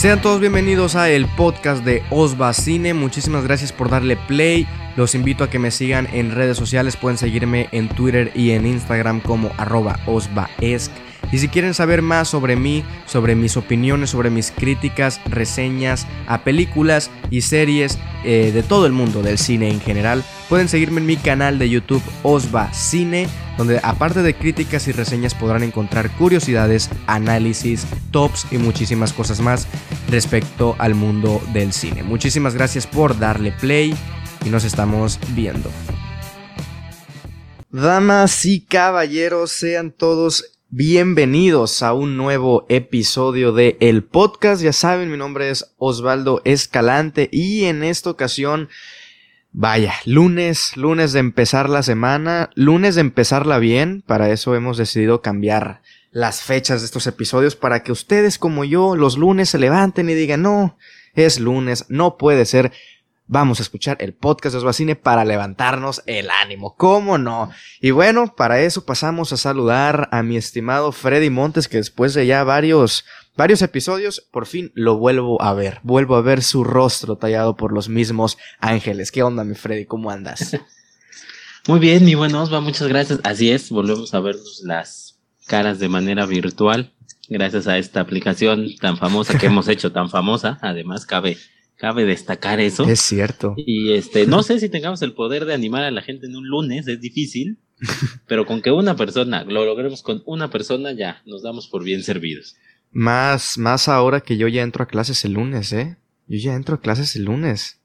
Sean todos bienvenidos a el podcast de Osva Cine. Muchísimas gracias por darle play. Los invito a que me sigan en redes sociales. Pueden seguirme en Twitter y en Instagram como arroba. Y si quieren saber más sobre mí, sobre mis opiniones, sobre mis críticas, reseñas a películas y series eh, de todo el mundo del cine en general, pueden seguirme en mi canal de YouTube Osva Cine, donde aparte de críticas y reseñas podrán encontrar curiosidades, análisis, tops y muchísimas cosas más respecto al mundo del cine. Muchísimas gracias por darle play y nos estamos viendo. Damas y caballeros, sean todos Bienvenidos a un nuevo episodio de El Podcast. Ya saben, mi nombre es Osvaldo Escalante y en esta ocasión, vaya, lunes, lunes de empezar la semana, lunes de empezarla bien. Para eso hemos decidido cambiar las fechas de estos episodios para que ustedes como yo los lunes se levanten y digan, no, es lunes, no puede ser vamos a escuchar el podcast de Osvacine para levantarnos el ánimo, ¿cómo no? Y bueno, para eso pasamos a saludar a mi estimado Freddy Montes, que después de ya varios, varios episodios, por fin lo vuelvo a ver, vuelvo a ver su rostro tallado por los mismos ángeles. ¿Qué onda, mi Freddy? ¿Cómo andas? Muy bien, mi buen Osva, muchas gracias. Así es, volvemos a vernos las caras de manera virtual, gracias a esta aplicación tan famosa que hemos hecho, tan famosa, además cabe Cabe destacar eso. Es cierto. Y este, no sé si tengamos el poder de animar a la gente en un lunes, es difícil, pero con que una persona, lo logremos con una persona, ya nos damos por bien servidos. Más, más ahora que yo ya entro a clases el lunes, ¿eh? Yo ya entro a clases el lunes.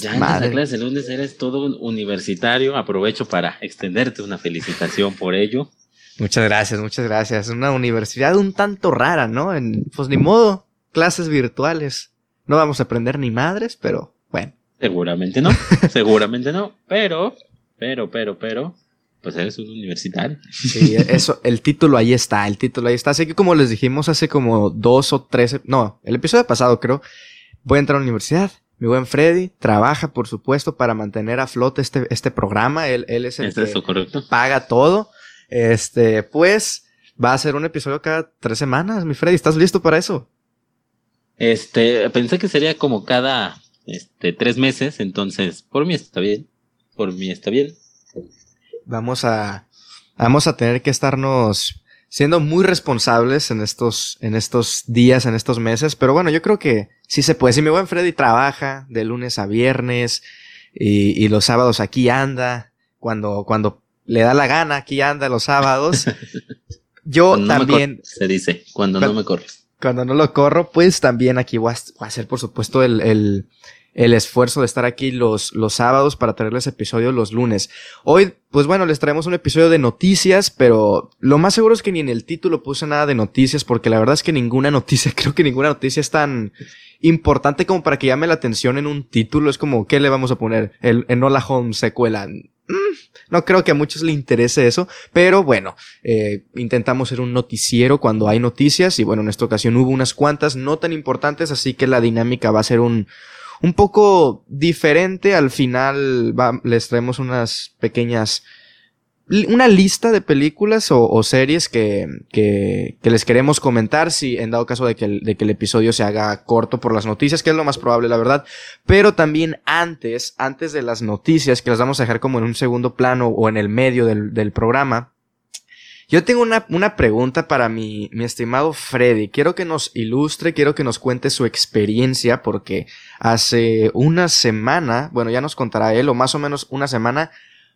Ya entras a clases el lunes, eres todo un universitario. Aprovecho para extenderte una felicitación por ello. Muchas gracias, muchas gracias. Una universidad un tanto rara, ¿no? En, pues ni modo, clases virtuales. No vamos a aprender ni madres, pero bueno. Seguramente no, seguramente no, pero, pero, pero, pero, pues eres un universitario. Sí, eso, el título ahí está, el título ahí está. Así que como les dijimos hace como dos o tres, no, el episodio pasado creo, voy a entrar a la universidad. Mi buen Freddy trabaja, por supuesto, para mantener a flote este, este programa. Él, él es el que correcto? paga todo. Este, pues, va a ser un episodio cada tres semanas, mi Freddy. ¿Estás listo para eso? Este, pensé que sería como cada este, tres meses, entonces por mí está bien. Por mí está bien. Vamos a, vamos a tener que estarnos siendo muy responsables en estos, en estos días, en estos meses, pero bueno, yo creo que sí se puede. Si mi buen Freddy trabaja de lunes a viernes y, y los sábados aquí anda, cuando, cuando le da la gana, aquí anda los sábados. Yo también. se dice, cuando no me corres cuando no lo corro, pues también aquí voy a, hacer, por supuesto, el, el, el, esfuerzo de estar aquí los, los sábados para traerles episodios los lunes. Hoy, pues bueno, les traemos un episodio de noticias, pero lo más seguro es que ni en el título puse nada de noticias, porque la verdad es que ninguna noticia, creo que ninguna noticia es tan importante como para que llame la atención en un título. Es como, ¿qué le vamos a poner? El Enola Holmes secuela. Mm, no creo que a muchos le interese eso, pero bueno, eh, intentamos ser un noticiero cuando hay noticias y bueno, en esta ocasión hubo unas cuantas no tan importantes, así que la dinámica va a ser un, un poco diferente. Al final les traemos unas pequeñas una lista de películas o, series que, que, les queremos comentar si en dado caso de que, el, de que el episodio se haga corto por las noticias, que es lo más probable, la verdad. Pero también antes, antes de las noticias, que las vamos a dejar como en un segundo plano o en el medio del, del programa. Yo tengo una, una pregunta para mi, mi estimado Freddy. Quiero que nos ilustre, quiero que nos cuente su experiencia, porque hace una semana, bueno, ya nos contará él, o más o menos una semana,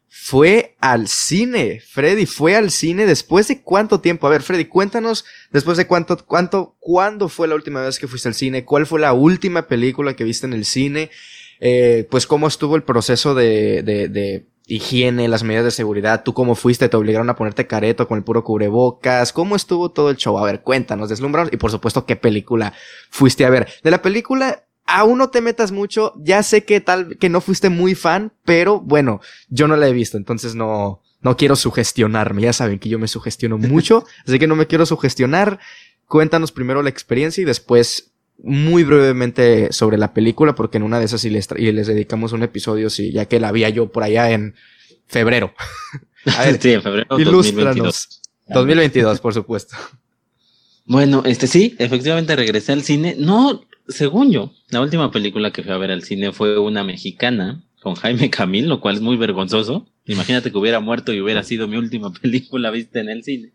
fue al cine. Freddy fue al cine después de cuánto tiempo. A ver, Freddy, cuéntanos después de cuánto, cuánto, cuándo fue la última vez que fuiste al cine, cuál fue la última película que viste en el cine, eh, pues cómo estuvo el proceso de, de, de higiene, las medidas de seguridad, tú cómo fuiste, te obligaron a ponerte careto con el puro cubrebocas, cómo estuvo todo el show. A ver, cuéntanos, deslumbranos y por supuesto qué película fuiste a ver. De la película aún no te metas mucho. Ya sé que tal, que no fuiste muy fan, pero bueno, yo no la he visto, entonces no, no quiero sugestionarme. Ya saben que yo me sugestiono mucho, así que no me quiero sugestionar. Cuéntanos primero la experiencia y después muy brevemente sobre la película, porque en una de esas sí les, y les dedicamos un episodio, sí, ya que la vi yo por allá en febrero. A ver, sí, en febrero 2022. 2022, por supuesto. Bueno, este sí, efectivamente regresé al cine. No, según yo, la última película que fui a ver al cine fue una mexicana con Jaime Camil, lo cual es muy vergonzoso. Imagínate que hubiera muerto y hubiera sido mi última película vista en el cine.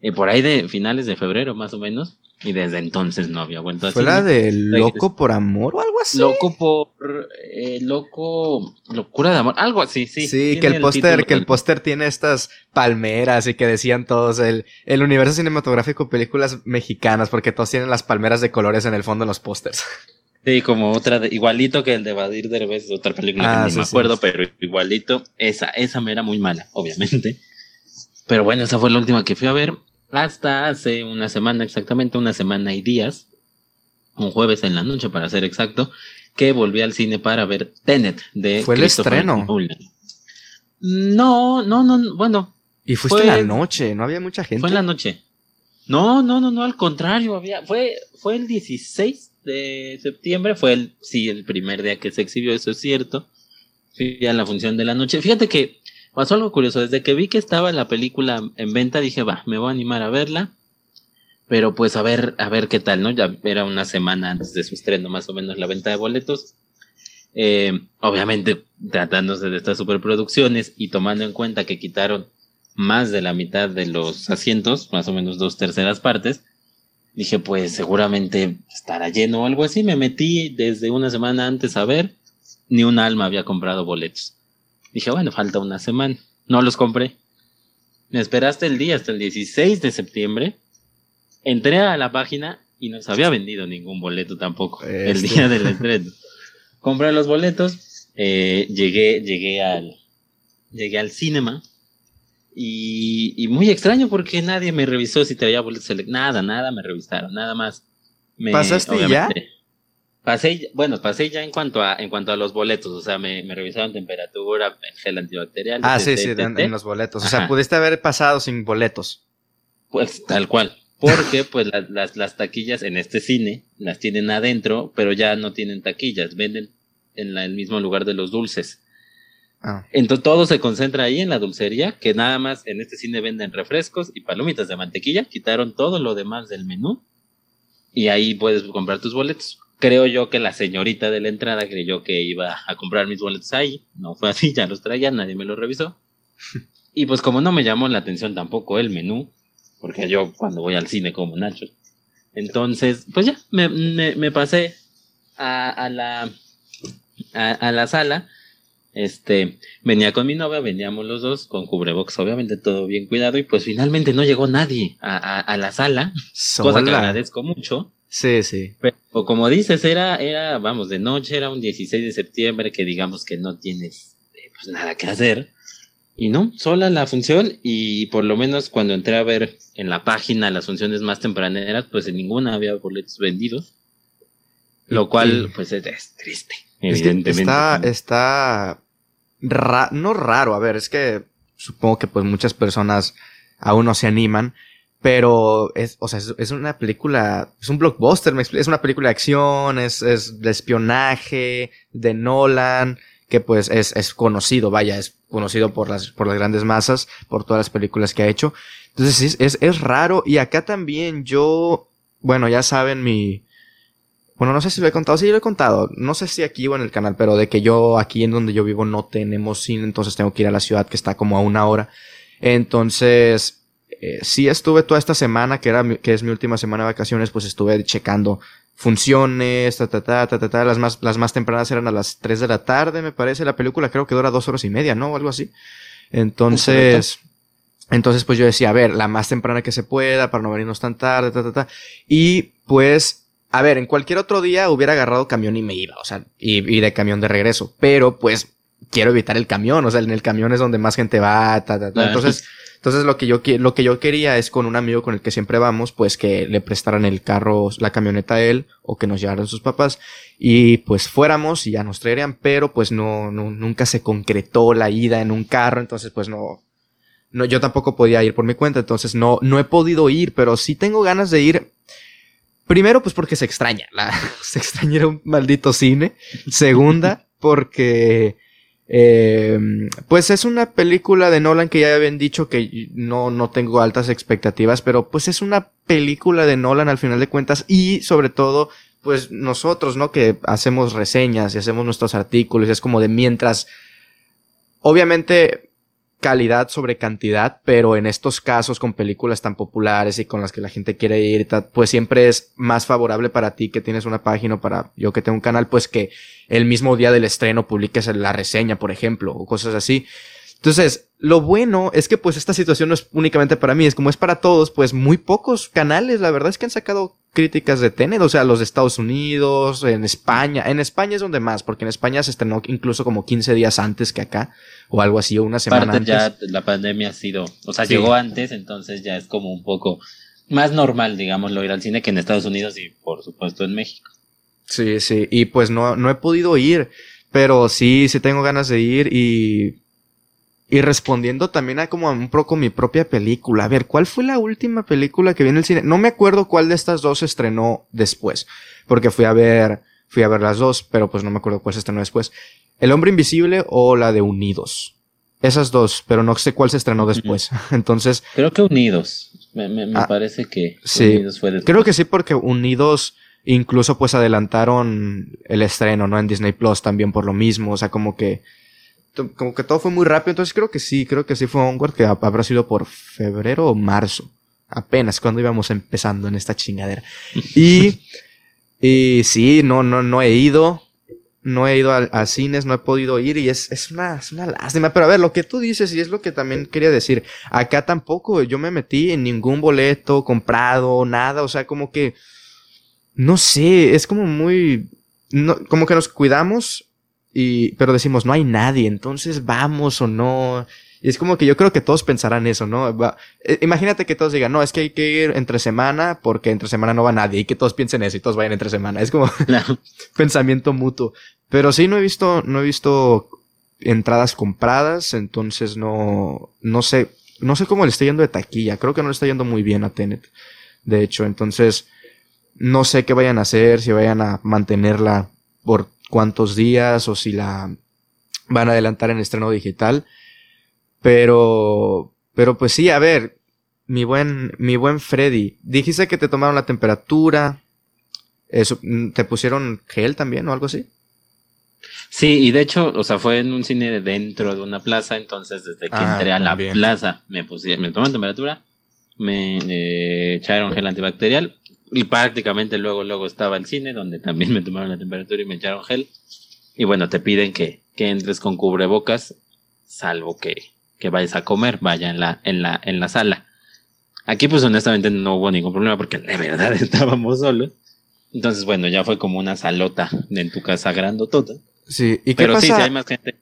Y por ahí de finales de febrero, más o menos. Y desde entonces no había vuelto a ¿Fue la de Loco por Amor o algo así? Loco por... Eh, loco... Locura de Amor, algo así, sí. Sí, que el póster que el póster tiene estas palmeras y que decían todos el, el universo cinematográfico películas mexicanas porque todos tienen las palmeras de colores en el fondo en los pósters. Sí, como otra, de, igualito que el de Badir Derbez, otra película que ah, no me acuerdo, pero igualito. Esa, esa me era muy mala, obviamente. Pero bueno, esa fue la última que fui a ver hasta hace una semana exactamente, una semana y días, un jueves en la noche para ser exacto, que volví al cine para ver Tenet de Fue el estreno. No, no, no, bueno. Y fuiste en la noche, no había mucha gente. Fue en la noche. No, no, no, no, al contrario, había, fue, fue el 16 de septiembre, fue el, sí, el primer día que se exhibió, eso es cierto. Fui a la función de la noche. Fíjate que pasó algo curioso. Desde que vi que estaba la película en venta, dije, va, me voy a animar a verla. Pero pues a ver, a ver qué tal, ¿no? Ya era una semana antes de su estreno, más o menos, la venta de boletos. Eh, obviamente, tratándose de estas superproducciones y tomando en cuenta que quitaron más de la mitad de los asientos, más o menos dos terceras partes, dije, pues seguramente estará lleno o algo así. Me metí desde una semana antes a ver, ni un alma había comprado boletos. Dije, bueno, falta una semana. No los compré. Me esperaste el día hasta el 16 de septiembre. Entré a la página y no se había vendido ningún boleto tampoco el día del estreno. Compré los boletos, eh, llegué, llegué al, llegué al cinema y, y, muy extraño porque nadie me revisó si te había boletos. Nada, nada me revisaron, nada más. Me, ¿Pasaste ya? Pasé, bueno, pasé ya en cuanto a, en cuanto a los boletos, o sea, me, me revisaron temperatura, gel antibacterial. Ah, sí, sí, en, los boletos. O sea, pudiste haber pasado sin boletos. Pues tal cual. Porque, pues, las, las taquillas en este cine las tienen adentro, pero ya no tienen taquillas, venden en el mismo lugar de los dulces. Ah. Entonces todo se concentra ahí en la dulcería, que nada más en este cine venden refrescos y palomitas de mantequilla, quitaron todo lo demás del menú y ahí puedes comprar tus boletos creo yo que la señorita de la entrada creyó que iba a comprar mis boletos ahí. No fue así, ya los traía, nadie me los revisó. Y pues como no me llamó la atención tampoco el menú, porque yo cuando voy al cine como Nacho. Entonces, pues ya, me, me, pasé a, a la, a, la sala. Este, venía con mi novia, veníamos los dos con cubrebox, obviamente todo bien cuidado, y pues finalmente no llegó nadie a, a la sala, cosa que agradezco mucho. Sí, sí. Pero como dices, era, era, vamos, de noche, era un 16 de septiembre que digamos que no tienes eh, pues nada que hacer. Y no, sola la función y por lo menos cuando entré a ver en la página las funciones más tempraneras, pues en ninguna había boletos vendidos. Lo cual, pues es, triste, evidentemente. Está, está no raro, a ver, es que supongo que pues muchas personas aún no se animan, pero es, o sea, es, una película, es un blockbuster, es una película de acción, es, es de espionaje, de Nolan, que pues es, es conocido, vaya, es conocido por las, por las grandes masas, por todas las películas que ha hecho. Entonces es, es, es raro. Y acá también yo, bueno, ya saben mi, bueno, no sé si lo he contado, sí lo he contado, no sé si aquí o en el canal, pero de que yo aquí en donde yo vivo no tenemos cine, entonces tengo que ir a la ciudad que está como a una hora. Entonces, eh, sí estuve toda esta semana, que, era que es mi última semana de vacaciones, pues estuve checando funciones, ta, ta, ta, ta, ta, Las más, las más tempranas eran a las 3 de la tarde, me parece. La película creo que dura dos horas y media, ¿no? O algo así. Entonces, entonces pues yo decía, a ver, la más temprana que se pueda para no venirnos tan tarde, ta, ta, ta. Y pues, a ver, en cualquier otro día hubiera agarrado camión y me iba, o sea, y, y de camión de regreso. Pero pues quiero evitar el camión, o sea, en el camión es donde más gente va, ta, ta, ta. Entonces, entonces lo que yo lo que yo quería es con un amigo con el que siempre vamos, pues que le prestaran el carro, la camioneta a él o que nos llevaran sus papás y pues fuéramos y ya nos traerían, pero pues no, nunca se concretó la ida en un carro, entonces pues no no yo tampoco podía ir por mi cuenta, entonces no no he podido ir, pero sí tengo ganas de ir Primero, pues porque se extraña, se extraña un maldito cine. Segunda, porque Eh, pues es una película de Nolan que ya habían dicho que no, no tengo altas expectativas, pero pues es una película de Nolan al final de cuentas y sobre todo pues nosotros, ¿no? Que hacemos reseñas y hacemos nuestros artículos, es como de mientras, obviamente calidad sobre cantidad, pero en estos casos con películas tan populares y con las que la gente quiere ir, pues siempre es más favorable para ti que tienes una página para yo que tengo un canal, pues que el mismo día del estreno publiques la reseña, por ejemplo, o cosas así. Entonces, lo bueno es que pues esta situación no es únicamente para mí, es como es para todos, pues muy pocos canales, la verdad es que han sacado críticas de Tenet, o sea, los de Estados Unidos, en España, en España es donde más, porque en España se estrenó incluso como 15 días antes que acá, o algo así, o una semana antes. ya la pandemia ha sido, o sea, llegó antes, entonces ya es como un poco más normal, digámoslo, ir al cine que en Estados Unidos y por supuesto en México. Sí, sí, y pues no, no he podido ir, pero sí, sí tengo ganas de ir y y respondiendo también a como un poco mi propia película. A ver, ¿cuál fue la última película que vi en el cine? No me acuerdo cuál de estas dos se estrenó después. Porque fui a ver, fui a ver las dos, pero pues no me acuerdo cuál se estrenó después. El hombre invisible o la de Unidos. Esas dos, pero no sé cuál se estrenó después. Entonces. Creo que Unidos. Me, me, ah, parece que sí, Unidos fue después. Creo que sí, porque Unidos incluso pues adelantaron el estreno, ¿no? En Disney Plus también por lo mismo. O sea, como que como que todo fue muy rápido, entonces creo que sí, creo que sí fue Onward, que habrá sido por febrero o marzo, apenas cuando íbamos empezando en esta chingadera. Y, y sí, no, no, no he ido, no he ido a, cines, no he podido ir y es, es, una, es una lástima. Pero a ver, lo que tú dices y es lo que también quería decir, acá tampoco yo me metí en ningún boleto comprado, nada, o sea, como que, no sé, es como muy, no, como que nos cuidamos y, pero decimos, no hay nadie, entonces vamos o no. Y es como que yo creo que todos pensarán eso, ¿no? Eh, imagínate que todos digan, no, es que hay que ir entre semana porque entre semana no va nadie y que todos piensen eso y todos vayan entre semana. Es como pensamiento mutuo. Pero sí, no he visto, no he visto entradas compradas, entonces no, no sé, no sé cómo le está yendo de taquilla. Creo que no le está yendo muy bien a Tenet. De hecho, entonces, no sé qué vayan a hacer, si vayan a mantenerla por cuántos días o si la van a adelantar en estreno digital. Pero, pero pues sí, a ver, mi buen, mi buen Freddy, dijiste que te tomaron la temperatura, eso, ¿te pusieron gel también o algo así? Sí, y de hecho, o sea, fue en un cine dentro de una plaza, entonces desde que ah, entré a la plaza me pusieron, me tomaron temperatura, me eh, echaron gel antibacterial y prácticamente luego, luego estaba el cine, donde también me tomaron la temperatura y me echaron gel. Y bueno, te piden que, que entres con cubrebocas, salvo que, que vayas a comer, vaya en la, en la, en la sala. Aquí pues honestamente no hubo ningún problema porque de verdad estábamos solos. Entonces, bueno, ya fue como una salota en tu casa grandotota. Sí, ¿y qué Pero pasa? Sí, hay más gente.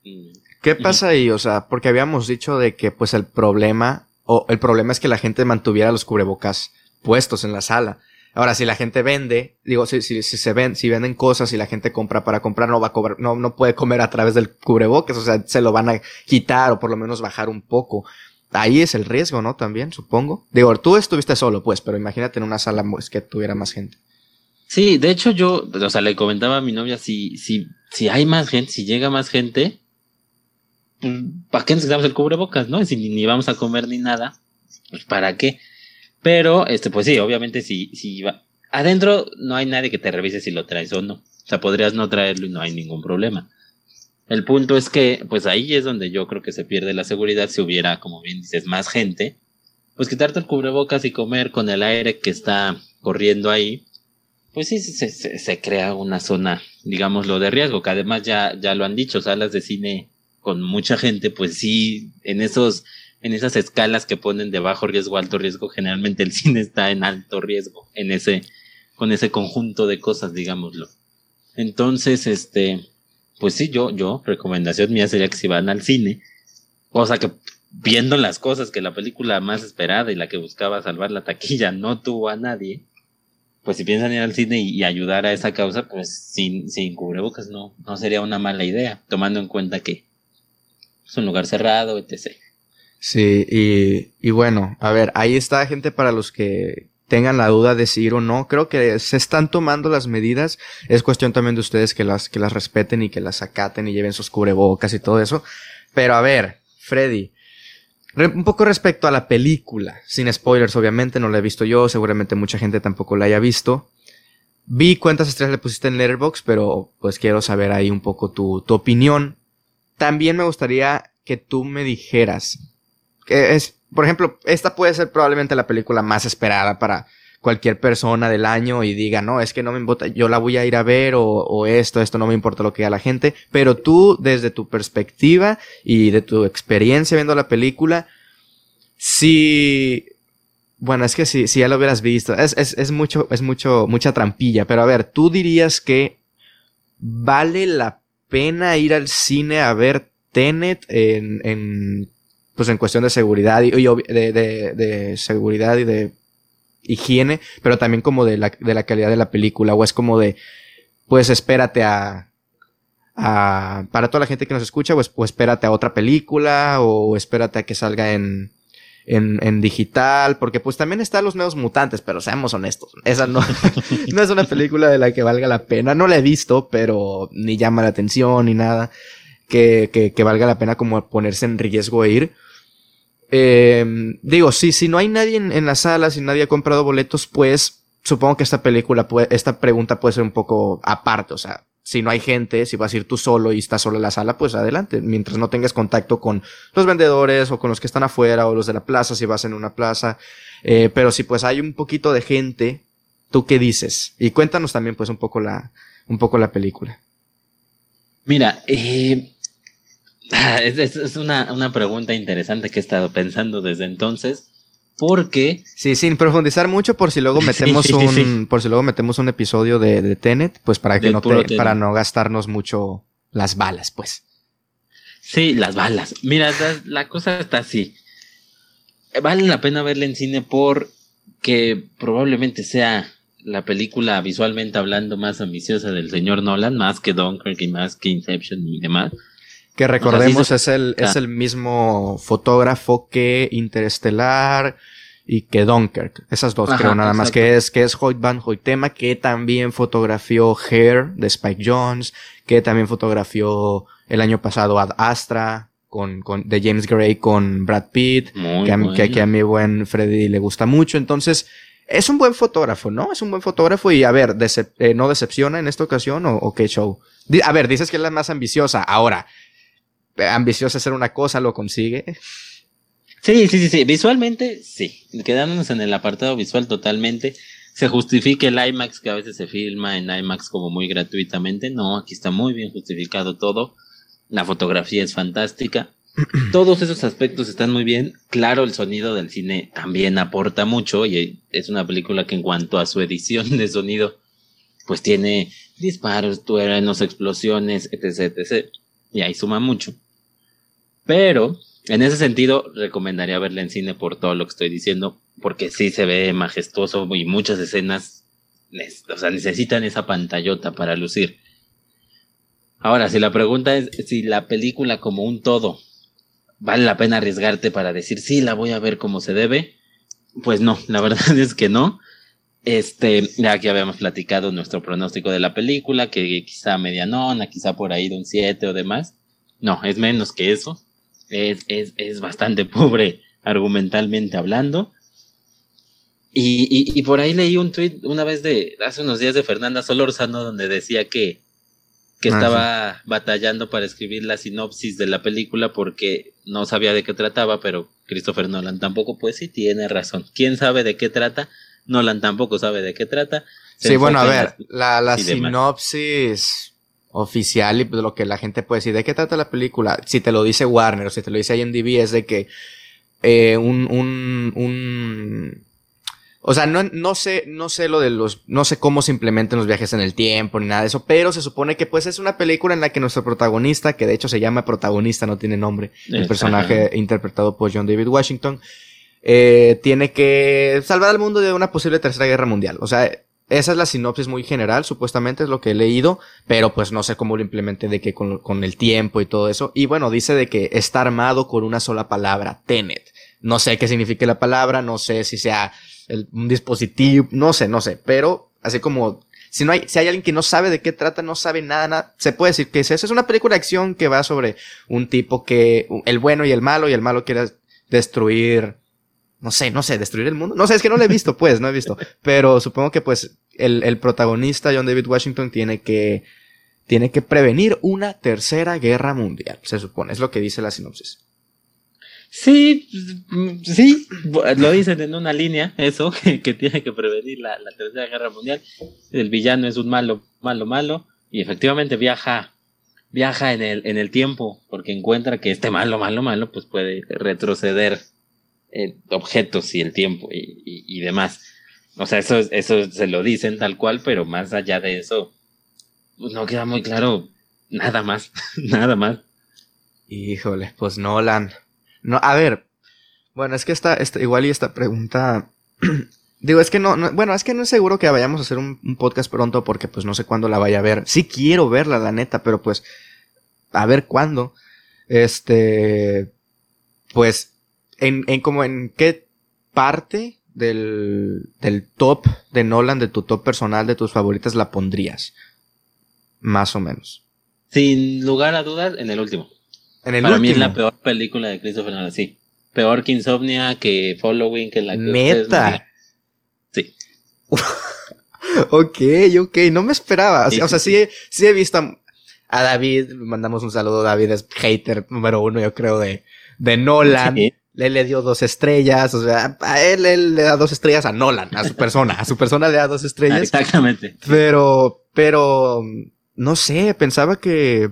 ¿Qué pasa ahí? O sea, porque habíamos dicho de que pues el problema, o el problema es que la gente mantuviera los cubrebocas puestos en la sala. Ahora, si la gente vende, digo, si, si, si se ven, si venden cosas y la gente compra para comprar, no va a cobrar, no, no puede comer a través del cubrebocas, o sea, se lo van a quitar o por lo menos bajar un poco. Ahí es el riesgo, ¿no? También, supongo. Digo, tú estuviste solo, pues, pero imagínate en una sala pues, que tuviera más gente. Sí, de hecho yo, o sea, le comentaba a mi novia, si, si, si hay más gente, si llega más gente, pues, ¿para qué necesitamos el cubrebocas, no? Si ni vamos a comer ni nada, pues ¿para qué? Pero, este, pues sí, obviamente si, si va. Adentro no hay nadie que te revise si lo traes o no. O sea, podrías no traerlo y no hay ningún problema. El punto es que, pues ahí es donde yo creo que se pierde la seguridad si hubiera, como bien dices, más gente. Pues quitarte el cubrebocas y comer con el aire que está corriendo ahí, pues sí, se, se, crea una zona, digámoslo, de riesgo, que además ya, ya lo han dicho, salas de cine con mucha gente, pues sí, en esos en esas escalas que ponen de bajo riesgo, alto riesgo, generalmente el cine está en alto riesgo, en ese, con ese conjunto de cosas, digámoslo. Entonces, este, pues sí, yo, yo, recomendación mía sería que si van al cine, o sea que viendo las cosas que la película más esperada y la que buscaba salvar la taquilla no tuvo a nadie, pues si piensan ir al cine y, ayudar a esa causa, pues sin, sin cubrebocas no, no sería una mala idea, tomando en cuenta que es un lugar cerrado, etc. Sí, y, y bueno, a ver, ahí está gente para los que tengan la duda de si ir o no. Creo que se están tomando las medidas. Es cuestión también de ustedes que las, que las respeten y que las acaten y lleven sus cubrebocas y todo eso. Pero a ver, Freddy, un poco respecto a la película, sin spoilers obviamente, no la he visto yo, seguramente mucha gente tampoco la haya visto. Vi cuántas estrellas le pusiste en Letterboxd, pero pues quiero saber ahí un poco tu, tu opinión. También me gustaría que tú me dijeras, es, por ejemplo, esta puede ser probablemente la película más esperada para cualquier persona del año y diga, no, es que no me importa, yo la voy a ir a ver o, esto, esto no me importa lo que diga la gente, pero tú desde tu perspectiva y de tu experiencia viendo la película, si bueno, es que si, si ya lo hubieras visto, es, es, es, mucho, es mucho, mucha trampilla, pero a ver, ¿tú dirías que vale la pena ir al cine a ver Tenet en, en pues en cuestión de seguridad y, de, de, de, seguridad y de higiene, pero también como de la, de la calidad de la película, o es como de, pues espérate a, a para toda la gente que nos escucha, pues, pues espérate a otra película, o espérate a que salga en, en, en, digital, porque pues también están los nuevos mutantes, pero seamos honestos, esa no, no es una película de la que valga la pena, no la he visto, pero ni llama la atención ni nada que, valga la pena como ponerse en riesgo e ir. Eh, digo, sí, si no hay nadie en, en la sala, si nadie ha comprado boletos, pues supongo que esta película, puede, esta pregunta puede ser un poco aparte, o sea, si no hay gente, si vas a ir tú solo y estás solo en la sala, pues adelante, mientras no tengas contacto con los vendedores o con los que están afuera o los de la plaza, si vas en una plaza. Eh, pero si pues hay un poquito de gente, ¿tú qué dices? Y cuéntanos también pues un poco la, un poco la película. Mira, eh, es, es una, una pregunta interesante que he estado pensando desde entonces. Porque. Sí, sin profundizar mucho, por si luego metemos un. Sí. Por si luego metemos un episodio de, de Tenet, pues para que no te, para no gastarnos mucho las balas, pues. Sí, las balas. Mira, la, la cosa está así. Vale la pena verla en cine porque probablemente sea la película visualmente hablando más ambiciosa del señor Nolan, más que Dunkirk y más que Inception y demás. Que recordemos o sea, sí, es el, ah. es el mismo fotógrafo que Interestelar y que Dunkirk. Esas dos Ajá, creo nada exacto. más que es, que es Hoyt Van Hoytema, que también fotografió Hair de Spike Jones, que también fotografió el año pasado Ad Astra, con, con, de James Gray con Brad Pitt, Muy que, a, bueno. que, que a mi buen Freddy le gusta mucho. Entonces, es un buen fotógrafo, ¿no? Es un buen fotógrafo y a ver, decep eh, ¿no decepciona en esta ocasión o, o qué show? Di a ver, dices que es la más ambiciosa. Ahora, ambiciosa hacer una cosa, lo consigue. Sí, sí, sí, sí. Visualmente, sí. Quedándonos en el apartado visual totalmente. Se justifica el IMAX que a veces se filma en IMAX como muy gratuitamente. No, aquí está muy bien justificado todo. La fotografía es fantástica. Todos esos aspectos están muy bien. Claro, el sonido del cine también aporta mucho y es una película que en cuanto a su edición de sonido, pues tiene disparos, truenos, explosiones, etc, etc. Y ahí suma mucho. Pero, en ese sentido, recomendaría verla en cine por todo lo que estoy diciendo, porque sí se ve majestuoso y muchas escenas, o necesitan esa pantallota para lucir. Ahora, si la pregunta es si la película como un todo vale la pena arriesgarte para decir sí, la voy a ver como se debe, pues no, la verdad es que no. Este, ya que habíamos platicado nuestro pronóstico de la película, que quizá medianona, quizá por ahí de un 7 o demás. No, es menos que eso es, es, es bastante pobre argumentalmente hablando. Y, y, y, por ahí leí un tweet una vez de hace unos días de Fernanda Solórzano donde decía que, que ah, estaba sí. batallando para escribir la sinopsis de la película porque no sabía de qué trataba, pero Christopher Nolan tampoco, pues sí tiene razón. ¿Quién sabe de qué trata? Nolan tampoco sabe de qué trata. Se sí, bueno, a ver, la, la sinopsis oficial y pues lo que la gente puede decir. ¿De qué trata la película? Si te lo dice Warner o si te lo dice IMDb es de que eh, un, un, un, o sea, no, no sé, no sé lo de los, no sé cómo se implementan los viajes en el tiempo ni nada de eso, pero se supone que pues es una película en la que nuestro protagonista, que de hecho se llama protagonista, no tiene nombre, el personaje interpretado por John David Washington, eh, tiene que salvar al mundo de una posible tercera guerra mundial. O sea, esa es la sinopsis muy general, supuestamente es lo que he leído, pero pues no sé cómo lo implementé de que con, el tiempo y todo eso. Y bueno, dice de que está armado con una sola palabra, Tenet. No sé qué significa la palabra, no sé si sea un dispositivo, no sé, no sé, pero así como si no hay, si hay alguien que no sabe de qué trata, no sabe nada, nada, se puede decir que es eso. Es una película de acción que va sobre un tipo que, el bueno y el malo, y el malo quiere destruir, no sé, no sé, destruir el mundo. No sé, es que no lo he visto, pues, no he visto. Pero supongo que pues el, el protagonista, John David Washington, tiene que, tiene que prevenir una tercera guerra mundial, se supone, es lo que dice la sinopsis. Sí, sí, lo dicen en una línea, eso, que, tiene que prevenir la, Tercera Guerra Mundial. El villano es un malo, malo, malo, y efectivamente viaja, viaja en el, en el tiempo, porque encuentra que este malo, malo, malo, pues puede retroceder eh, objetos y el tiempo y, y, demás. O sea, eso, eso se lo dicen tal cual, pero más allá de eso, pues no queda muy claro nada más, nada más. Híjole, pues Nolan no, a ver. Bueno, es que esta, esta igual y esta pregunta. digo, es que no, bueno, es que no es seguro que vayamos a hacer un, podcast pronto porque pues no sé cuándo la vaya a ver. Sí quiero verla, la neta, pero pues a ver cuándo. Este, pues, en, en como en qué parte del, del top de Nolan, de tu top personal, de tus favoritas, la pondrías. Más o menos. Sin lugar a dudas, en el último. En el Para mí es la peor película de Christopher Nolan, sí. Peor que Insomnia, que Following, que la que Meta. Sí. ok, ok, no me esperaba. O sea, sí, sí, he visto a, David, mandamos un saludo, David es hater número uno, yo creo, de, de Nolan. Sí. Le, le dio dos estrellas, o sea, a él, él le da dos estrellas a Nolan, a su persona, a su persona le da dos estrellas. Exactamente. Pero, pero, no sé, pensaba que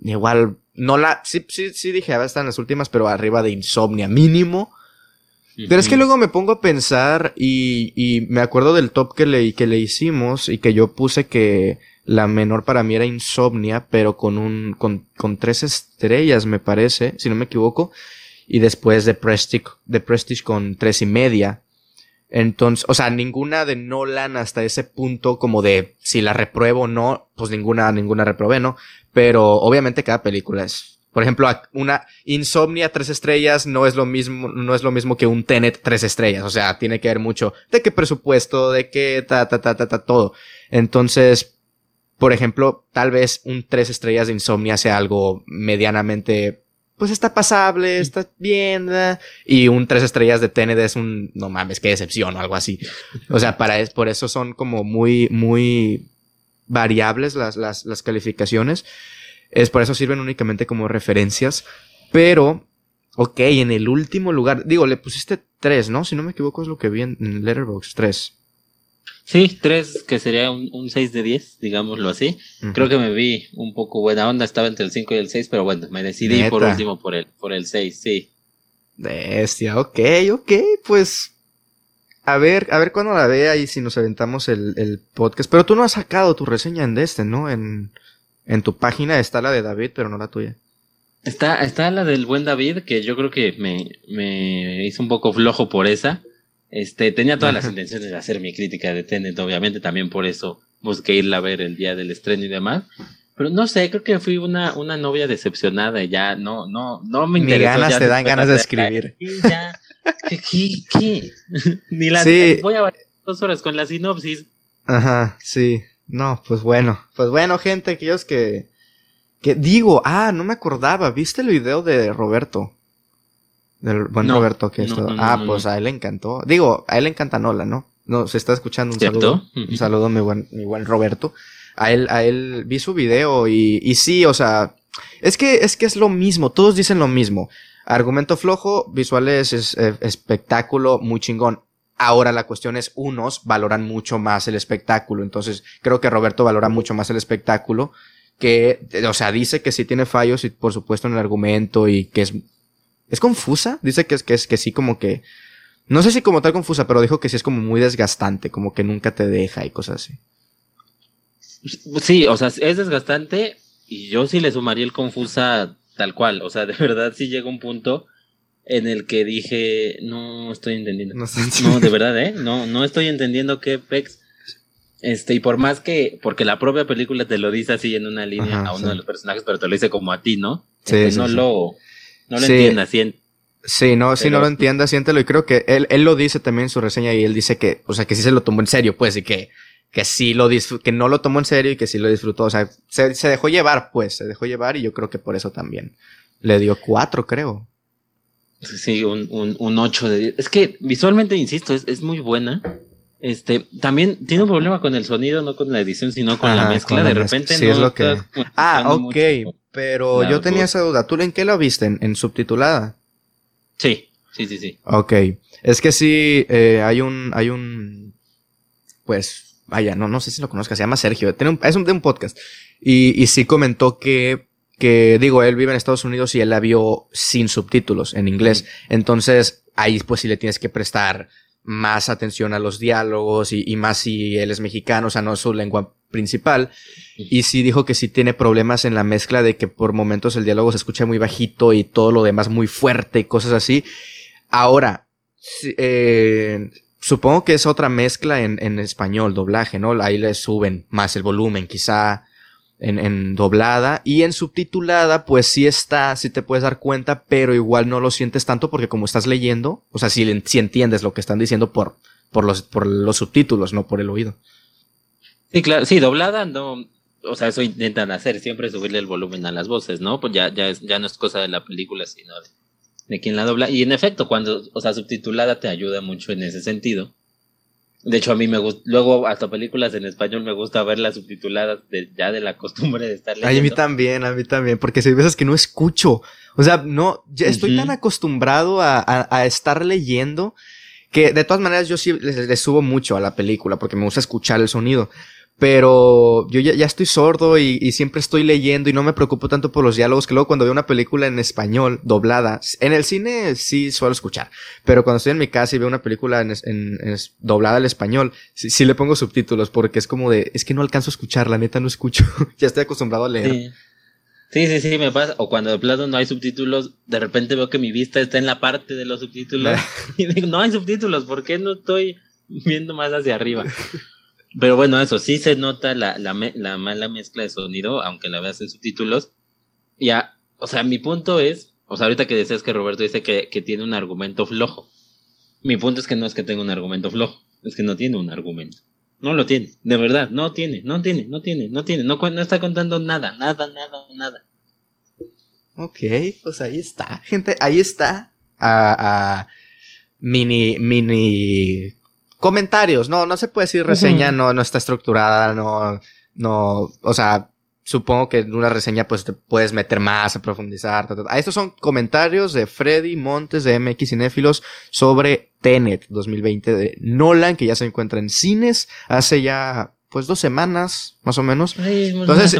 igual no la, sí, sí, sí dije, va a estar en las últimas, pero arriba de Insomnia, mínimo. Pero es que luego me pongo a pensar y, y me acuerdo del top que le, que le hicimos y que yo puse que la menor para mí era Insomnia, pero con un, con, con tres estrellas, me parece, si no me equivoco. Y después de Prestige, de Prestige con tres y media. Entonces, o sea, ninguna de Nolan hasta ese punto como de si la repruebo o no, pues ninguna, ninguna reprobé, ¿no? Pero obviamente cada película es, por ejemplo, una Insomnia tres estrellas no es lo mismo, no es lo mismo que un Tenet tres estrellas. O sea, tiene que ver mucho de qué presupuesto, de qué ta, ta, ta, ta, ta, todo. Entonces, por ejemplo, tal vez un tres estrellas de Insomnia sea algo medianamente pues está pasable, está bien, y un tres estrellas de Tenet es un, no mames, qué decepción o algo así. O sea, para, por eso son como muy, muy variables las, las, las calificaciones. Es por eso sirven únicamente como referencias. Pero, ok, en el último lugar, digo, le pusiste tres, ¿no? Si no me equivoco es lo que vi en Letterboxd, tres. Sí, tres, que sería un, un 6 de 10, digámoslo así. Creo que me vi un poco buena onda, estaba entre el 5 y el 6, pero bueno, me decidí por último por el, por el 6, sí. Bestia, ok, ok, pues a ver, a ver cuándo la vea y si nos aventamos el, el, podcast. Pero tú no has sacado tu reseña en este, ¿no? En, en tu página está la de David, pero no la tuya. Está, está la del buen David, que yo creo que me, me hizo un poco flojo por esa. Este, tenía todas las intenciones de hacer mi crítica de Tenet, obviamente, también por eso busqué irla a ver el día del estreno y demás. Pero no sé, creo que fui una, una novia decepcionada y ya no, no, no me interesó. Ni ganas te dan ganas de escribir. Ya, ¿qué, qué, Ni la voy a dos horas con la sinopsis. Ajá, sí. No, pues bueno. Pues bueno, gente, aquellos que, que digo, ah, no me acordaba, ¿viste el video de Roberto? Del buen Roberto que esto. ah, pues a él le encantó. Digo, a él le encanta Nola, ¿no? No, se está escuchando un saludo. Un saludo, mi buen, mi buen Roberto. A él, a él vi su video y, y sí, o sea, es que, es que es lo mismo, todos dicen lo mismo. Argumento flojo, visuales es, eh, espectáculo, muy chingón. Ahora la cuestión es, unos valoran mucho más el espectáculo. Entonces, creo que Roberto valora mucho más el espectáculo que, o sea, dice que sí tiene fallos y por supuesto en el argumento y que es ¿Es confusa? Dice que es, que es que sí como que... No sé si como tal confusa, pero dijo que sí es como muy desgastante, como que nunca te deja y cosas así. Sí, o sea, es desgastante y yo sí le sumaría el confusa tal cual. O sea, de verdad sí llega un punto en el que dije, no estoy entendiendo. No, de verdad, ¿eh? No, no estoy entendiendo qué pex. Este, y por más que, porque la propia película te lo dice así en una línea a uno de los personajes, pero te lo dice como a ti, ¿no? Sí, este, no lo, no lo así. Sí, no, si no lo entienda, siéntelo. Y creo que él, él lo dice también en su reseña y él dice que, o sea, que sí se lo tomó en serio, pues, y que, que sí lo que no lo tomó en serio y que sí lo disfrutó. O sea, se, se dejó llevar, pues, se dejó llevar y yo creo que por eso también le dio cuatro, creo. Sí, un, un, un 8 de 10. Es que visualmente, insisto, es, es, muy buena. Este, también tiene un problema con el sonido, no con la edición, sino con la mezcla. De repente sí, no es lo que... Ah, ok. Pero yo tenía esa duda. ¿Tú en qué lo viste? ¿En, subtitulada? Sí, sí, sí, sí. Ok. Es que sí, eh, hay un, hay un, pues, vaya, no, no sé si lo conozcas, se llama Sergio. Tiene un, es un, de un podcast. Y, y sí comentó que que digo, él vive en Estados Unidos y él la vio sin subtítulos en inglés. Entonces, ahí pues sí le tienes que prestar más atención a los diálogos y, más si él es mexicano, o sea, no es su lengua principal. Y sí dijo que sí tiene problemas en la mezcla de que por momentos el diálogo se escucha muy bajito y todo lo demás muy fuerte y cosas así. Ahora, eh, supongo que es otra mezcla en, en español, doblaje, ¿no? Ahí le suben más el volumen, quizá en, en, doblada y en subtitulada, pues sí está, sí te puedes dar cuenta, pero igual no lo sientes tanto porque como estás leyendo, o sea, si, si entiendes lo que están diciendo por, por, los, por los subtítulos, no por el oído. Sí, claro, sí, doblada no, o sea, eso intentan hacer, siempre subirle el volumen a las voces, ¿no? Pues ya, ya, ya no es cosa de la película, sino de, de quien la dobla. Y en efecto, cuando, o sea, subtitulada te ayuda mucho en ese sentido de hecho, a mí me gusta, luego hasta películas en español me gusta verlas subtituladas de, ya de la costumbre de estar leyendo. A mí también, a mí también, porque si hay veces que no escucho. O sea, no, ya estoy tan acostumbrado a, a, estar leyendo que de todas maneras yo sí le subo mucho a la película porque me gusta escuchar el sonido pero yo ya, estoy sordo y, siempre estoy leyendo y no me preocupo tanto por los diálogos que luego cuando veo una película en español doblada, en el cine sí suelo escuchar, pero cuando estoy en mi casa y veo una película en, doblada al español, sí, le pongo subtítulos porque es como de, es que no alcanzo a escuchar, la neta no escucho, ya estoy acostumbrado a leer. Sí. sí. Sí, me pasa. O cuando de plano no hay subtítulos, de repente veo que mi vista está en la parte de los subtítulos y digo, no hay subtítulos, ¿por qué no estoy viendo más hacia arriba? Pero bueno, eso sí se nota la, la, la mala mezcla de sonido, aunque la veas en subtítulos. Ya, o sea, mi punto es, o sea, ahorita que decías que Roberto dice que, que tiene un argumento flojo. Mi punto es que no es que tenga un argumento flojo, es que no tiene un argumento. No lo tiene, de verdad, no tiene, no tiene, no tiene, no tiene, no, no está contando nada, nada, nada, nada. Ok, pues ahí está, gente, ahí está. A, a mini, mini comentarios, no, no se puede decir reseña, no, no está estructurada, no, no, o sea, supongo que en una reseña pues te puedes meter más, a profundizar. Ah, estos son comentarios de Freddy Montes de MX Cinéfilos sobre Tenet 2020 de Nolan, que ya se encuentra en cines hace ya pues dos semanas, más o menos. Entonces,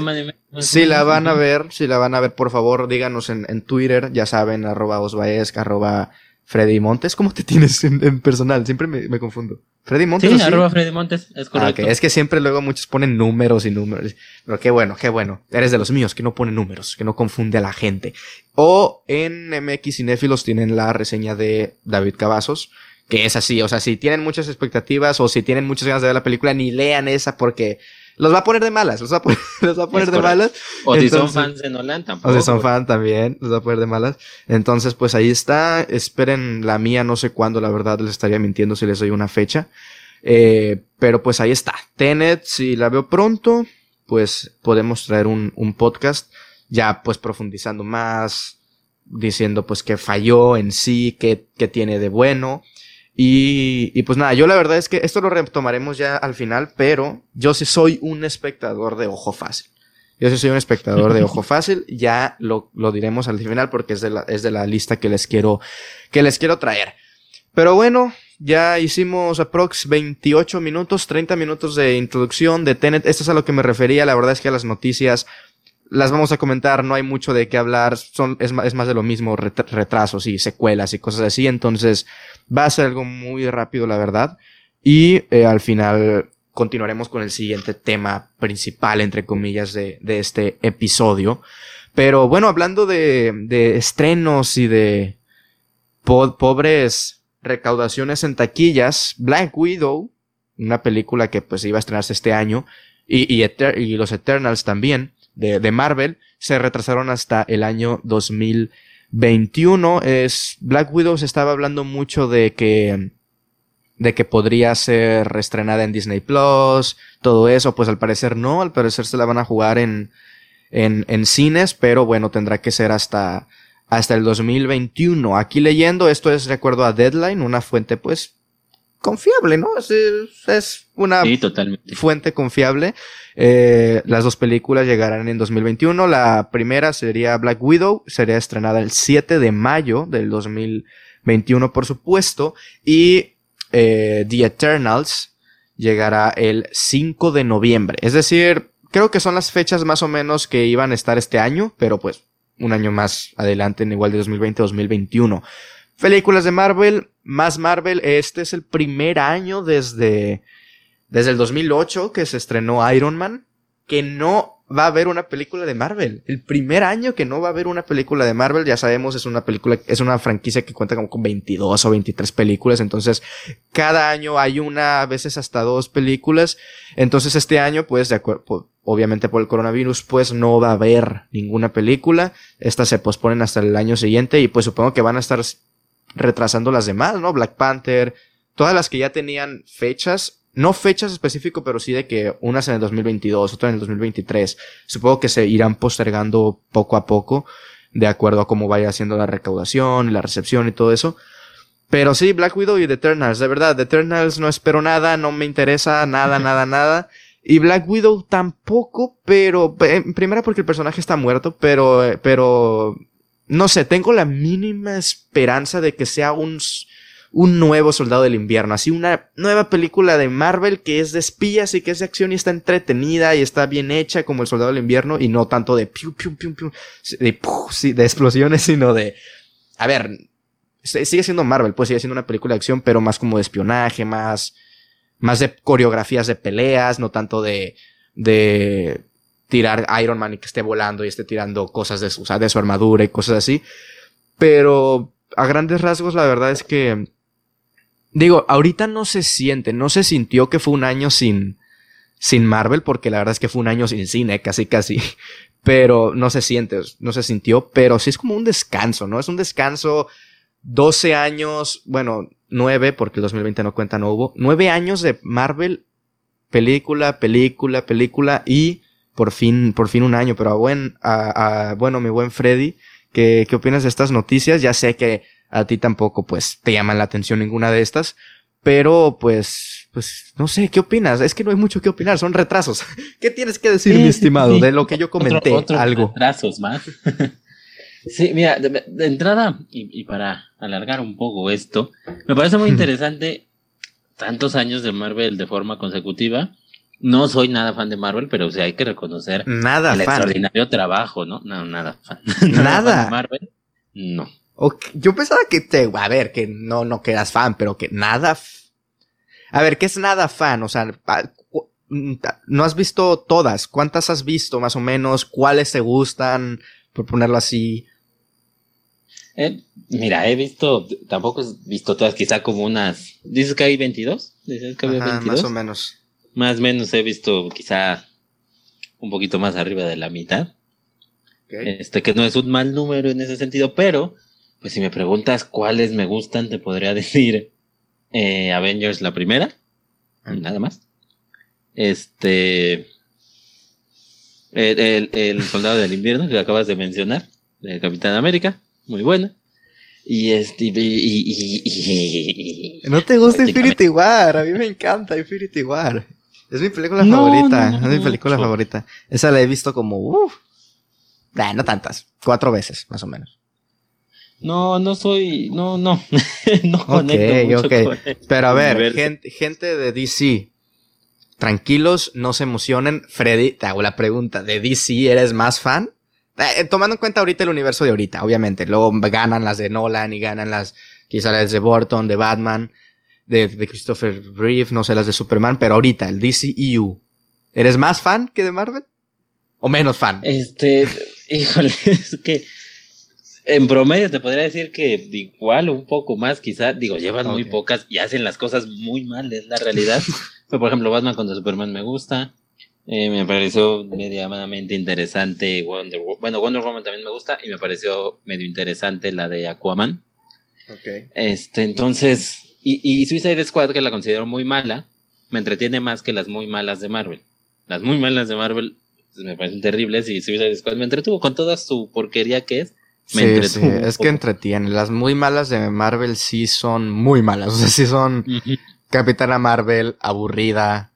si la van a ver, si la van a ver, por favor, díganos en, en Twitter, ya saben, arroba osbaesc, arroba Freddy Montes, ¿cómo te tienes en, personal? Siempre me, confundo. Freddy Montes. Sí, arroba Freddy Montes, es ah, correcto. Es que siempre luego muchos ponen números y números. Pero qué bueno, qué bueno. Eres de los míos, que no pone números, que no confunde a la gente. O en MX Cinéfilos tienen la reseña de David Cavazos, que es así. O sea, si tienen muchas expectativas o si tienen muchas ganas de ver la película, ni lean esa porque los va a poner de malas, los va a poner, los va a poner de malas. O si son fans de Nolan tampoco. O si son fans también, los va a poner de malas. Entonces, pues ahí está. Esperen la mía, no sé cuándo, la verdad les estaría mintiendo si les doy una fecha. Eh, pero pues ahí está. Tenet, si la veo pronto, pues podemos traer un, un podcast ya pues profundizando más, diciendo pues que falló en sí, qué, qué tiene de bueno. Y, y, pues nada, yo la verdad es que esto lo retomaremos ya al final, pero yo sí soy un espectador de ojo fácil. Yo sí soy un espectador de ojo fácil, ya lo, lo diremos al final porque es de, la, es de la lista que les quiero, que les quiero traer. Pero bueno, ya hicimos aprox 28 minutos, 30 minutos de introducción de Tenet. Esto es a lo que me refería. La verdad es que a las noticias las vamos a comentar, no hay mucho de qué hablar, son, es, es más de lo mismo, retrasos y secuelas y cosas así, entonces va a ser algo muy rápido, la verdad, y eh, al final continuaremos con el siguiente tema principal, entre comillas, de, de este episodio. Pero bueno, hablando de, de estrenos y de pobres recaudaciones en taquillas, Black Widow, una película que pues iba a estrenarse este año, y, y, y los Eternals también, de, de Marvel se retrasaron hasta el año 2000 2021 es Black Widow se estaba hablando mucho de que de que podría ser reestrenada en Disney Plus, todo eso, pues al parecer no, al parecer se la van a jugar en, en, en cines, pero bueno, tendrá que ser hasta, hasta el 2021. Aquí leyendo, esto es recuerdo a Deadline, una fuente pues confiable, ¿no? Es, es una fuente confiable. Eh, las dos películas llegarán en 2021. La primera sería Black Widow, sería estrenada el 7 de mayo del 2021, por supuesto. Y eh, The Eternals llegará el 5 de noviembre. Es decir, creo que son las fechas más o menos que iban a estar este año, pero pues un año más adelante, en igual de 2020-2021. Películas de Marvel, más Marvel, este es el primer año desde, desde el 2008 que se estrenó Iron Man, que no va a haber una película de Marvel. El primer año que no va a haber una película de Marvel, ya sabemos, es una película, es una franquicia que cuenta como con 22 o 23 películas, entonces cada año hay una, a veces hasta dos películas. Entonces este año, pues, de acuerdo, obviamente por el coronavirus, pues no va a haber ninguna película. Estas se posponen hasta el año siguiente y pues supongo que van a estar retrasando las demás, ¿no? Black Panther, todas las que ya tenían fechas no fechas específicas, pero sí de que unas en el 2022, otras en el 2023. Supongo que se irán postergando poco a poco, de acuerdo a cómo vaya haciendo la recaudación y la recepción y todo eso. Pero sí, Black Widow y The Eternals, de verdad, The Eternals no espero nada, no me interesa nada, nada, nada. Y Black Widow tampoco, pero, en primera porque el personaje está muerto, pero, pero, no sé, tengo la mínima esperanza de que sea un, un nuevo Soldado del Invierno, así una nueva película de Marvel que es de espías y que es de acción y está entretenida y está bien hecha como el Soldado del Invierno y no tanto de piu, piu, piu, piu, de, sí, de explosiones, sino de, a ver, sigue siendo Marvel, pues sigue siendo una película de acción, pero más como de espionaje, más, más de coreografías de peleas, no tanto de, de tirar Iron Man y que esté volando y esté tirando cosas de su, de su armadura y cosas así. Pero a grandes rasgos la verdad es que Digo, ahorita no se siente, no se sintió que fue un año sin, sin Marvel, porque la verdad es que fue un año sin cine, casi casi. Pero no se siente, no se sintió, pero sí es como un descanso, ¿no? Es un descanso, 12 años, bueno, 9, porque el 2020 no cuenta, no hubo, 9 años de Marvel, película, película, película, y por fin, por fin un año, pero a buen, a, a, bueno, mi buen Freddy, ¿qué, ¿qué opinas de estas noticias? Ya sé que a ti tampoco pues te llaman la atención ninguna de estas, pero pues, pues no sé, ¿qué opinas? Es que no hay mucho que opinar, son retrasos. ¿Qué tienes que decir, mi estimado, de lo que yo comenté? algo. Retrasos más. sí, mira, de, entrada, y, para alargar un poco esto, me parece muy interesante tantos años de Marvel de forma consecutiva. No soy nada fan de Marvel, pero o sea, hay que reconocer nada el extraordinario trabajo, ¿no? No, nada fan. Nada. de Marvel, no yo pensaba que te, a ver, que no, no que eras fan, pero que nada. A ver, ¿qué es nada fan? O sea, mm, no has visto todas. ¿Cuántas has visto más o menos? ¿Cuáles te gustan? Por ponerlo así. Eh, mira, he visto, tampoco he visto todas, quizá como unas. ¿Dices que hay 22? ¿Dices que hay 22? Más o menos. Más o menos he visto quizá un poquito más arriba de la mitad. Este que no es un mal número en ese sentido, pero pues si me preguntas cuáles me gustan, te podría decir eh, Avengers la primera, ah. nada más. Este. El, Soldado del Invierno que acabas de mencionar, de Capitán América, muy buena. Y este. Y, ¿No te gusta Infinity War? A mí me encanta Infinity War. Es mi película favorita. es mi película favorita. Esa la he visto como. Uff. no tantas. Cuatro veces, más o menos. No, no soy, no, no, no conecto mucho Pero a ver, gente, gente de DC, tranquilos, no se emocionen. Freddy, te hago la pregunta, ¿de DC eres más fan? Eh, tomando en cuenta ahorita el universo de ahorita, obviamente. Luego ganan las de Nolan y ganan las, quizás las de Burton, de Batman, de, de Christopher Reeve, no sé, las de Superman, pero ahorita, el DCEU. ¿Eres más fan que de Marvel? ¿O menos fan? Este, híjole, es que en promedio te podría decir que igual un poco más, quizá, digo, llevan muy pocas y hacen las cosas muy mal, es la realidad. Pero, por ejemplo, Batman contra Superman me gusta. Eh, me pareció medianamente interesante Wonder Woman. Bueno, Wonder Woman también me gusta y me pareció medio interesante la de Aquaman. Ok. Este, entonces, y, y Suicide Squad, que la considero muy mala, me entretiene más que las muy malas de Marvel. Las muy malas de Marvel pues, me parecen terribles y Suicide Squad me entretuvo con toda su porquería que es. Me Sí, es que poco. entretienen. Las muy malas de Marvel sí son muy malas. O sea, sí son. Capitana Marvel, aburrida.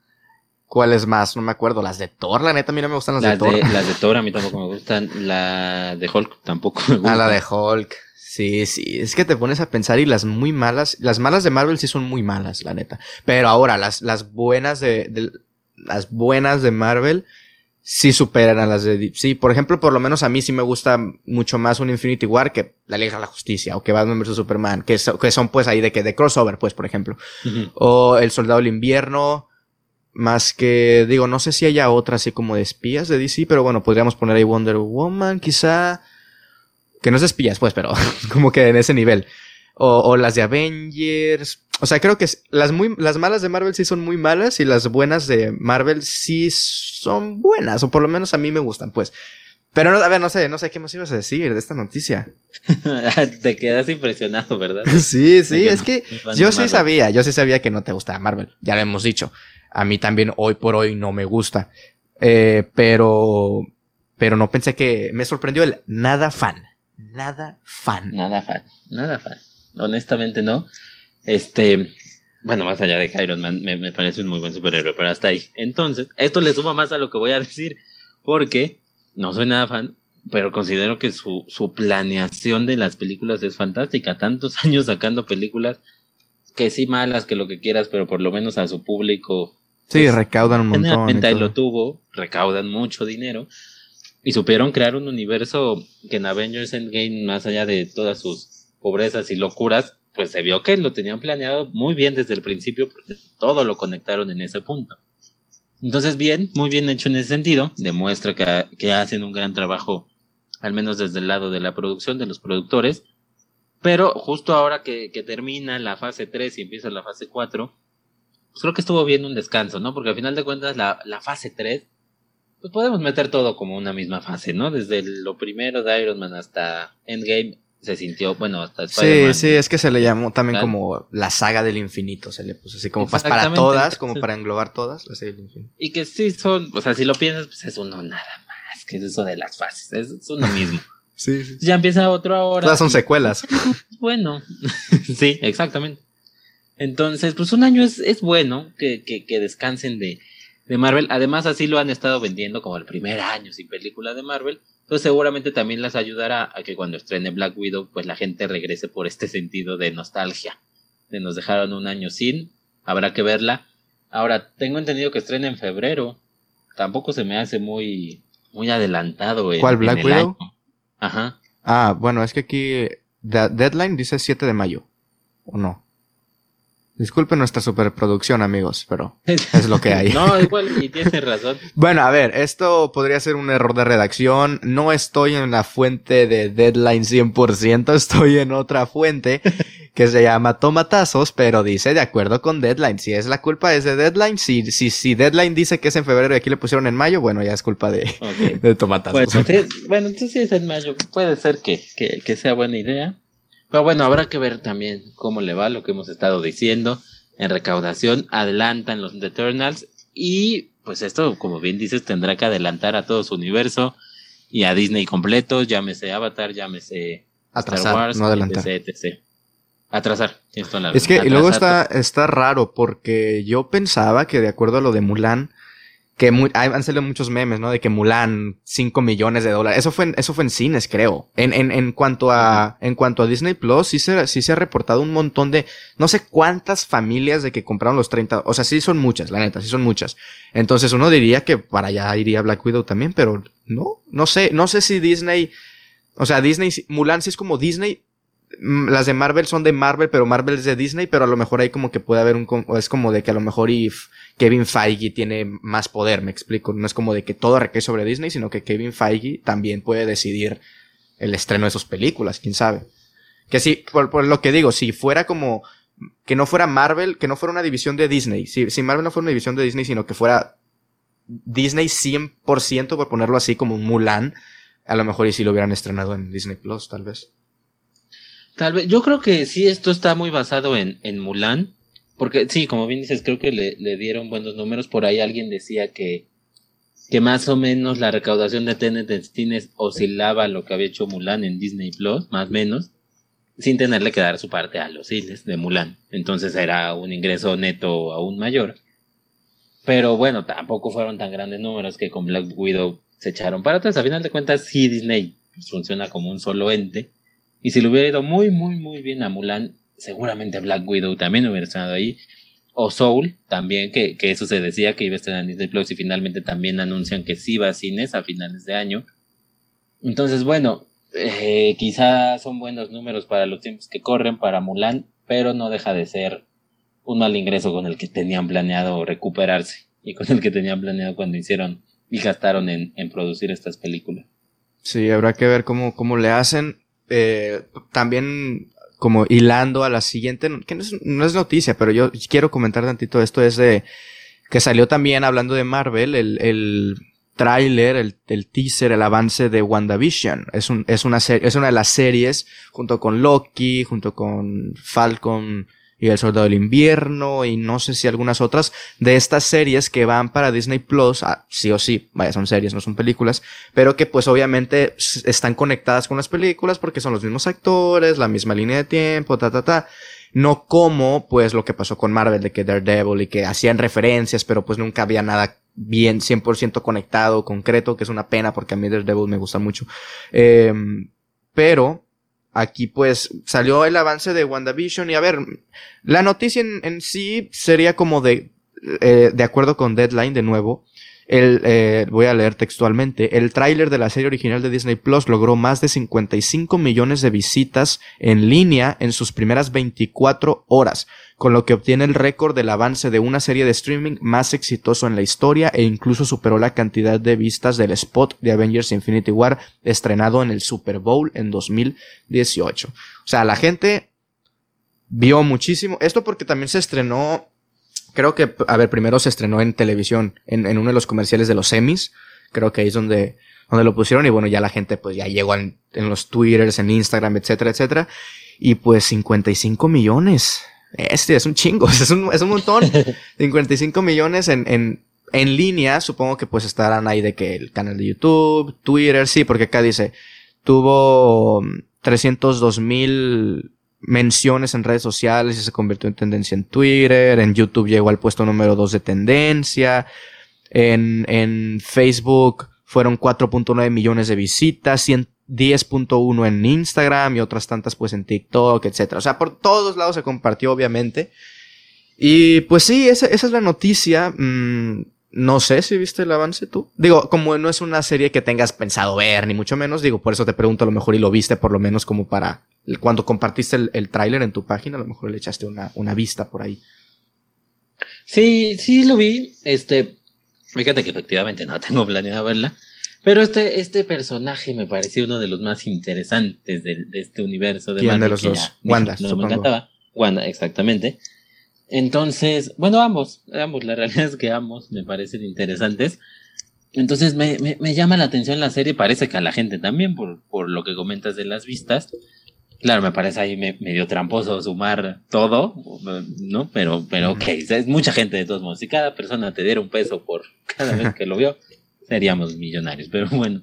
¿Cuáles más? No me acuerdo. Las de Thor, la neta, a mí no me gustan las, Las de Thor. de, las de Thor a mí tampoco me gustan. La de Hulk tampoco me gusta. Ah, la de Hulk. Sí, sí. Es que te pones a pensar y las muy malas. Las malas de Marvel sí son muy malas, la neta. Pero ahora, las, las buenas de, de- Las buenas de Marvel sí superan a las de DC. Por ejemplo, por lo menos a mí sí me gusta mucho más un Infinity War que la Liga de la Justicia o que Batman vs Superman. Que, so- que son pues ahí de que de crossover, pues, por ejemplo. O El Soldado del Invierno. Más que, digo, no sé si haya otra así como de espías de DC, pero bueno, podríamos poner ahí Wonder Woman, quizá. Que no es espías, pues, pero como que en ese nivel. O, o las de Avengers. O sea, creo que las, muy, las malas de Marvel sí son muy malas y las buenas de Marvel sí son buenas, o por lo menos a mí me gustan, pues. Pero no, a ver, no sé, no sé qué más ibas a decir de esta noticia. Te quedas impresionado, ¿verdad? Sí, sí, que es que yo sí sabía, yo sí sabía que no te gustaba Marvel, ya lo hemos dicho. A mí también hoy por hoy no me gusta. Eh, pero, pero no pensé que me sorprendió el nada fan. Nada fan. Nada fan, nada fan. Honestamente no. Este, bueno, más allá de Iron Man, me, me parece un muy buen superhéroe, pero hasta ahí. Entonces, esto le suma más a lo que voy a decir, porque no soy nada fan, pero considero que su, su planeación de las películas es fantástica. Tantos años sacando películas que sí malas, que lo que quieras, pero por lo menos a su público Sí, pues, recaudan un montón. Generalmente ahí lo tuvo, recaudan mucho dinero y supieron crear un universo que en Avengers Endgame, más allá de todas sus pobrezas y locuras, pues se vio que lo tenían planeado muy bien desde el principio porque todo lo conectaron en ese punto. Entonces, bien, muy bien hecho en ese sentido, demuestra que, que hacen un gran trabajo, al menos desde el lado de la producción, de los productores, pero justo ahora que, que termina la fase 3 y empieza la fase 4, pues creo que estuvo bien un descanso, ¿no? Porque al final de cuentas la, la fase 3, pues podemos meter todo como una misma fase, ¿no? Desde lo primero de Iron Man hasta Endgame se sintió, bueno, hasta Sí, Spider-Man. sí, es que se le llamó también Claro. como la saga del infinito, se le puso así como para todas, como para englobar todas, la del infinito. Y que sí son, o sea, si lo piensas, pues es uno nada más, que es eso de las fases, es, es uno mismo. Sí, sí. Ya empieza otro ahora. Todas son secuelas. Bueno, sí, exactamente. Entonces, pues un año es, es bueno que, que, que descansen de, de Marvel. Además, así lo han estado vendiendo como el primer año sin película de Marvel. Entonces, seguramente también las ayudará a que cuando estrene Black Widow, pues la gente regrese por este sentido de nostalgia. De nos dejaron un año sin, habrá que verla. Ahora, tengo entendido que estrena en febrero. Tampoco se me hace muy, muy adelantado. en- ¿Cuál, en Black el Widow? año. Ajá. Ah, bueno, es que aquí the deadline dice 7 de mayo. ¿O no? Disculpen nuestra superproducción, amigos, pero es lo que hay. no, igual, y tienes razón. Bueno, a ver, esto podría ser un error de redacción. No estoy en la fuente de Deadline 100%, estoy en otra fuente que se llama Tomatazos, pero dice de acuerdo con Deadline. Si es la culpa es de Deadline, si, si, si Deadline dice que es en febrero y aquí le pusieron en mayo, bueno, ya es culpa de, Tomatazos. Bueno, bueno, entonces sí es en mayo. Puede ser que, que, que sea buena idea. Pero bueno, habrá que ver también cómo le va lo que hemos estado diciendo. En recaudación adelantan los The Eternals. Y pues esto, como bien dices, tendrá que adelantar a todo su universo y a Disney completo. Llámese Avatar, llámese Atrasar, Star Wars, no adelantar. etc, etc. Atrasar. toda la Es que y luego está, está raro porque yo pensaba que de acuerdo a lo de Mulan, que mu- hay- han salido muchos memes, ¿no? De que Mulan, 5 millones de dólares. Eso fue en, eso fue en cines, creo. En, en, en cuanto a, en cuanto a Disney Plus, sí se, sí se ha reportado un montón de, no sé cuántas familias de que compraron los 30, o sea, sí son muchas, la neta, sí son muchas. Entonces uno diría que para allá iría Black Widow también, pero no, no sé, no sé si Disney, o sea, Disney, Mulan sí es como Disney, mm, las de Marvel son de Marvel, pero Marvel es de Disney, pero a lo mejor ahí como que puede haber un, es como de que a lo mejor if Kevin Feige tiene más poder, me explico, no es como de que todo recae sobre Disney, sino que Kevin Feige también puede decidir el estreno de sus películas, quién sabe. Que sí, por, lo que digo, si fuera como, que no fuera Marvel, que no fuera una división de Disney, si, Marvel no fuera una división de Disney, sino que fuera Disney 100%, por ponerlo así, como Mulan, a lo mejor y si lo hubieran estrenado en Disney Plus, tal vez. Tal vez, yo creo que sí, esto está muy basado en, en Mulan, porque sí, como bien dices, creo que le, le dieron buenos números. Por ahí alguien decía que, que más o menos la recaudación de Tenet en cines oscilaba lo que había hecho Mulan en Disney Plus, más o menos, sin tenerle que dar su parte a los cines de Mulan. Entonces era un ingreso neto aún mayor. Pero bueno, tampoco fueron tan grandes números que con Black Widow se echaron para atrás. A final de cuentas, sí, Disney funciona como un solo ente. Y si le hubiera ido muy, muy, muy bien a Mulan, seguramente Black Widow también hubiera estado ahí. O Soul, también, que, que eso se decía que iba a estar en Disney Plus y finalmente también anuncian que sí va a cines a finales de año. Entonces, bueno, eh, quizá son buenos números para los tiempos que corren para Mulan, pero no deja de ser un mal ingreso con el que tenían planeado recuperarse y con el que tenían planeado cuando hicieron y gastaron en, en producir estas películas. Sí, habrá que ver cómo, cómo le hacen. Eh, también como hilando a la siguiente, que no es, no es, noticia, pero yo quiero comentar tantito esto, es de que salió también hablando de Marvel, el, el tráiler, el, el, teaser, el avance de WandaVision. Es, un, es, una es una de las series, junto con Loki, junto con Falcon y El Soldado del Invierno, y no sé si algunas otras, de estas series que van para Disney Plus, ah, sí o sí, vaya, son series, no son películas, pero que pues obviamente están conectadas con las películas porque son los mismos actores, la misma línea de tiempo, ta, ta, ta no como pues lo que pasó con Marvel de que Daredevil y que hacían referencias pero pues nunca había nada bien 100% conectado, concreto, que es una pena porque a mí Daredevil me gusta mucho. Eh, pero aquí pues salió el avance de WandaVision y a ver, la noticia en, sí sería como de, eh, de acuerdo con Deadline de nuevo, el, eh, voy a leer textualmente, el tráiler de la serie original de Disney Plus logró más de 55 millones de visitas en línea en sus primeras 24 horas, con lo que obtiene el récord del avance de una serie de streaming más exitoso en la historia e incluso superó la cantidad de vistas del spot de Avengers Infinity War estrenado en el Super Bowl en 2018. O sea, la gente vio muchísimo. Esto porque también se estrenó, creo que, a ver, primero se estrenó en televisión, en, en uno de los comerciales de los semis. Creo que ahí es donde, donde lo pusieron y bueno, ya la gente pues ya llegó en, en los twitters, en Instagram, etcétera, etcétera. Y pues 55 millones. Este es un chingo, es un, es un montón. 55 millones en, en, en línea, supongo que pues estarán ahí de que el canal de YouTube, Twitter, sí, porque acá dice, tuvo 302 mil menciones en redes sociales y se convirtió en tendencia en Twitter, en YouTube llegó al puesto número 2 de tendencia, en, en Facebook fueron 4.9 millones de visitas, 10.1 en Instagram y otras tantas pues en TikTok, etcétera. O sea, por todos lados se compartió obviamente. Y pues sí, esa, esa es la noticia. Mm, no sé si viste el avance tú. Digo, como no es una serie que tengas pensado ver, ni mucho menos, digo, por eso te pregunto a lo mejor y lo viste por lo menos como para cuando compartiste el, el tráiler en tu página, a lo mejor le echaste una, una vista por ahí. Sí, sí lo vi. Este, fíjate que efectivamente no tengo planeado verla. Pero este, este personaje me pareció uno de los más interesantes de, de este universo de ¿Quién de los dos? Ya, Wanda, no, me encantaba. Wanda, exactamente. Entonces, bueno, ambos, ambos, la realidad es que ambos me parecen interesantes. Entonces me, me, me, llama la atención la serie, parece que a la gente también, por, por lo que comentas de las vistas. Claro, me parece ahí medio tramposo sumar todo, ¿no? Pero, pero ok, es mucha gente de todos modos. Si cada persona te diera un peso por cada vez que lo vio, seríamos millonarios. Pero bueno,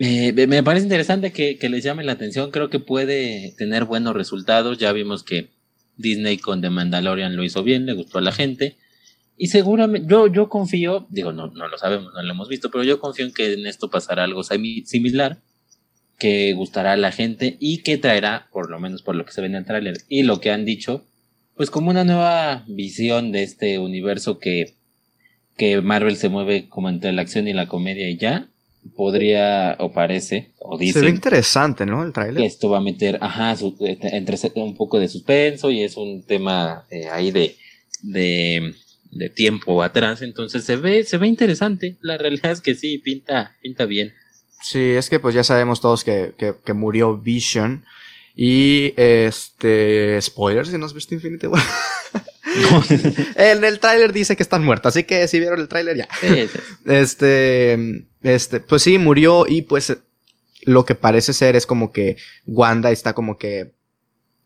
eh, me parece interesante que, que, les llame la atención. Creo que puede tener buenos resultados. Ya vimos que Disney con The Mandalorian lo hizo bien, le gustó a la gente. Y seguramente, yo, yo confío, digo, no, no lo sabemos, no lo hemos visto, pero yo confío en que en esto pasará algo similar, que gustará a la gente y que traerá, por lo menos por lo que se ve en el tráiler y lo que han dicho, pues como una nueva visión de este universo que, que Marvel se mueve como entre la acción y la comedia y ya, podría, o parece, o dice. Se ve interesante, ¿no? El tráiler. Esto va a meter, ajá, su, entre un poco de suspenso y es un tema eh, ahí de, de, de, tiempo atrás, entonces se ve, se ve interesante. La realidad es que sí, pinta, pinta bien. Sí, es que pues ya sabemos todos que, que, que murió Vision. Y este, spoilers si no has visto Infinity War. en el tráiler dice que están muertos, así que si vieron el tráiler ya. Este, este, pues sí, murió y pues lo que parece ser es como que Wanda está como que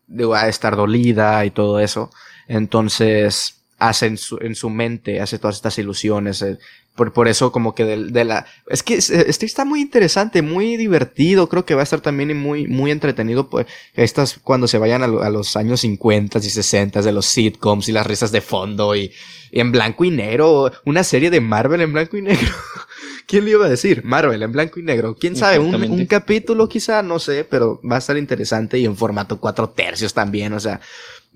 va a estar dolida y todo eso. Entonces hace en su, en su mente, hace todas estas ilusiones. Eh, por, por eso como que de, de la... Es que este está muy interesante, muy divertido. Creo que va a estar también muy, muy entretenido. Pues, estas cuando se vayan a, los años 50 y 60 de los sitcoms y las risas de fondo y, y en blanco y negro. Una serie de Marvel en blanco y negro. ¿Quién le iba a decir? Marvel en blanco y negro. ¿Quién sabe? Un, un, capítulo quizá, no sé, pero va a estar interesante y en formato cuatro tercios también. O sea,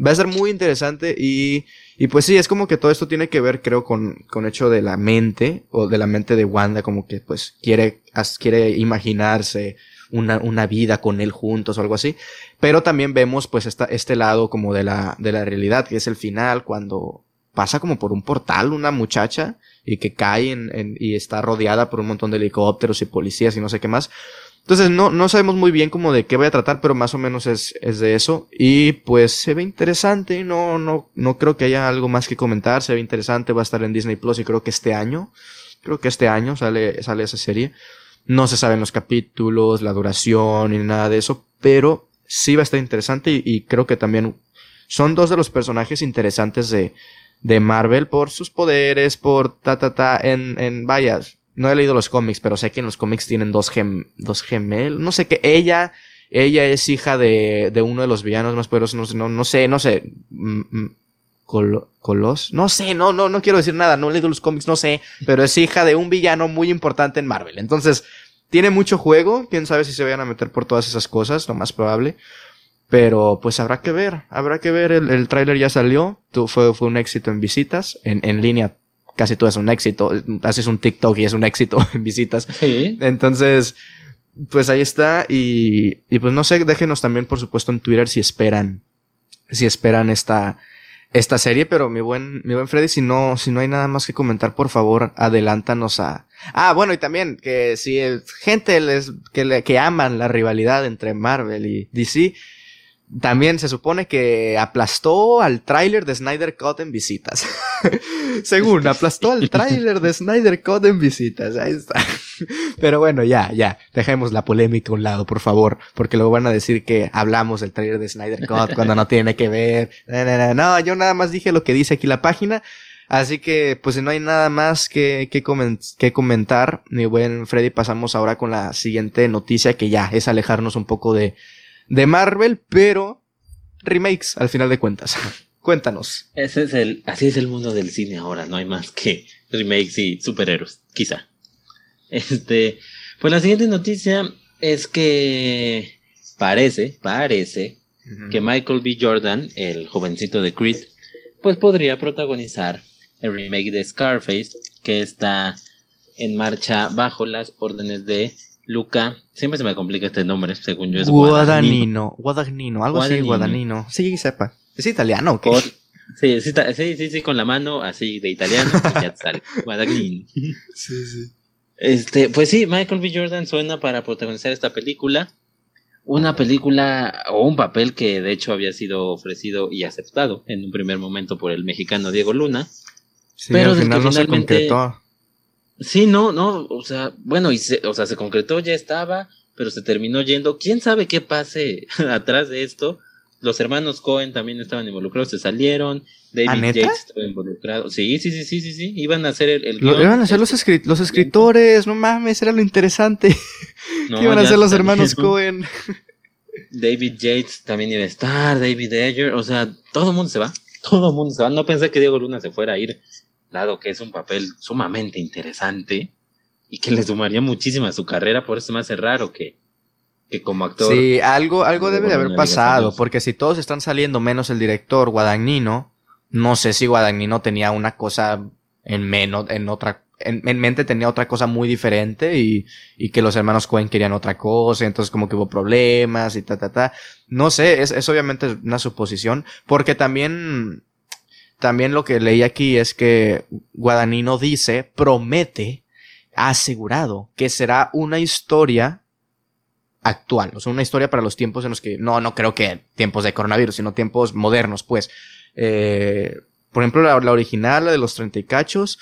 va a ser muy interesante y, y pues sí, es como que todo esto tiene que ver, creo, con, con hecho de la mente o de la mente de Wanda, como que pues quiere, quiere imaginarse una, una vida con él juntos o algo así. Pero también vemos pues esta, este lado como de la, de la realidad, que es el final cuando pasa como por un portal una muchacha y que cae en, y está rodeada por un montón de helicópteros y policías y no sé qué más. Entonces no, no sabemos muy bien cómo de qué voy a tratar, pero más o menos es, es de eso. Y pues se ve interesante, no, no, no creo que haya algo más que comentar, se ve interesante, va a estar en Disney Plus y creo que este año, creo que este año sale, sale esa serie. No se saben los capítulos, la duración ni nada de eso, pero sí va a estar interesante y, creo que también son dos de los personajes interesantes de, de Marvel por sus poderes, por ta ta ta, en, en, vaya, no he leído los cómics, pero sé que en los cómics tienen dos, gem, dos gemelos, no sé qué, ella, ella es hija de, de uno de los villanos más poderosos, no, no, sé, no sé, mm, mm, Colos, no sé, no, no, no quiero decir nada, no he leído los cómics, no sé, pero es hija de un villano muy importante en Marvel, entonces, tiene mucho juego, quién sabe si se vayan a meter por todas esas cosas, lo más probable. Pero pues habrá que ver, habrá que ver, el, el tráiler ya salió, fue, fue un éxito en visitas, en, en línea casi todo es un éxito, haces un TikTok y es un éxito en visitas. Sí. Entonces, pues ahí está y, y pues no sé, déjenos también por supuesto en Twitter si esperan, si esperan esta, esta serie, pero mi buen, mi buen Freddy, si no, si no hay nada más que comentar, por favor, adelántanos a, ah, bueno, y también que si gente les, que, le, que aman la rivalidad entre Marvel y DC, también se supone que aplastó al tráiler de Snyder Cut en visitas. Según, aplastó al tráiler de Snyder Cut en visitas. Ahí está. Pero bueno, ya, ya. Dejemos la polémica a un lado, por favor. Porque luego van a decir que hablamos del tráiler de Snyder Cut cuando no tiene que ver. No, yo nada más dije lo que dice aquí la página. Así que, pues si no hay nada más que, que, que comentar, mi buen Freddy, pasamos ahora con la siguiente noticia que ya es alejarnos un poco de, de Marvel, pero remakes al final de cuentas. Cuéntanos. Ese es el, así es el mundo del cine ahora, no hay más que remakes y superhéroes, quizá. Este, pues la siguiente noticia es que parece, parece que Michael B. Jordan, el jovencito de Creed, pues podría protagonizar el remake de Scarface que está en marcha bajo las órdenes de Luca, siempre se me complica este nombre, según yo es Guadagnino. Guadagnino, algo así, Guadagnino. Sí, sepa. ¿Es italiano o qué? sí, sí, sí, sí, con la mano así de italiano, ya sale. Guadagnino. Sí, sí. Este, pues sí, Michael B. Jordan suena para protagonizar esta película. Una película o un papel que de hecho había sido ofrecido y aceptado en un primer momento por el mexicano Diego Luna. Sí, pero al final no se concretó. Sí, no, no, o sea, bueno, y se, o sea, se concretó, ya estaba, pero se terminó yendo. ¿Quién sabe qué pase atrás de esto? Los hermanos Cohen también estaban involucrados, se salieron. David Yates estaba involucrado. Sí, sí, sí, sí, sí, sí. Iban a hacer el. el iban a ser los, los escritores, no mames, era lo interesante. iban a ser los hermanos Cohen. David Yates también iba a estar, David Ayer, o sea, todo el mundo se va. Todo el mundo se va. No pensé que Diego Luna se fuera a ir dado que es un papel sumamente interesante y que le sumaría muchísimo a su carrera, por eso me hace raro que, que como actor... Sí, algo, algo debe de haber pasado, porque si todos están saliendo menos el director Guadagnino, no sé si Guadagnino tenía una cosa en menos, en otra, en, mente tenía otra cosa muy diferente y, y que los hermanos Cohen querían otra cosa, entonces como que hubo problemas y ta, ta, ta. No sé, es, es obviamente una suposición, porque también también lo que leí aquí es que Guadagnino dice, promete, ha asegurado que será una historia actual, o sea, una historia para los tiempos en los que, no, no creo que tiempos de coronavirus, sino tiempos modernos, pues, eh, por ejemplo, la, la original, la de los 30 y cachos,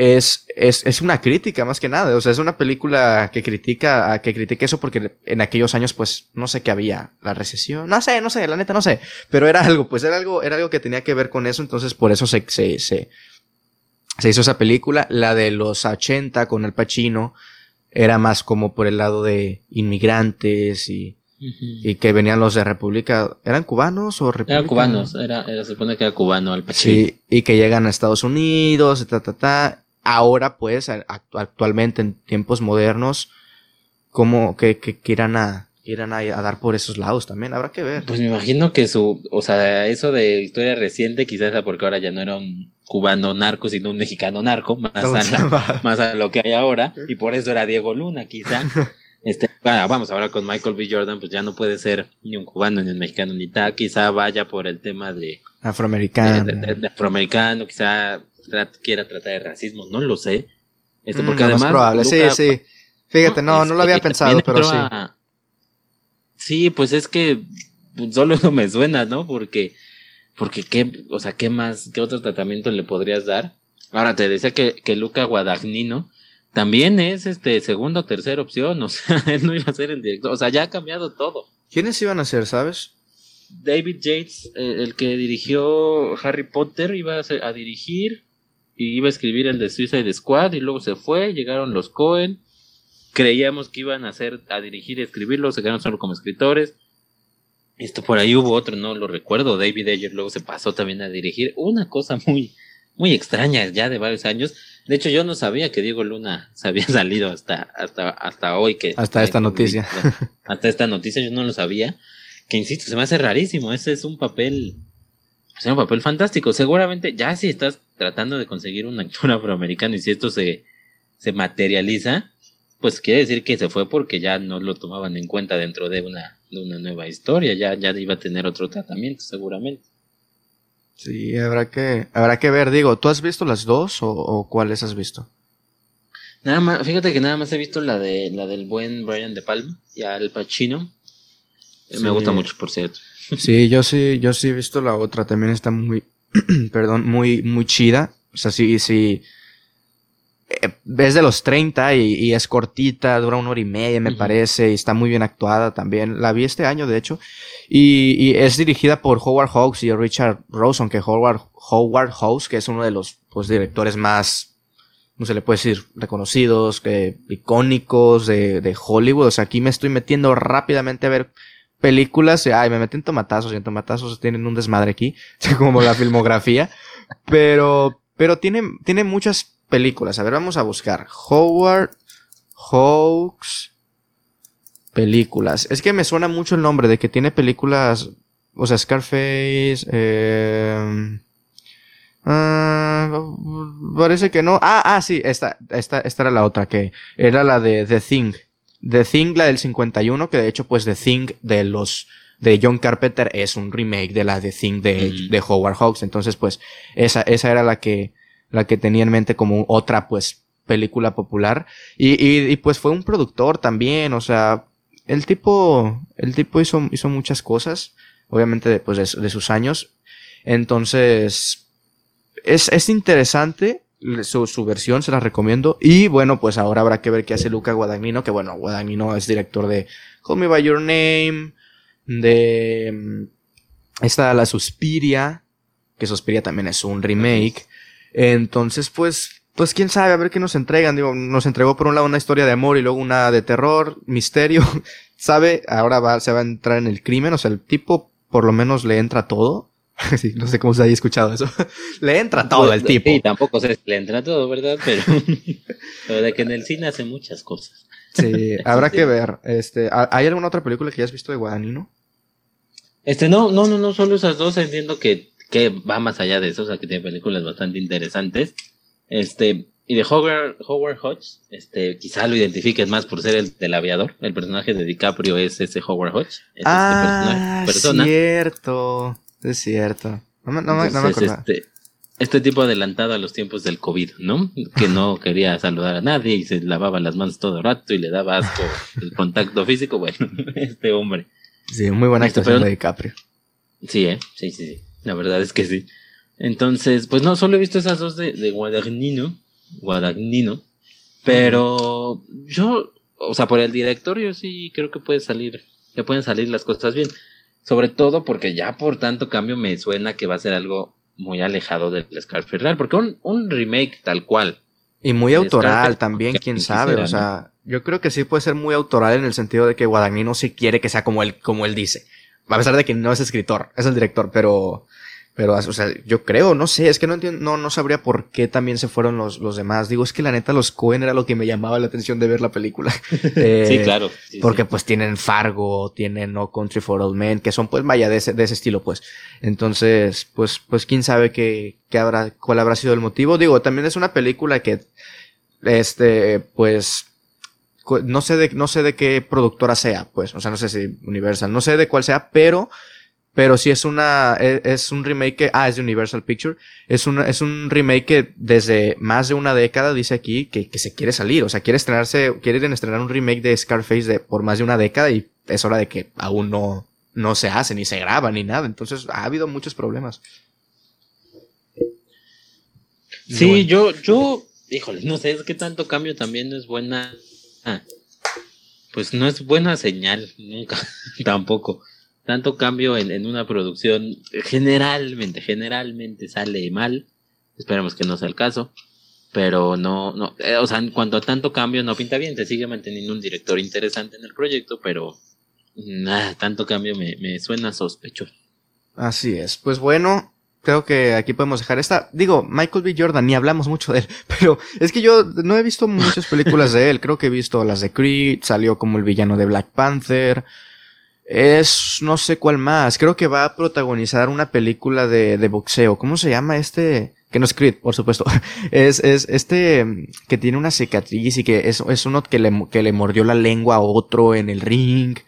es, es, es una crítica más que nada. O sea, es una película que critica, que critica eso porque en aquellos años, pues, no sé qué había. La recesión. No sé, no sé, la neta no sé. Pero era algo, pues era algo, era algo que tenía que ver con eso. Entonces, por eso se, se, se, se hizo esa película. La de los 80 con el Pacino era más como por el lado de inmigrantes y, y que venían los de República. ¿Eran cubanos o República? Eran cubanos, era, era, se supone que era cubano el Pacino. Sí, y que llegan a Estados Unidos, ta, ta, ta. Ahora, pues, actualmente en tiempos modernos, como que, que, quieran a, quieran a, dar por esos lados también, habrá que ver. Pues me imagino que su, o sea, eso de historia reciente, quizás porque ahora ya no era un cubano narco, sino un mexicano narco, más, a, más a lo que hay ahora, y por eso era Diego Luna, quizá. Este, vamos, ahora con Michael B. Jordan, pues ya no puede ser ni un cubano, ni un mexicano, ni tal, quizá vaya por el tema de afroamericano, de, afroamericano, quizá quiera tratar de racismo, no lo sé. Este, porque mm, además. Es probable, sí, sí. Fíjate, no, no, lo había pensado, pero sí. Sí, pues es que solo eso me suena, ¿no? Porque, porque qué, o sea, ¿qué más, qué otro tratamiento le podrías dar? Ahora te decía que, que Luca Guadagnino también es este segunda o tercera opción, o sea, él no iba a ser el director, o sea, ya ha cambiado todo. ¿Quiénes iban a ser, sabes? David Yates, eh, el que dirigió Harry Potter, iba a, a dirigir y iba a escribir el de Suicide Squad y luego se fue, llegaron los Cohen, creíamos que iban a hacer, a dirigir y escribirlo, se quedaron solo como escritores. Esto por ahí hubo otro, no lo recuerdo, David Ayer luego se pasó también a dirigir, una cosa muy, muy extraña ya de varios años. De hecho, yo no sabía que Diego Luna se había salido hasta, hasta, hasta hoy que. Hasta esta noticia. Hasta esta noticia yo no lo sabía. Que insisto, se me hace rarísimo. Ese es un papel. Es un papel fantástico. Seguramente, ya si estás tratando de conseguir un actor afroamericano y si esto se, se materializa, pues quiere decir que se fue porque ya no lo tomaban en cuenta dentro de una, de una nueva historia. Ya, ya iba a tener otro tratamiento, seguramente. Sí, habrá que, habrá que ver. Digo, ¿tú has visto las dos o, cuáles has visto? Nada más, fíjate que nada más he visto la de la del buen Brian De Palma y Al Pacino. Me gusta mucho, por cierto. Sí, yo sí, yo sí he visto la otra. También está muy, perdón, muy, muy chida. O sea, sí, sí es eh, de los 30 y, es cortita, dura una hora y media, me parece, y está muy bien actuada también. La vi este año, de hecho, y, es dirigida por Howard Hawks y Richard Rosen, que Howard, Howard Hawks, que es uno de los pues, directores más, no se le puede decir, reconocidos, que, icónicos de, de Hollywood. O sea, aquí me estoy metiendo rápidamente a ver películas, ay, me meten tomatazos y en tomatazos tienen un desmadre aquí, como la filmografía, pero, pero tiene, muchas películas. A ver, vamos a buscar. Howard Hawks películas. Es que me suena mucho el nombre de que tiene películas. O sea, Scarface. Eh, parece que no. Ah, ah, sí, esta, esta, esta era la otra que era la de The Thing. The Thing, la del 51, que de hecho, pues The Thing de los de John Carpenter es un remake de la The Thing de, de Howard Hawks. Entonces, pues, esa, esa era la que, la que tenía en mente como otra, pues, película popular. Y, y, y, pues fue un productor también, o sea, el tipo, el tipo hizo, hizo muchas cosas, obviamente después de, de, sus años. Entonces, es, es interesante su, su, versión, se la recomiendo. Y bueno, pues ahora habrá que ver qué hace Luca Guadagnino, que bueno, Guadagnino es director de Call Me By Your Name, de mm, esta La Suspiria, que Suspiria también es un remake. Entonces, pues, pues quién sabe, a ver qué nos entregan. Digo, nos entregó por un lado una historia de amor y luego una de terror, misterio. ¿Sabe? Ahora va, se va a entrar en el crimen. O sea, el tipo por lo menos le entra todo. sí, no sé cómo se haya escuchado eso. le entra todo el tipo. Sí, tampoco sé, le entra todo, ¿verdad? Pero, pero de que en el cine hace muchas cosas. Sí, habrá que ver. Este, ¿hay alguna otra película que hayas visto de Guadagnino? Este, no, no, no, no, solo esas dos. Entiendo que que va más allá de eso, o sea, que tiene películas bastante interesantes. Este, y de Howard, Howard Hodge, este, quizá lo identifiques más por ser el del aviador. El personaje de DiCaprio es ese Howard Hodge. Es este ah, este persona. cierto. Es cierto. No me, no, me este, este tipo adelantado a los tiempos del COVID, ¿no? Que no quería saludar a nadie y se lavaba las manos todo el rato y le daba asco el contacto físico. Bueno, este hombre. Sí, muy buena este, actuación de DiCaprio. Sí, ¿eh? Sí, sí, sí. La verdad es que sí. Entonces, pues no, solo he visto esas dos de, de Guadagnino, Guadagnino, pero yo, o sea, por el director yo sí creo que puede salir, que pueden salir las cosas bien. Sobre todo porque ya por tanto cambio me suena que va a ser algo muy alejado del Scarface real, porque un, un remake tal cual. Y muy autoral también, quién sabe, o sea, yo creo que sí puede ser muy autoral en el sentido de que Guadagnino sí quiere que sea como él, como él dice. A pesar de que no es escritor, es el director, pero pero, o sea, yo creo, no sé, es que no entiendo, no, no sabría por qué también se fueron los, los demás. Digo, es que la neta, los Cohen era lo que me llamaba la atención de ver la película. Eh, sí, claro. porque pues tienen Fargo, tienen No Country for Old Men, que son pues vaya de ese, de ese estilo, pues. Entonces, pues, pues quién sabe qué, qué habrá, cuál habrá sido el motivo. Digo, también es una película que, este, pues, no sé de, no sé de qué productora sea, pues, o sea, no sé si Universal, no sé de cuál sea, pero pero sí es una, e, es, un remake que, ah, es de Universal Picture. Es un, es un remake que desde más de una década dice aquí que, que se quiere salir. O sea, quiere estrenarse, quieren estrenar un remake de Scarface de, por más de una década y es hora de que aún no, no se hace, ni se graba, ni nada. Entonces ha habido muchos problemas. Sí, yo, yo, híjole, no sé, es que tanto cambio también no es buena. Ah, pues no es buena señal, nunca, tampoco tanto cambio en, una producción generalmente, generalmente sale mal. Esperemos que no sea el caso. Pero no, no, eh, o sea, en cuanto a tanto cambio no pinta bien, se sigue manteniendo un director interesante en el proyecto, pero nada, tanto cambio me, me suena sospechoso. Así es. Pues bueno, creo que aquí podemos dejar esta. Digo, Michael B. Jordan, ni hablamos mucho de él, pero es que yo no he visto muchas películas de él. Creo que he visto las de Creed, salió como el villano de Black Panther. Es, no sé cuál más. Creo que va a protagonizar una película de, de boxeo. ¿Cómo se llama este? Que no es Creed, por supuesto. Es, es este que tiene una cicatriz y que es, es uno que le, que le mordió la lengua a otro en el ring.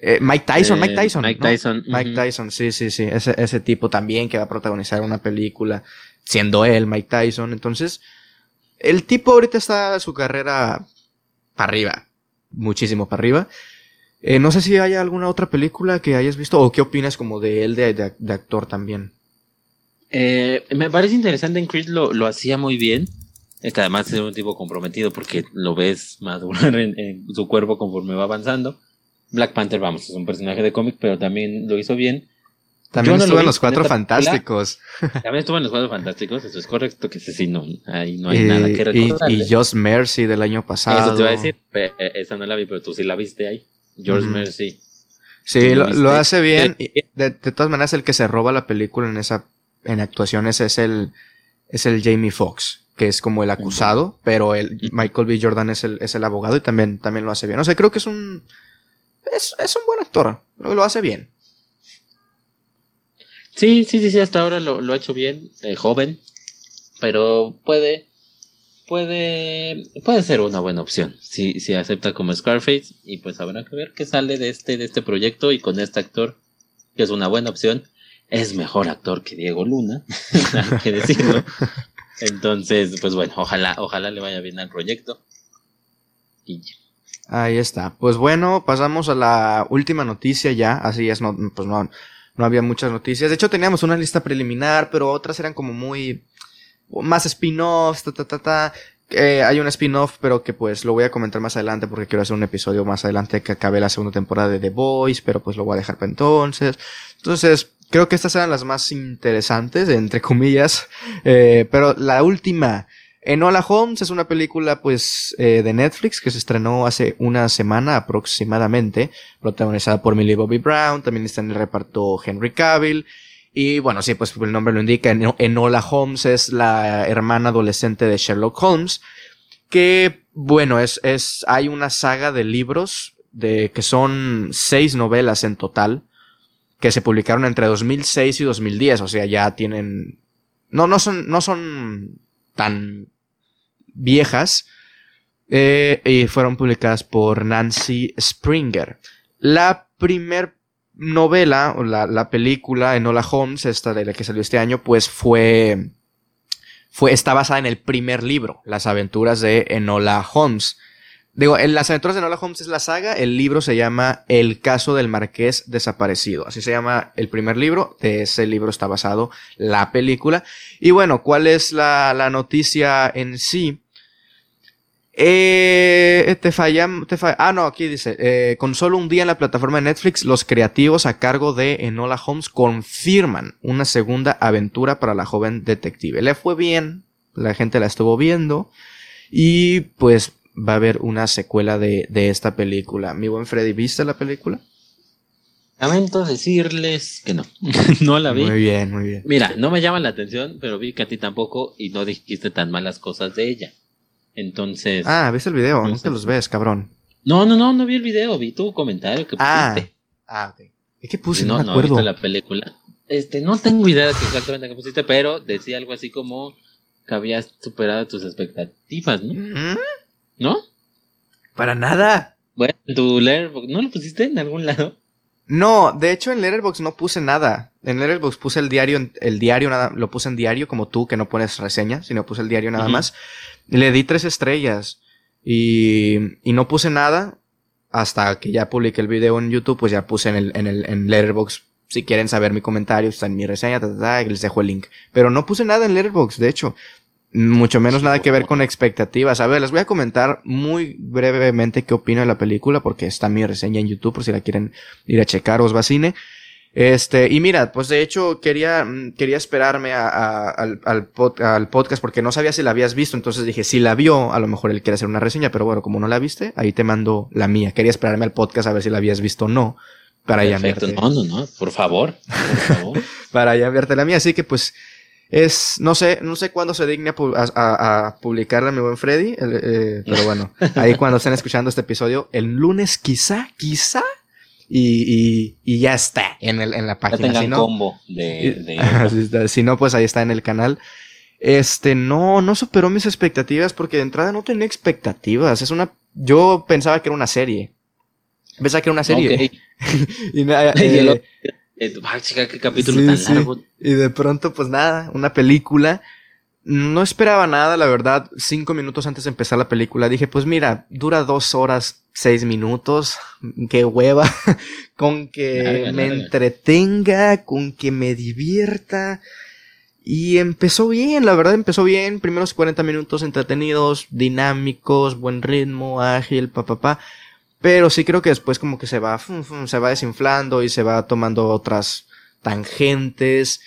Eh, Mike Tyson, Mike eh, Tyson. Mike Tyson. Mike Tyson, sí, sí, sí. Ese, ese tipo también que va a protagonizar una película, siendo él, Mike Tyson. Entonces, el tipo ahorita está su carrera para arriba. Muchísimo para arriba. Eh, no sé si hay alguna otra película que hayas visto o qué opinas como de él de, de, actor también. Eh, me parece interesante en Creed lo, lo hacía muy bien. Es que además es un tipo comprometido porque lo ves madurar en, en, su cuerpo conforme va avanzando. Black Panther, vamos, es un personaje de cómic, pero también lo hizo bien. También estuvo en los Cuatro Fantásticos. También estuvo en los Cuatro Fantásticos, eso es correcto, que sí, no, ahí no hay nada que recordar. Y, y Just Mercy del año pasado. Eso te iba a decir, esa no la vi, pero tú sí la viste ahí. George Mercy. Sí, lo, hace bien. De, todas maneras, el que se roba la película en esa, en actuaciones es el, es el Jamie Foxx, que es como el acusado, pero el Michael B. Jordan es el, es el abogado y también, también lo hace bien. O sea, creo que es un, es, es un buen actor, lo, hace bien. Sí, sí, sí, sí, hasta ahora lo, lo ha hecho bien, eh, joven, pero puede, puede, puede ser una buena opción si, si acepta como Scarface y pues habrá que ver qué sale de este, de este proyecto y con este actor que es una buena opción es mejor actor que Diego Luna hay que decirlo. Entonces pues bueno ojalá ojalá le vaya bien al proyecto. Y ahí está. Pues bueno pasamos a la última noticia ya. Así es no pues no no había muchas noticias. De hecho teníamos una lista preliminar pero otras eran como muy más spin-offs, ta, ta, ta, ta. Eh, hay un spin-off, pero que pues lo voy a comentar más adelante porque quiero hacer un episodio más adelante que acabe la segunda temporada de The Boys, pero pues lo voy a dejar para entonces. Entonces, creo que estas eran las más interesantes, entre comillas. Eh, pero la última, Enola Holmes es una película pues eh, de Netflix que se estrenó hace una semana aproximadamente, protagonizada por Millie Bobby Brown, también está en el reparto Henry Cavill. Y bueno, sí, pues el nombre lo indica. Enola Holmes es la hermana adolescente de Sherlock Holmes. Que, bueno, es, es, hay una saga de libros de, que son seis novelas en total. Que se publicaron entre 2006 y 2010. O sea, ya tienen, no, no son, no son tan viejas. Eh, y fueron publicadas por Nancy Springer. La primer novela, o la, la película Enola Holmes, esta de la que salió este año, pues fue, fue, está basada en el primer libro, Las aventuras de Enola Holmes. Digo, en Las aventuras de Nola Holmes es la saga, el libro se llama El caso del marqués desaparecido. Así se llama el primer libro, de ese libro está basado la película. Y bueno, ¿cuál es la, la noticia en sí? Eh, te falla, te falla. Ah, no, aquí dice, eh, con solo un día en la plataforma de Netflix, los creativos a cargo de Enola Holmes confirman una segunda aventura para la joven detective. Le fue bien, la gente la estuvo viendo y pues va a haber una secuela de, de esta película. Mi buen Freddy, ¿viste la película? Lamento decirles que no. no la vi. Muy bien, muy bien. Mira, no me llama la atención, pero vi que a ti tampoco y no dijiste tan malas cosas de ella. Entonces. Ah, ¿viste el video? No, te los ves, cabrón. No, no, no, no vi el video, vi tu comentario que ah, pusiste. Ah, ok. ¿Y qué puse? No, no, me acuerdo. no la película. Este, no tengo idea de qué exactamente que pusiste, pero decía algo así como que habías superado tus expectativas, ¿no? ¿Mm? ¿No? Para nada. Bueno, tu Letterboxd, ¿no lo pusiste en algún lado? No, de hecho en Letterboxd no puse nada. En Letterboxd puse el diario, el diario nada, lo puse en diario como tú que no pones reseña, sino puse el diario nada más. Le di tres estrellas y, y no puse nada hasta que ya publiqué el video en YouTube, pues ya puse en el, en el, en Letterboxd. Si quieren saber mi comentario, está en mi reseña, ta, ta, ta, les dejo el link. Pero no puse nada en Letterboxd, de hecho. Mucho menos nada que ver con expectativas. A ver, les voy a comentar muy brevemente qué opino de la película, porque está mi reseña en YouTube, por si la quieren ir a checar, os va cine. Este, y mira, pues de hecho quería, mm, quería esperarme a- a- al, al pod- al podcast porque no sabía si la habías visto, entonces dije, si la vio, a lo mejor él quiere hacer una reseña, pero bueno, como no la viste, ahí te mando la mía. Quería esperarme al podcast a ver si la habías visto o no, para ya No, no, no, por favor. Por favor. para ya verte la mía, así que pues, es, no sé, no sé cuándo se digne a, a- publicarla mi buen Freddy, el- eh, pero bueno, ahí cuando estén escuchando este episodio, el lunes quizá, quizá, y, y, y ya está en, el, en la página. si no, combo de, de-. Si no, pues ahí está en el canal. Este, no, no superó mis expectativas porque de entrada no tenía expectativas. Es una, yo pensaba que era una serie. Pensaba que era una serie. Y, eh, eh, chica, qué capítulo sí, tan sí. largo. y de pronto, pues nada, una película. No esperaba nada, la verdad. Cinco minutos antes de empezar la película dije, pues mira, dura dos horas, seis minutos. Qué hueva. con que Larga, me larga. entretenga, con que me divierta. Y empezó bien, la verdad empezó bien. Primeros 40 minutos entretenidos, dinámicos, buen ritmo, ágil, pa, pa, pa. Pero sí creo que después como que se va, fum, fum, se va desinflando y se va tomando otras tangentes.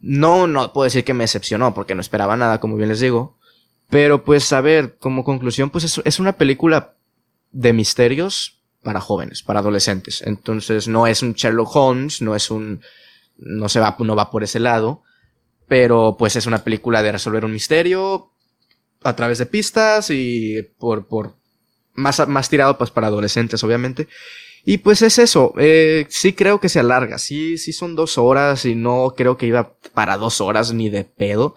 No, no puedo decir que me decepcionó porque no esperaba nada, como bien les digo. Pero pues, a ver, como conclusión, pues es, es una película de misterios para jóvenes, para adolescentes. Entonces no es un Sherlock Holmes, no es un, no se va, no va por ese lado. Pero pues es una película de resolver un misterio a través de pistas y por, por, más, más tirado pues para adolescentes, obviamente. Y pues es eso, eh, sí creo que se alarga, sí, sí son dos horas y no creo que iba para dos horas ni de pedo.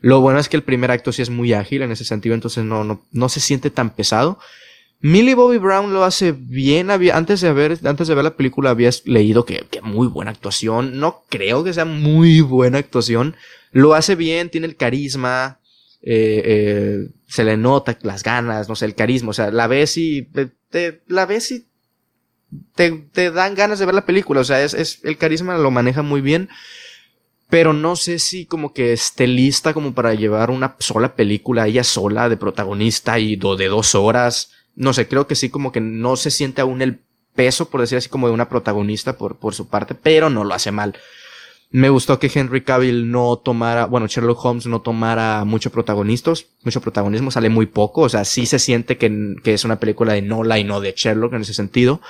Lo bueno es que el primer acto sí es muy ágil en ese sentido, entonces no, no, no se siente tan pesado. Millie Bobby Brown lo hace bien. Había, antes, de ver, antes de ver la película habías leído que, que muy buena actuación. No creo que sea muy buena actuación. Lo hace bien, tiene el carisma. Eh, eh, se le nota las ganas, no sé, el carisma. O sea, la ves y te, la ves y te, te dan ganas de ver la película. O sea, es, es, el carisma lo maneja muy bien. Pero no sé si como que esté lista como para llevar una sola película, ella sola, de protagonista y do- de dos horas. No sé, creo que sí como que no se siente aún el peso, por decir así, como de una protagonista por, por su parte, pero no lo hace mal. Me gustó que Henry Cavill no tomara, bueno, Sherlock Holmes no tomara mucho protagonistas, mucho protagonismo, sale muy poco, o sea, sí se siente que, que es una película de Nola y no de Sherlock en ese sentido.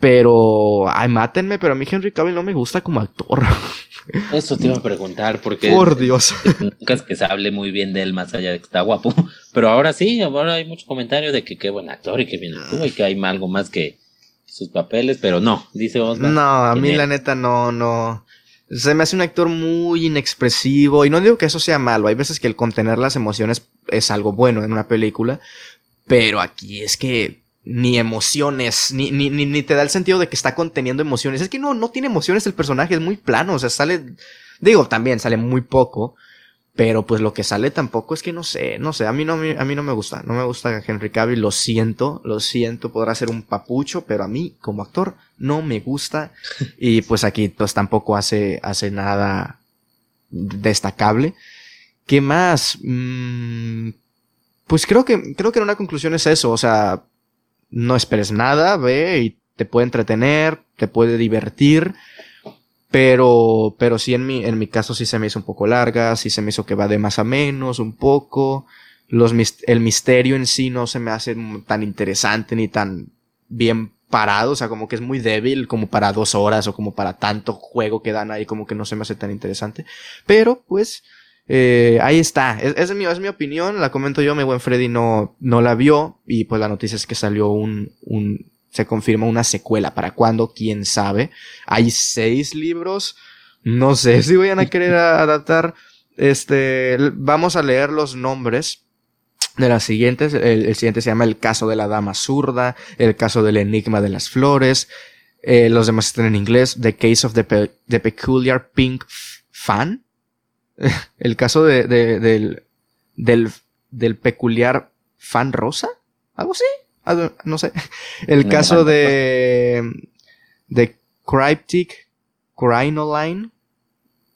Pero, ay, mátenme, pero a mí Henry Cavill no me gusta como actor. Eso te iba a preguntar, porque Por Dios. nunca es que se hable muy bien de él, más allá de que está guapo. Pero ahora sí, ahora hay mucho comentario de que qué buen actor y que bien actúa y que hay algo más que sus papeles, pero no, dice Osvaldo. No, a mí la neta no, no. Se me hace un actor muy inexpresivo y no digo que eso sea malo. Hay veces que el contener las emociones es algo bueno en una película, pero aquí es que ni emociones, ni, ni, ni, te da el sentido de que está conteniendo emociones. Es que no, no tiene emociones el personaje, es muy plano, o sea, sale, digo, también sale muy poco, Pero pues lo que sale tampoco es que no sé, no sé, a mí no, a mí no me gusta, no me gusta Henry Cavill, lo siento, lo siento, podrá ser un papucho, pero a mí como actor no me gusta y pues aquí pues tampoco hace, hace nada destacable. ¿Qué más? Mm, pues creo que, creo que en una conclusión es eso, o sea, no esperes nada, ve y te puede entretener, te puede divertir, pero, pero sí en mi, en mi caso sí se me hizo un poco larga, sí se me hizo que va de más a menos un poco. Los, el misterio en sí no se me hace tan interesante ni tan bien parado, o sea, como que es muy débil como para dos horas o como para tanto juego que dan ahí, como que no se me hace tan interesante. Pero, pues, eh, ahí está. Es, es, mi, es mi opinión, la comento yo, mi buen Freddy no, no la vio y pues la noticia es que salió un, un, se confirma una secuela. ¿Para cuándo? ¿Quién sabe? Hay seis libros. No sé si vayan a querer adaptar. Este, vamos a leer los nombres de las siguientes. El, siguiente se llama El caso de la dama zurda, El caso del enigma de las flores. Eh, los demás están en inglés. The case of the, peculiar pink fan. El caso de, del, del, del peculiar fan rosa. ¿Algo así? No sé. El caso de, de Cryptic Crinoline.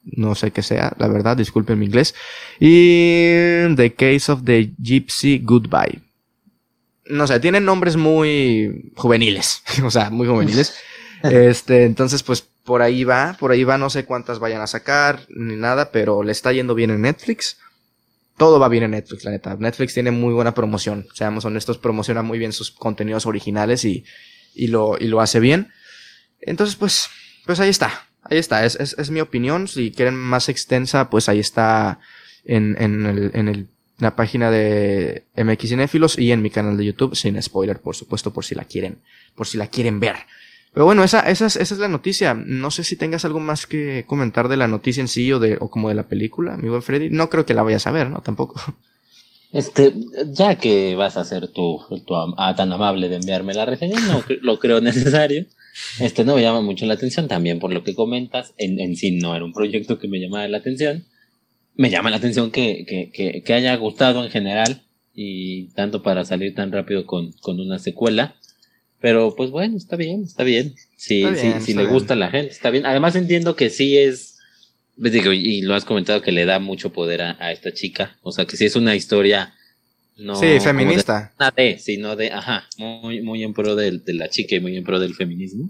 No sé qué sea, la verdad, disculpen mi inglés. Y The Case of the Gypsy Goodbye. No sé, tienen nombres muy juveniles. o sea, muy juveniles. este, entonces, pues por ahí va, por ahí va, no sé cuántas vayan a sacar, ni nada, pero le está yendo bien en Netflix todo va bien en Netflix, la neta. Netflix tiene muy buena promoción, seamos honestos, promociona muy bien sus contenidos originales y, y, lo, y lo hace bien. Entonces, pues, pues ahí está, ahí está, es, es, es mi opinión. Si quieren más extensa, pues ahí está en, en, el, en el, la página de MX Cinéfilos y en mi canal de YouTube, sin spoiler, por supuesto, por si la quieren, por si la quieren ver. Pero bueno, esa, esa, es, esa es la noticia. No sé si tengas algo más que comentar de la noticia en sí o, de, o como de la película, mi buen Freddy. No creo que la vayas a ver, ¿no? Tampoco. Este, ya que vas a ser tú, tan amable de enviarme la reseña, no lo creo necesario. Este no me llama mucho la atención, también por lo que comentas. En, en sí no era un proyecto que me llamara la atención. Me llama la atención que, que, que, que haya gustado en general y tanto para salir tan rápido con, con una secuela. Pero pues bueno, está bien, está bien. Si, si le gusta a la gente, está bien. Además entiendo que sí es, pues, digo, y lo has comentado que le da mucho poder a, esta chica. O sea, que sí es una historia no sí, feminista. De, sino de, ajá, muy, muy en pro de, la chica y muy en pro del feminismo.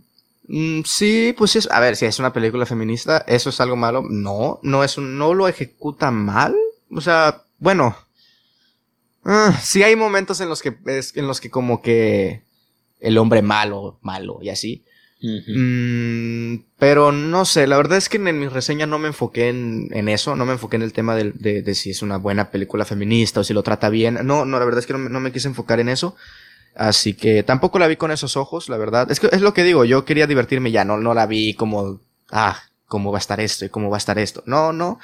Mm, sí, pues es, a ver, si es una película feminista, ¿eso es algo malo? No, no es un, no lo ejecuta mal. O sea, bueno. Uh, sí hay momentos en los que, es, en los que como que el hombre malo, malo y así. Mm, pero no sé, la verdad es que en mi reseña no me enfoqué en, en eso, no me enfoqué en el tema de, de, de, si es una buena película feminista o si lo trata bien. No, no, la verdad es que no, no, me quise enfocar en eso. Así que tampoco la vi con esos ojos, la verdad. Es que es lo que digo, yo quería divertirme ya, no, no la vi como, ah, cómo va a estar esto y cómo va a estar esto. No, no.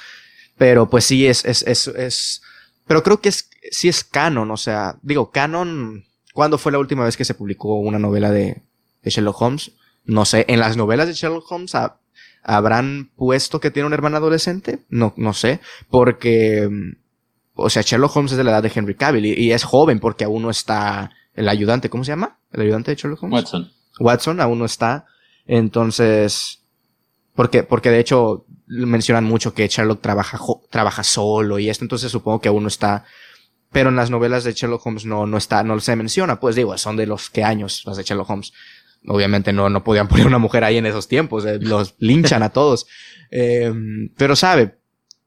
Pero pues sí es, es, es, es, pero creo que es, sí es canon, o sea, digo, canon, ¿Cuándo fue la última vez que se publicó una novela de, Sherlock Holmes? No sé, ¿en las novelas de Sherlock Holmes habrán puesto que tiene una hermana adolescente? No, no sé, porque, mm, o sea, Sherlock Holmes es de la edad de Henry Cavill y, es joven porque aún no está el ayudante, ¿cómo se llama? El ayudante de Sherlock Holmes. Watson. Watson aún no está. Entonces, porque, porque de hecho mencionan mucho que Sherlock trabaja, trabaja solo y esto, entonces supongo que aún no está pero en las novelas de Sherlock Holmes no, no está, no se menciona, pues digo, son de los que años las de Sherlock Holmes. Obviamente no, no podían poner una mujer ahí en esos tiempos, eh, los linchan a todos. Eh, pero sabe,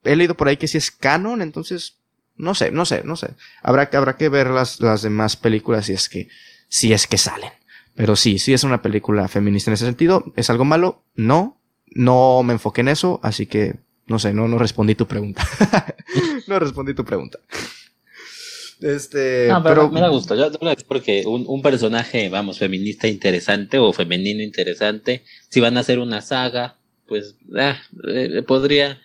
he leído por ahí que si es canon, entonces, no sé, no sé, no sé. Habrá, habrá que ver las, las demás películas si es que, si es que salen. Pero sí, sí es una película feminista en ese sentido. ¿Es algo malo? No. No me enfoqué en eso, así que, no sé, no, no respondí tu pregunta. no respondí tu pregunta. Este, pero, me da gusto. Yo, porque un, un, personaje, vamos, feminista interesante o femenino interesante, si van a hacer una saga, pues ah, eh, podría,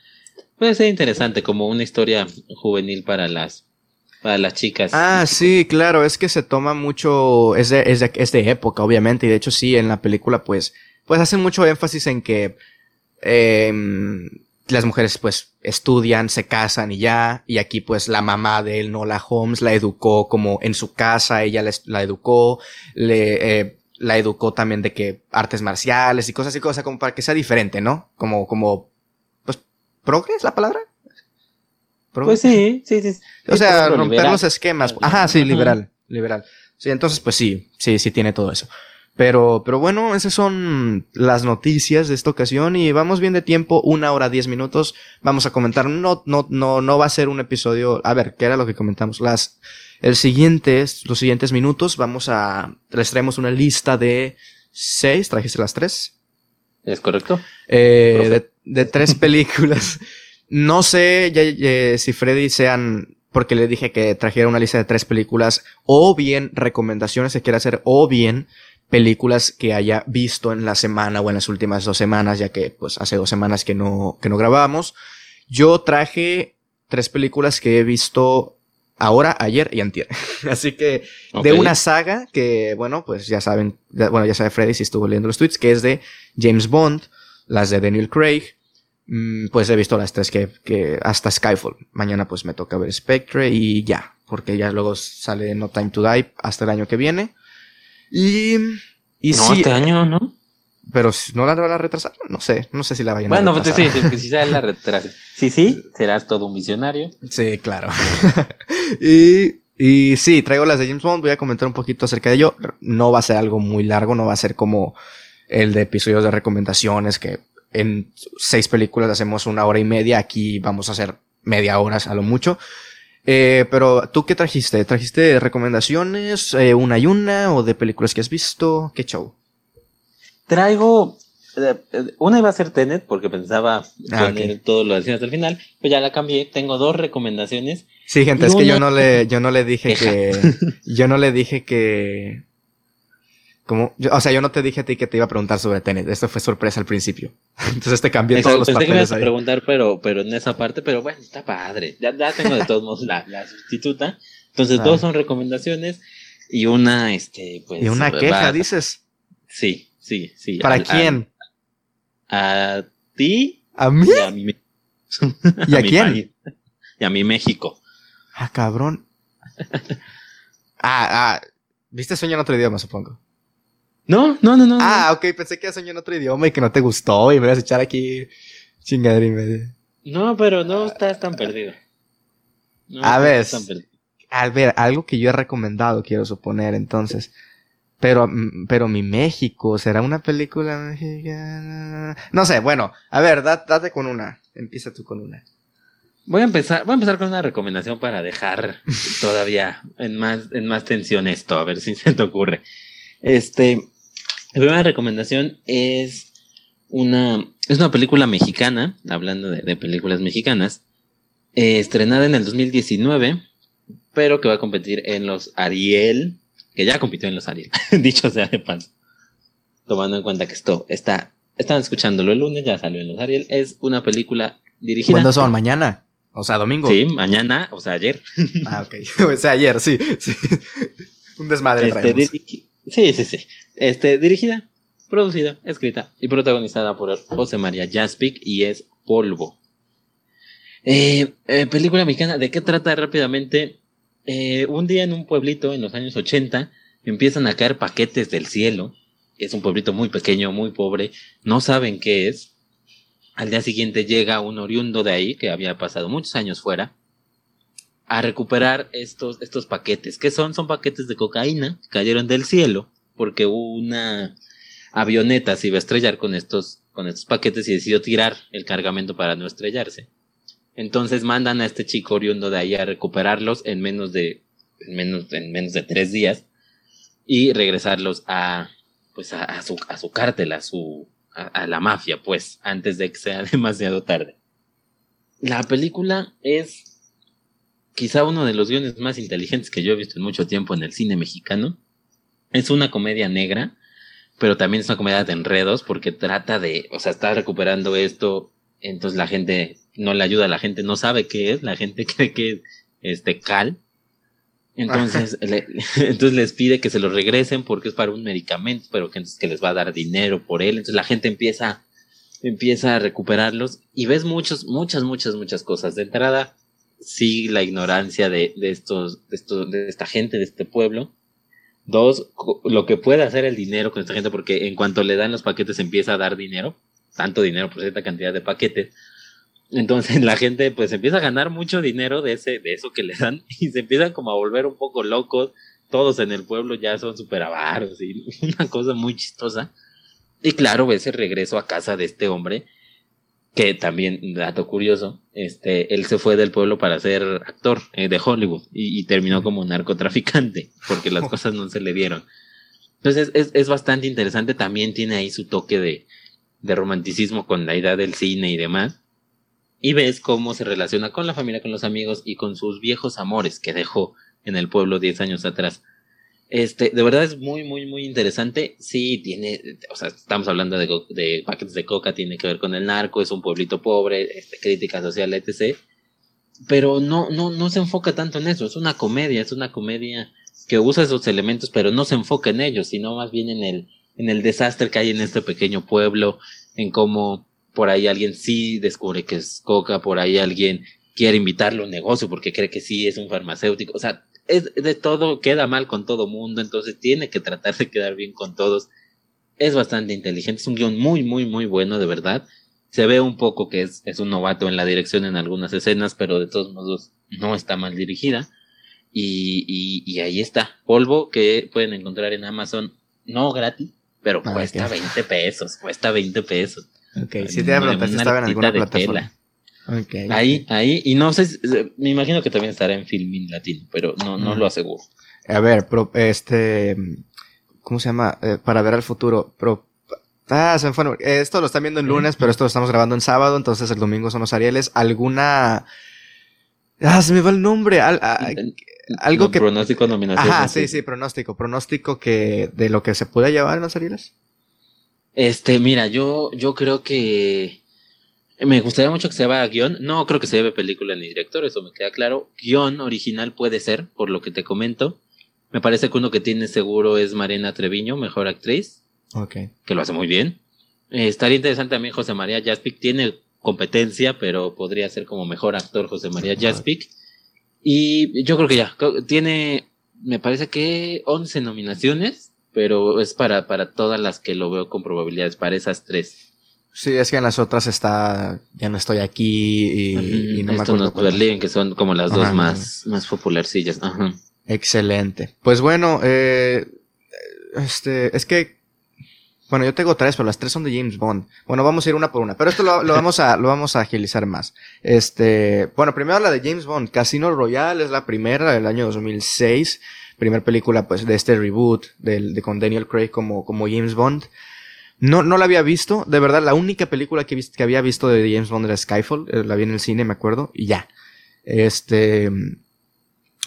puede ser interesante como una historia juvenil para las para las chicas. Ah, sí, claro, es que se toma mucho, es de, es de, es de época, obviamente, y de hecho sí, en la película, pues, pues hacen mucho énfasis en que, eh, las mujeres pues estudian, se casan y ya, y aquí pues la mamá de él, Nola Holmes, la educó como en su casa, ella la, educó, le, eh, la educó también de que artes marciales y cosas y cosas como para que sea diferente, ¿no? Como, como, pues, progres la palabra. Pues sí, sí, sí. O sea, romper los esquemas. Ajá, sí, liberal, liberal. Sí, entonces pues sí, sí, sí tiene todo eso. Pero, pero bueno, esas son las noticias de esta ocasión y vamos bien de tiempo, una hora diez minutos. Vamos a comentar, no, no, no, no va a ser un episodio, a ver, ¿qué era lo que comentamos? Las, el siguiente, los siguientes minutos vamos a, les traemos una lista de seis, trajiste las tres. ¿Es correcto? Eh, de, de, tres películas. no sé ya, si Freddy sean, porque le dije que trajera una lista de tres películas, o bien recomendaciones que quiera hacer, o bien películas que haya visto en la semana o en las últimas dos semanas, ya que pues hace dos semanas que no, que no grabábamos. Yo traje tres películas que he visto ahora, ayer y antier. Así que de una saga que, bueno, pues ya saben, bueno, ya sabe Freddy si estuvo leyendo los tweets, que es de James Bond, las de Daniel Craig. Mm, pues he visto las tres que, que hasta Skyfall. Mañana pues me toca ver Spectre y ya, porque ya luego sale No Time to Die hasta el año que viene. Y, y no, este año, ¿no? Pero no la van a retrasar, no sé, no sé si la vayan a retrasar. Bueno, pues sí, si se la retrasa. Sí, sí, serás todo un visionario. Sí, claro. y, y sí, traigo las de James Bond, voy a comentar un poquito acerca de ello. No va a ser algo muy largo, no va a ser como el de episodios de recomendaciones que en seis películas hacemos una hora y media, aquí vamos a hacer media hora a lo mucho. Eh, pero, ¿tú qué trajiste? ¿Trajiste recomendaciones, eh, una y una, o de películas que has visto? ¿Qué show? Traigo. Eh, una iba a ser Tenet, porque pensaba ah, poner todo lo hasta el final, pero ya la cambié. Tengo dos recomendaciones. Sí, gente, es que yo no le, yo no le dije que. Yo no le dije que. Como, o sea, yo no te dije a ti que te iba a preguntar sobre Tenet. Esto fue sorpresa al principio. Entonces te cambié todos los papeles. Que me a preguntar, pero, pero en esa parte, pero bueno, está padre. Ya, ya tengo de todos modos la, la sustituta. Entonces, dos son recomendaciones y una, este, pues. Y una queja, dices. Sí, sí, sí. ¿Para quién? A, ti. ¿A mí? Y a, mi, ¿Y a, quién? y a mi México. Ah, cabrón. ah, ah. ¿Viste Sueño en otro idioma, supongo? No, no, no, no. Ah, ok, pensé que soñado en otro idioma y que no te gustó y me ibas a echar aquí chingadera y medio. No, pero no estás tan perdido. a ver, a ver, algo que yo he recomendado, quiero suponer, entonces. Pero, mm, pero mi México, ¿será una película mexicana? No sé, bueno, a ver, date con una. Empieza tú con una. Voy a empezar, voy a empezar con una recomendación para dejar todavía en más, en más tensión esto, a ver si se te ocurre. Este, la primera recomendación es una, es una película mexicana, hablando de, películas mexicanas, eh, estrenada en el 2019, pero que va a competir en los Ariel, que ya compitió en los Ariel, dicho sea de paso. Tomando en cuenta que esto está, están escuchándolo el lunes, ya salió en los Ariel, es una película dirigida. ¿Cuándo son? ¿Mañana? O sea, domingo. Sí, mañana, o sea, ayer. ah, ok. o sea, ayer, sí. Un desmadre este, Sí, sí, sí. Este, dirigida, producida, escrita y protagonizada por José María Jaspic y es Polvo. Eh, eh, película mexicana, ¿de qué trata rápidamente? Eh, un día en un pueblito en los años 80 empiezan a caer paquetes del cielo. Es un pueblito muy pequeño, muy pobre, no saben qué es. Al día siguiente llega un oriundo de ahí, que había pasado muchos años fuera, a recuperar estos, estos paquetes. ¿Qué son? Son paquetes de cocaína, cayeron del cielo, porque una avioneta se iba a estrellar con estos, con estos paquetes y decidió tirar el cargamento para no estrellarse. Entonces mandan a este chico oriundo de ahí a recuperarlos en menos de, en menos, en menos de tres días y regresarlos a, pues a, su, a su cártel, a su, a la mafia, pues, antes de que sea demasiado tarde. La película es quizá uno de los guiones más inteligentes que yo he visto en mucho tiempo en el cine mexicano. Es una comedia negra, pero también es una comedia de enredos porque trata de, o sea, está recuperando esto, entonces la gente no le ayuda, la gente no sabe qué es, la gente cree que es este cal. Entonces, entonces les pide que se lo regresen porque es para un medicamento, pero que, que les va a dar dinero por él. Entonces la gente empieza empieza a recuperarlos y ves muchos, muchas, muchas, muchas cosas. De entrada, sí, la ignorancia de, de estos, de esta gente, de este pueblo. Dos, lo que puede hacer el dinero con esta gente, porque en cuanto le dan los paquetes empieza a dar dinero, tanto dinero por cierta cantidad de paquetes. Entonces la gente pues empieza a ganar mucho dinero de ese, de eso que le dan y se empiezan como a volver un poco locos. Todos en el pueblo ya son súper avaros y una cosa muy chistosa. Y claro, ves el regreso a casa de este hombre, que también, dato curioso, este, él se fue del pueblo para ser actor eh, de Hollywood y, terminó como narcotraficante, porque las cosas no se le dieron. Entonces es, es bastante interesante, también tiene ahí su toque de, de romanticismo con la idea del cine y demás. Y ves cómo se relaciona con la familia, con los amigos y con sus viejos amores que dejó en el pueblo 10 años atrás. Este, de verdad es muy, muy, muy interesante. Sí, tiene, o sea, estamos hablando de, paquetes de coca, tiene que ver con el narco, es un pueblito pobre, este, crítica social, etc. Pero no, no, no se enfoca tanto en eso. Es una comedia, es una comedia que usa esos elementos, pero no se enfoca en ellos, sino más bien en el, en el desastre que hay en este pequeño pueblo, en cómo por ahí alguien sí descubre que es coca, por ahí alguien quiere invitarlo a un negocio porque cree que sí es un farmacéutico. O sea, es de todo, queda mal con todo mundo, entonces tiene que tratar de quedar bien con todos. Es bastante inteligente, es un guion muy, muy, muy bueno, de verdad. Se ve un poco que es, es un novato en la dirección en algunas escenas, pero de todos modos no está mal dirigida. Y, y, y ahí está, polvo que pueden encontrar en Amazon, no gratis, pero ah, cuesta 20 pesos, cuesta 20 pesos. Ok, si te voy a si estaba en alguna plataforma. Okay. Ahí, ahí, y no sé, me imagino que también estará en Filmin Latino, pero no, no lo aseguro. A ver, este, ¿cómo se llama? Eh, para ver al futuro, pero, ah, se me fue, esto lo están viendo en lunes, pero esto lo estamos grabando en sábado, entonces el domingo son los Arieles. ¿Alguna, ah, se me va el nombre, algo que... Pronóstico, nominación. Ajá, sí, sí, pronóstico, pronóstico que, de lo que se puede llevar en los Arieles. Este, mira, yo, yo creo que me gustaría mucho que se vaya a guion. No creo que se lleve película ni director, eso me queda claro. Guión original puede ser, por lo que te comento. Me parece que uno que tiene seguro es Marina Treviño, mejor actriz. Ok. Que lo hace muy bien. Eh, estaría interesante también José María Jaspic. Tiene competencia, pero podría ser como mejor actor José María Jaspic. Y yo creo que ya. Tiene, me parece que 11 nominaciones, pero es para, para todas las que lo veo con probabilidades, para esas tres. Sí, es que en las otras está Ya no estoy aquí y, no me acuerdo. Berlín, que son como las dos más, más popularcillas. Ajá. Excelente. Pues bueno, eh, este, es que, bueno, yo tengo tres, pero las tres son de James Bond. Bueno, vamos a ir una por una, pero esto lo, lo vamos a, lo vamos a agilizar más. Este, bueno, primero la de James Bond. Casino Royale es la primera del año 2006. Primera película, pues, de este reboot del, de con Daniel Craig como, como James Bond. No, no la había visto. De verdad, la única película que, que había visto de James Bond era Skyfall. Eh, la vi en el cine, me acuerdo. Y ya. Este.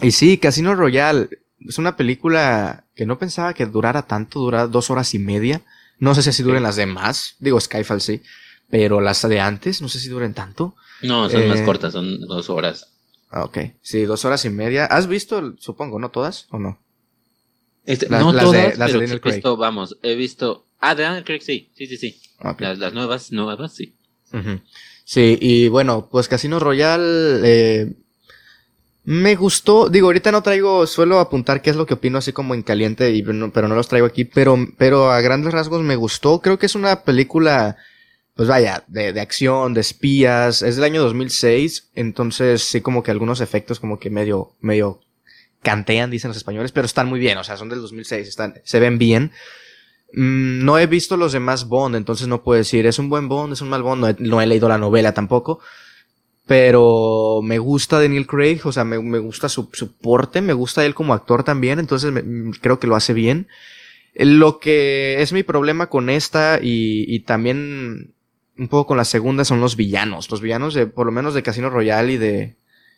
Y sí, Casino Royale. Es una película que no pensaba que durara tanto. Dura dos horas y media. No sé si así duren las demás. Digo, Skyfall sí. Pero las de antes, no sé si duren tanto. No, son más eh, cortas, son dos horas. Ah, ok. Sí, dos horas y media. ¿Has visto, supongo, no todas o no? Este, no todas, pero he visto, vamos, he visto Ah, de Daniel Craig, sí, sí, sí, sí. Las, nuevas, nuevas, sí. Sí, y bueno, pues Casino Royale, eh, me gustó, digo, ahorita no traigo, suelo apuntar qué es lo que opino así como en caliente, y, pero no los traigo aquí, pero, pero a grandes rasgos me gustó, creo que es una película, pues vaya, de, de acción, de espías, es del año 2006, entonces sí como que algunos efectos como que medio, medio cantean, dicen los españoles, pero están muy bien, o sea, son del 2006, están, se ven bien. Mm, no he visto los demás Bond, entonces no puedo decir, es un buen Bond, es un mal Bond, no he, leído la novela tampoco. Pero me gusta Daniel Craig, o sea, me, gusta su, porte, me gusta él como actor también, entonces mm, creo que lo hace bien. Lo que es mi problema con esta y, y también un poco con la segunda son los villanos. Los villanos de, por lo menos de Casino Royale y de,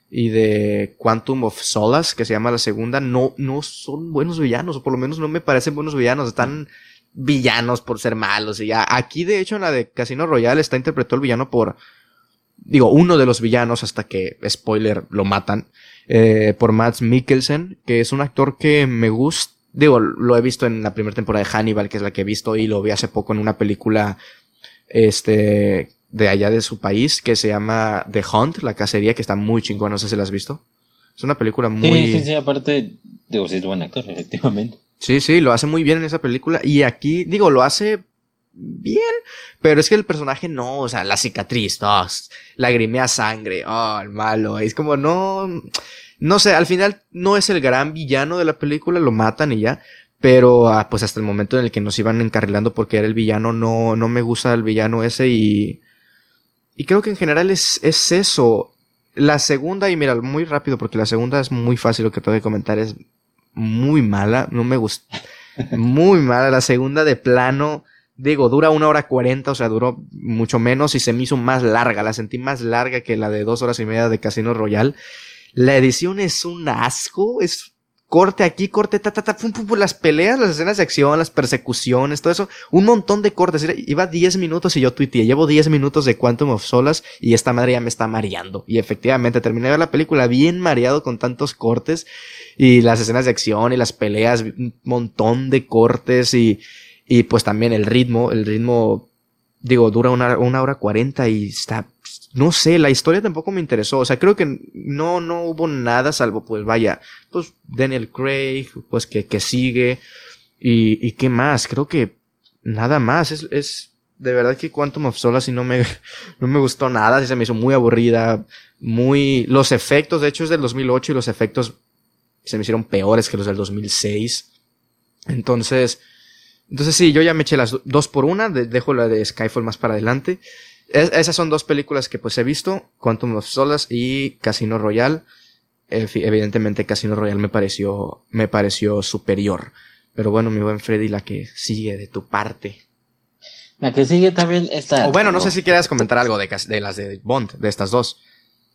y de Quantum of Solace, que se llama la segunda, no, no son buenos villanos, o por lo menos no me parecen buenos villanos, están villanos por ser malos y ya. Aquí, de hecho, en la de Casino Royale está interpretado el villano por, digo, uno de los villanos hasta que, spoiler, lo matan, eh, por Mads Mikkelsen, que es un actor que me gusta, digo, lo he visto en la primera temporada de Hannibal, que es la que he visto y lo vi hace poco en una película este, de allá de su país, que se llama The Hunt, la cacería, que está muy chingona, no sé si la has visto. Es una película muy... Sí, sí, sí, aparte, digo, sí es buen actor, efectivamente. Sí, sí, lo hace muy bien en esa película. Y aquí, digo, lo hace bien, pero es que el personaje no, o sea, la cicatriz, oh, lagrimea sangre, oh, el malo, es como no, no sé, al final no es el gran villano de la película, lo matan y ya, pero ah, pues hasta el momento en el que nos iban encarrilando porque era el villano, no, no me gusta el villano ese y, y creo que en general es, es eso. La segunda, y mira, muy rápido porque la segunda es muy fácil lo que tengo que comentar, es muy mala, no me gusta, muy mala, la segunda de plano, digo, dura una hora cuarenta, o sea, duró mucho menos y se me hizo más larga, la sentí más larga que la de dos horas y media de Casino Royal. La edición es un asco, es corte aquí, corte, ta, ta, ta, pum, pum, pum, las peleas, las escenas de acción, las persecuciones, todo eso, un montón de cortes. Iba 10 minutos y yo tuiteé, llevo 10 minutos de Quantum of Solas y esta madre ya me está mareando. Y efectivamente, terminé de ver la película bien mareado con tantos cortes y las escenas de acción y las peleas, un montón de cortes y, y pues también el ritmo, el ritmo, digo, dura una, una hora cuarenta y está no sé, la historia tampoco me interesó. O sea, creo que no, no hubo nada salvo, pues vaya, pues Daniel Craig, pues que, que sigue. Y, y qué más, creo que nada más. Es, es de verdad que Quantum of Solace no me, no me gustó nada. Se me hizo muy aburrida, muy, los efectos, de hecho es del 2008 y los efectos se me hicieron peores que los del 2006. Entonces, entonces sí, yo ya me eché las dos por una, dejo la de Skyfall más para adelante esas son dos películas que pues he visto, Quantum of Solace y Casino Royale. Evidentemente Casino Royale me pareció, me pareció superior. Pero bueno, mi buen Freddy, la que sigue de tu parte. La que sigue también está... O bueno, no sé si quieras comentar algo de, de las de Bond, de estas dos.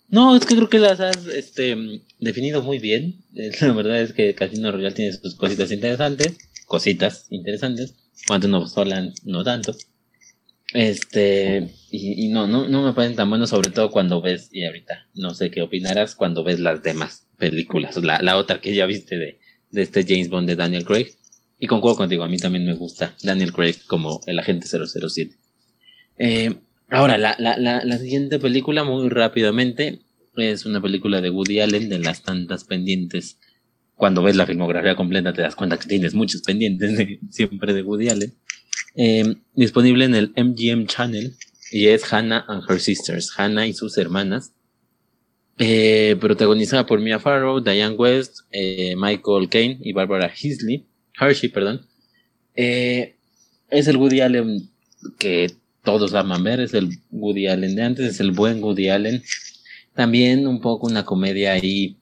No, es que creo que las has este, definido muy bien. La verdad es que Casino Royale tiene sus cositas interesantes. Cositas interesantes. Quantum of Solace no tanto. Este, y, no, no, no me parecen tan buenos, sobre todo cuando ves, y ahorita no sé qué opinarás, cuando ves las demás películas, la, la otra que ya viste de, de este James Bond de Daniel Craig. Y concuerdo contigo, a mí también me gusta Daniel Craig como el agente 007. Eh, ahora, la, la, la, la siguiente película, muy rápidamente, es una película de Woody Allen, de las tantas pendientes. Cuando ves la filmografía completa te das cuenta que tienes muchos pendientes siempre de Woody Allen. Eh, disponible en el MGM Channel y es Hannah and Her Sisters, Hannah y sus hermanas. Eh, protagonizada por Mia Farrow, Diane West, eh, Michael Caine y Barbara Heasley, Hershey, perdón. es el Woody Allen que todos aman ver, es el Woody Allen de antes, es el buen Woody Allen. También un poco una comedia ahí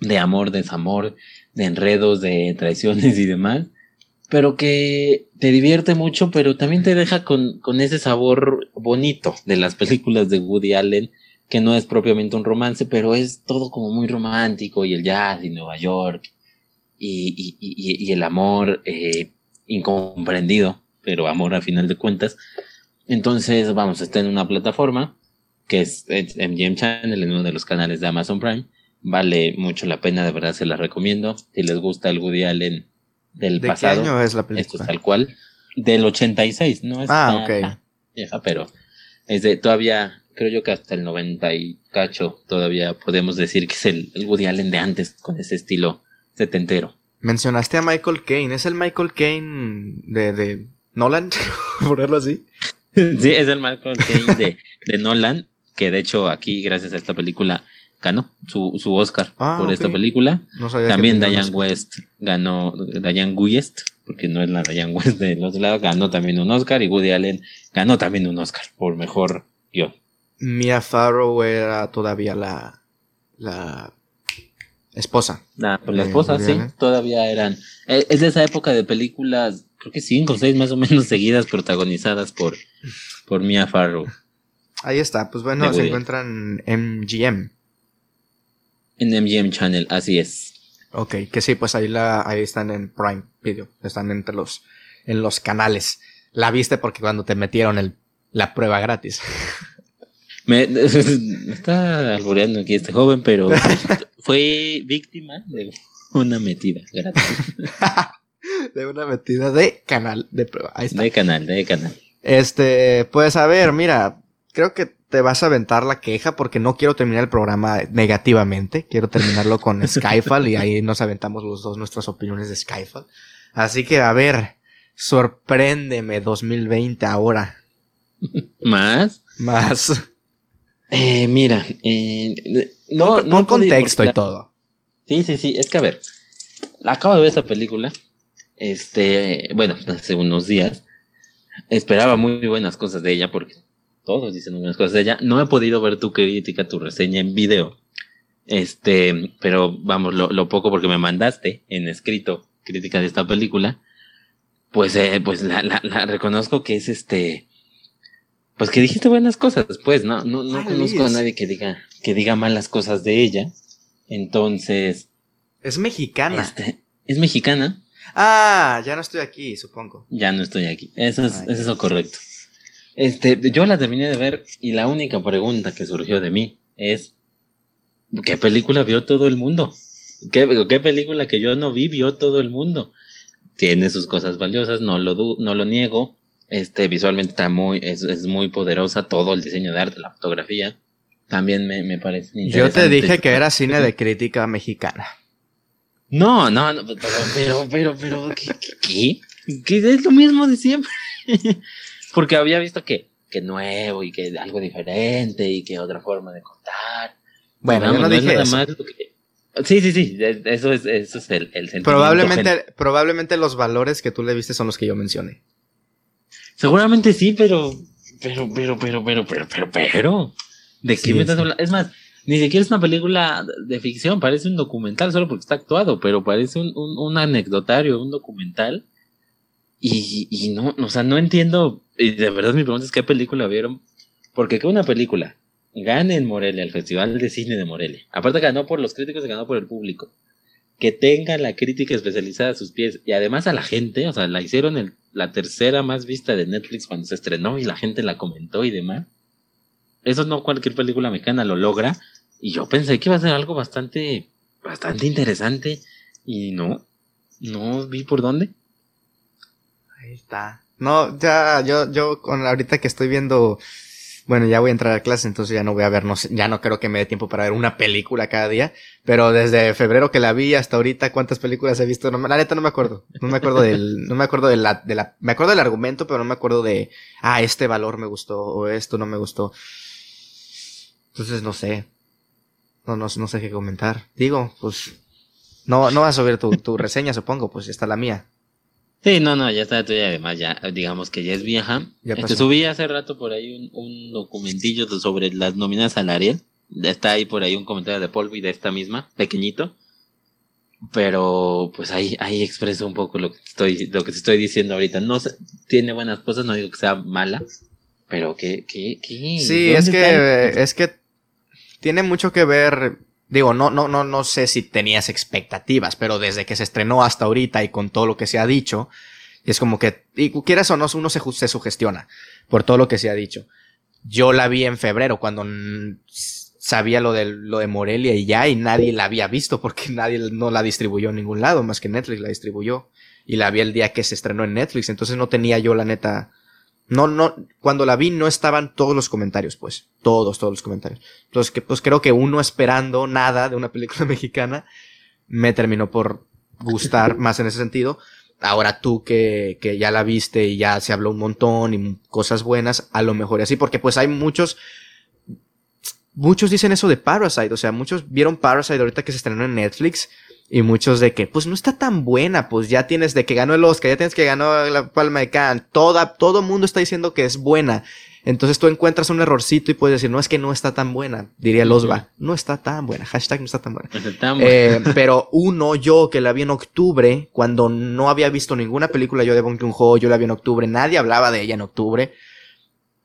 de amor, desamor, de enredos, de traiciones y demás pero que te divierte mucho, pero también te deja con, con ese sabor bonito de las películas de Woody Allen, que no es propiamente un romance, pero es todo como muy romántico, y el jazz y Nueva York, y, y, el amor eh, incomprendido, pero amor a final de cuentas. Entonces, vamos, está en una plataforma que es, MGM Channel, en uno de los canales de Amazon Prime. Vale mucho la pena, de verdad se la recomiendo. Si les gusta el Woody Allen del ¿De pasado. Qué año es la película? Esto es tal cual. Del 86, no es ah, ok. vieja, pero es de todavía, creo yo que hasta el 90 y cacho todavía podemos decir que es el, el Woody Allen de antes, con ese estilo setentero. Mencionaste a Michael Caine, ¿es el Michael Caine de, de Nolan? Ponerlo así. sí, es el Michael Caine de, de Nolan, que de hecho aquí, gracias a esta película, ganó su, su Oscar ah, por esta película. También Diane West ganó, Diane West, porque no es la Diane West de los lados, ganó también un Oscar y Woody Allen ganó también un Oscar por mejor guion. Mia Farrow era todavía la, la esposa. La, pues la esposa, sí, todavía eran. E, es de esa época de películas, creo que cinco o seis más o menos seguidas protagonizadas por, por Mia Farrow. Ahí está, pues bueno, se encuentran en MGM. En MGM Channel, así es. Ok, que sí, pues ahí la, ahí están en Prime Video, están entre los, en los canales. La viste porque cuando te metieron el, la prueba gratis. Me, está albureando aquí este joven, pero fue víctima de una metida gratis. de una metida de canal de prueba. Ahí está. De canal, de canal. Este, pues a ver, mira, creo que te vas a aventar la queja porque no quiero terminar el programa negativamente. Quiero terminarlo con Skyfall y ahí nos aventamos los dos nuestras opiniones de Skyfall. Así que, a ver, sorpréndeme 2020 ahora. ¿Más? Más. Eh, mira, eh, no, no, no contexto y todo. Sí, sí, sí, es que a ver, acabo de ver esa película, este, bueno, hace unos días, esperaba muy buenas cosas de ella porque todos dicen buenas cosas de ella. No he podido ver tu crítica, tu reseña en video. Este, pero vamos, lo, poco porque me mandaste en escrito crítica de esta película, pues, eh, pues la, la, reconozco que es este, pues que dijiste buenas cosas, pues, no, no, no conozco a nadie que diga, que diga malas cosas de ella. Entonces. Es mexicana. Este, es mexicana. Ah, ya no estoy aquí, supongo. Ya no estoy aquí. Eso es, eso es lo correcto. Este, yo la terminé de ver y la única pregunta que surgió de mí es, ¿qué película vio todo el mundo? ¿Qué, qué película que yo no vi vio todo el mundo? Tiene sus cosas valiosas, no lo, no lo niego. Este, visualmente está muy, es, es, muy poderosa todo el diseño de arte, la fotografía. También me, me parece Yo te dije que era cine de crítica mexicana. No, no, no pero, pero, pero, ¿qué, qué, qué? es lo mismo de siempre? Porque había visto que, que nuevo y que algo diferente y que otra forma de contar. Bueno, yo no, dije eso. Sí, sí, sí, eso es, eso es el, el sentimiento. Probablemente, probablemente los valores que tú le viste son los que yo mencioné. Seguramente sí, pero, pero, pero, pero, pero, pero, pero, pero, ¿de qué me estás hablando? Es más, ni siquiera es una película de ficción, parece un documental solo porque está actuado, pero parece un, un, un anecdotario, un documental y, y no, o sea, no entiendo, y de verdad mi pregunta es qué película vieron, porque que una película gane en Morelia, el Festival de Cine de Morelia, aparte ganó por los críticos y ganó por el público, que tenga la crítica especializada a sus pies, y además a la gente, o sea, la hicieron el, la tercera más vista de Netflix cuando se estrenó y la gente la comentó y demás. Eso no cualquier película mexicana lo logra, y yo pensé que iba a ser algo bastante, bastante interesante, y no, no vi por dónde. No, ya, yo, yo con ahorita que estoy viendo, bueno, ya voy a entrar a clase, entonces ya no voy a ver, no ya no creo que me dé tiempo para ver una película cada día, pero desde febrero que la vi hasta ahorita, ¿cuántas películas he visto? No, la neta no me acuerdo, no me acuerdo del, no me acuerdo de la, de la, me acuerdo del argumento, pero no me acuerdo de, ah, este valor me gustó, o esto no me gustó. Entonces no sé, no, no, no sé qué comentar. Digo, pues, no, no vas a subir tu, tu reseña, supongo, pues está la mía. Sí, no, no, ya está tuya, además ya, digamos que ya es vieja. Ya este, subí hace rato por ahí un, un documentillo sobre las nominadas al Ariel. Está ahí por ahí un comentario de Polvi de esta misma, pequeñito. Pero pues ahí, ahí expreso un poco lo que estoy, lo que te estoy diciendo ahorita. No tiene buenas cosas, no digo que sea mala, pero que, que, que. Sí, es que, es que tiene mucho que ver Digo, no, no, no, no sé si tenías expectativas, pero desde que se estrenó hasta ahorita y con todo lo que se ha dicho, es como que, y quieras o no, uno se, se sugestiona por todo lo que se ha dicho. Yo la vi en febrero cuando sabía lo de, lo de Morelia y ya, y nadie la había visto porque nadie no la distribuyó en ningún lado, más que Netflix la distribuyó. Y la vi el día que se estrenó en Netflix, entonces no tenía yo la neta no, no, cuando la vi no estaban todos los comentarios, pues. Todos, todos los comentarios. Entonces, que, pues creo que uno esperando nada de una película mexicana me terminó por gustar más en ese sentido. Ahora tú que, que ya la viste y ya se habló un montón y cosas buenas, a lo mejor y así, porque pues hay muchos, muchos dicen eso de Parasite, o sea, muchos vieron Parasite ahorita que se estrenó en Netflix y muchos de que, pues no está tan buena, pues ya tienes de que ganó el Oscar, ya tienes que ganó la Palma de Cannes, toda, todo mundo está diciendo que es buena. Entonces tú encuentras un errorcito y puedes decir, no es que no está tan buena, diría Losba, no está tan buena, hashtag no está tan buena. Eh, pero uno, yo que la vi en octubre, cuando no había visto ninguna película yo de Bong Joon-ho, yo la vi en octubre, nadie hablaba de ella en octubre,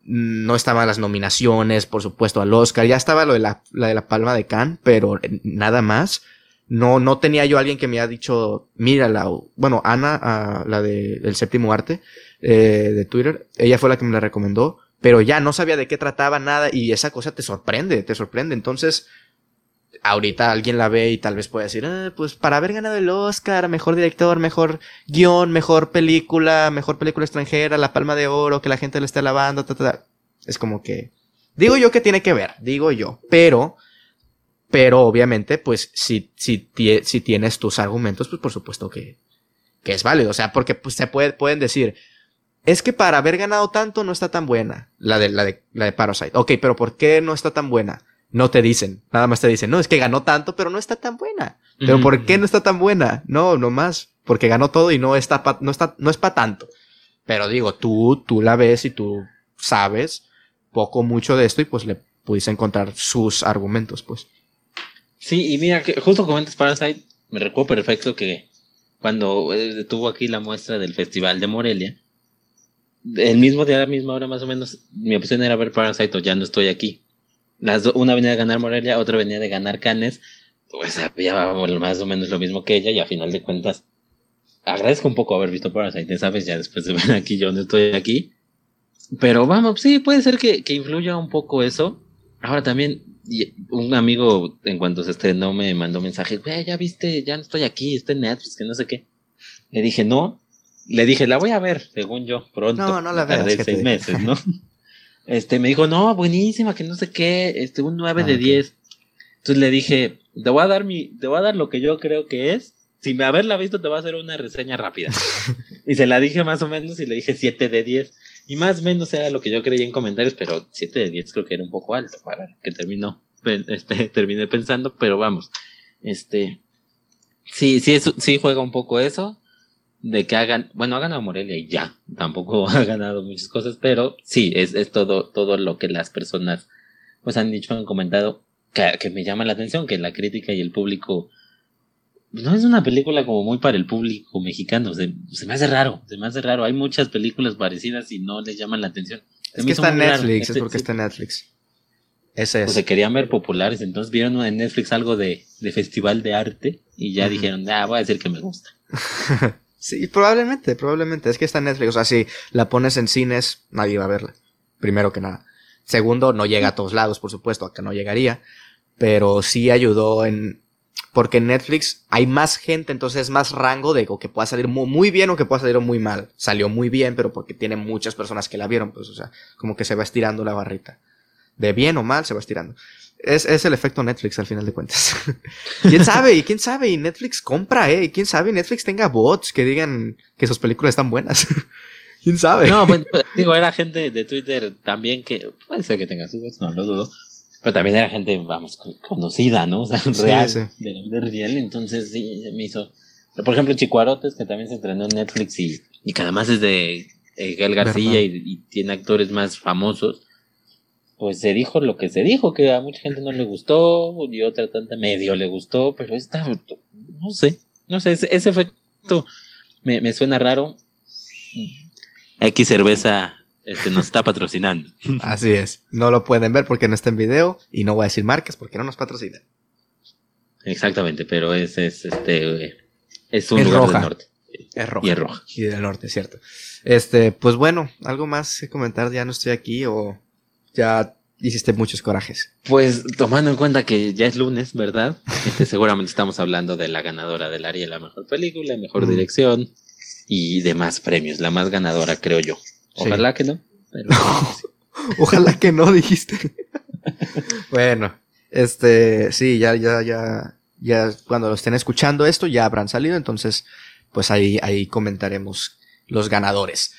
no estaban las nominaciones, por supuesto, al Oscar, ya estaba lo de la, la de la Palma de Cannes, pero nada más no, no tenía yo alguien que me haya dicho, mírala, bueno, Ana, la de, del séptimo arte, eh, de Twitter, ella fue la que me la recomendó, pero ya no sabía de qué trataba nada y esa cosa te sorprende, te sorprende. Entonces, ahorita alguien la ve y tal vez puede decir, ah, pues para haber ganado el Oscar, mejor director, mejor guion, mejor película, mejor película extranjera, la palma de oro, que la gente le esté lavando, es como que, digo yo que tiene que ver, digo yo, pero, pero obviamente, pues si, si, si tienes tus argumentos, pues por supuesto que, que es válido, o sea, porque pues se puede, pueden decir, es que para haber ganado tanto no está tan buena, la de, la de, la de Parasite, ok, pero ¿por qué no está tan buena? no te dicen, nada más te dicen, no, es que ganó tanto, pero no está tan buena. Pero ¿por qué no está tan buena? No, no más, porque ganó todo y no está no está, no es para tanto. Pero digo, tú, tú la ves y tú sabes poco mucho de esto y pues le pudiste encontrar sus argumentos, pues. Sí, y mira, que justo comentas Parasite, me recuerdo perfecto que cuando eh, tuvo aquí la muestra del Festival de Morelia, el mismo día, a la misma hora más o menos, mi opción era ver Parasite o Ya no estoy aquí una venía de ganar Morelia, otra venía de ganar Canes, pues había más o menos lo mismo que ella y a final de cuentas agradezco un poco haber visto Parasite, ¿sabes? Ya después de ver aquí yo no estoy aquí. Pero vamos, sí, puede ser que, que influya un poco eso. Ahora también, un amigo en cuanto se estrenó me mandó mensaje, güey, ya viste, ya no estoy aquí, estoy en Netflix, que no sé qué. Le dije, no. Le dije, la voy a ver, según yo, pronto. No, no la veas. De seis meses, ¿no? Este, me dijo, no, buenísima, que no sé qué, este, un 9 de 10. Entonces le dije, te voy a dar mi, te voy a dar lo que yo creo que es. Sin haberla visto, te voy a hacer una reseña rápida. y se la dije más o menos y le dije 7 de 10. Y más o menos era lo que yo creía en comentarios, pero 7 de 10 creo que era un poco alto para que terminó, este, terminé pensando, pero vamos, este, sí, sí, sí juega un poco eso de que hagan, bueno, ha ganado Morelia y ya, tampoco ha ganado muchas cosas, pero sí, es, es todo, todo lo que las personas pues han dicho, han comentado, que me llama la atención, que la crítica y el público, no es una película como muy para el público mexicano, se, se me hace raro, se me hace raro, hay muchas películas parecidas y no les llaman la atención. Es que está en Netflix, es este, porque está en Netflix. Ese es. Pues se querían ver populares, entonces vieron en Netflix algo de, de festival de arte y ya dijeron, ah, voy a decir que me gusta. Sí, probablemente, probablemente. Es que está en Netflix. O sea, si la pones en cines, nadie va a verla. Primero que nada. Segundo, no llega a todos lados, por supuesto, acá no llegaría. Pero sí ayudó en. Porque en Netflix hay más gente, entonces es más rango de que pueda salir muy, bien o que pueda salir muy mal. Salió muy bien, pero porque tiene muchas personas que la vieron, pues, o sea, como que se va estirando la barrita. De bien o mal se va estirando. Es, es, el efecto Netflix al final de cuentas. ¿Quién sabe? ¿Y quién sabe? Y Netflix compra, ¿eh? ¿Y quién sabe? Netflix tenga bots que digan que sus películas están buenas. ¿Quién sabe? No, pues, digo, era gente de Twitter también que puede ser que tenga sus bots, no lo dudo. Pero también era gente, vamos, conocida, ¿no? O sea, real, de la vida real. Entonces sí, me hizo. Por ejemplo, Chicuarotes, que también se entrenó en Netflix y, y que además es de Gael García y, y tiene actores más famosos pues se dijo lo que se dijo, que a mucha gente no le gustó, y otra tanta medio le gustó, pero esta, no sé, no sé, ese, efecto me, me, suena raro. X cerveza este, nos está patrocinando. Así es, no lo pueden ver porque no está en video, y no voy a decir marcas porque no nos patrocinan. Exactamente, pero es, es este, es un lugar del norte. Es roja. Y es roja. Y del norte, cierto. Este, pues bueno, algo más que comentar, ya no estoy aquí o ya hiciste muchos corajes. Pues tomando en cuenta que ya es lunes, ¿verdad? Este, seguramente estamos hablando de la ganadora del área, la mejor película, mejor mm. dirección y demás premios, la más ganadora, creo yo. Ojalá que no. Ojalá que no, dijiste. bueno, este, sí, ya, ya, ya, ya, cuando lo estén escuchando esto, ya habrán salido, entonces, pues ahí, ahí comentaremos los ganadores.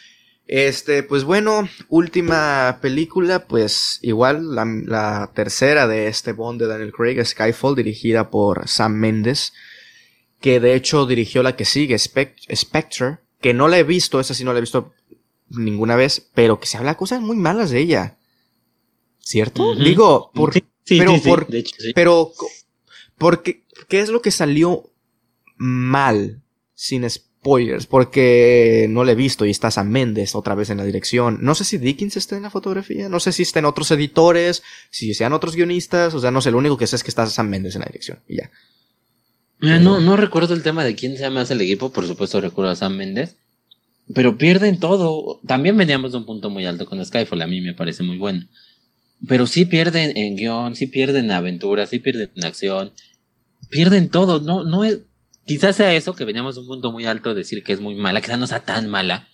Este, pues bueno, última película, pues igual la, tercera de este Bond de Daniel Craig, Skyfall, dirigida por Sam Mendes, que de hecho dirigió la que sigue, Spectre, que no la he visto, esa sí no la he visto ninguna vez, pero que se habla cosas muy malas de ella. ¿Cierto? Digo, por, pero por, pero, porque, ¿qué es lo que salió mal sin spoilers, porque no le he visto y está Sam Mendes otra vez en la dirección. No sé si Dickens está en la fotografía, no sé si está en otros editores, si sean otros guionistas, o sea, no sé, lo único que sé es que está Sam Mendes en la dirección y ya. no, no recuerdo el tema de quién se llama el equipo, por supuesto recuerdo a Sam Mendes, pero pierden todo. También veníamos de un punto muy alto con Skyfall, a mí me parece muy bueno. pero sí pierden en guion, sí pierden en aventura, sí pierden en acción, pierden todo, no, no es, quizás sea eso que veníamos de un punto muy alto decir que es muy mala, quizás no sea tan mala,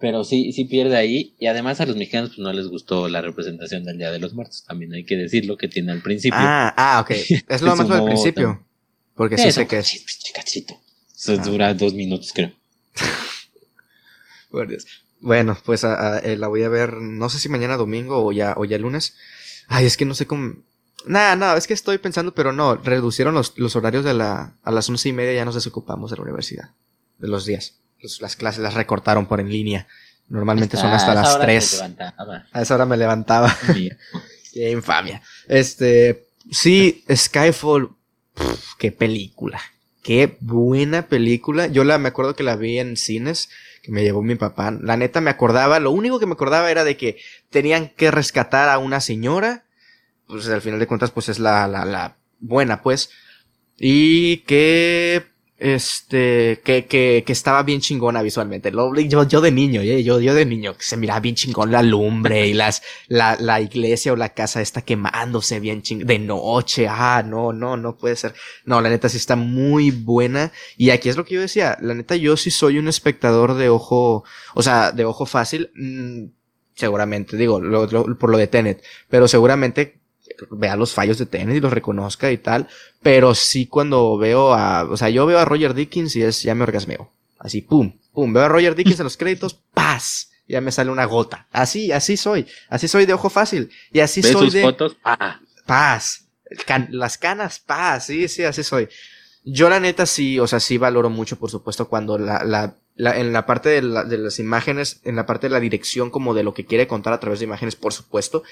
pero sí, sí pierde ahí, y además a los mexicanos pues, no les gustó la representación del Día de los Muertos, también hay que decirlo que tiene al principio. Ah, ah, ok, es lo más del principio, porque sí sé que es. Eso dura dos minutos, creo. Bueno, pues eh, la voy a ver, no sé si mañana domingo o ya, o ya lunes. Ay, es que no sé cómo. Nada, nada, es que estoy pensando, pero no, reducieron los, los horarios de la, a las once y media ya nos desocupamos de la universidad, de los días. las clases las recortaron por en línea. Normalmente son hasta las tres. A esa hora me levantaba. qué infamia. Este, sí, Skyfall, qué película. Qué buena película. Yo la, me acuerdo que la vi en cines que me llevó mi papá. La neta me acordaba, lo único que me acordaba era de que tenían que rescatar a una señora. Pues al final de cuentas, pues es la, la, la buena, pues. Y que este, que, que, que estaba bien chingona visualmente. Lo, yo, yo de niño, ¿eh? yo, de niño, que se miraba bien chingón la lumbre y las, la, la iglesia o la casa está quemándose bien chingón, de noche, ah, no, no, no puede ser. No, la neta sí está muy buena. Y aquí es lo que yo decía, la neta yo sí soy un espectador de ojo, o sea, de ojo fácil, mmm, seguramente, digo, por lo de Tenet, pero seguramente vea los fallos de Tenet y los reconozca y tal, pero sí cuando veo a, o sea, yo veo a Roger Dickens y es, ya me orgasmeo. Así, pum, pum, veo a Roger Dickens en los créditos, paz, ya me sale una gota. Así, así soy, así soy de ojo fácil. Y así soy sus de... fotos? Ah. Paz. las canas, paz, sí, sí, así soy. Yo la neta sí, o sea, sí valoro mucho, por supuesto, cuando la, la, la en la parte de, de, las imágenes, en la parte de la dirección como de lo que quiere contar a través de imágenes, por supuesto,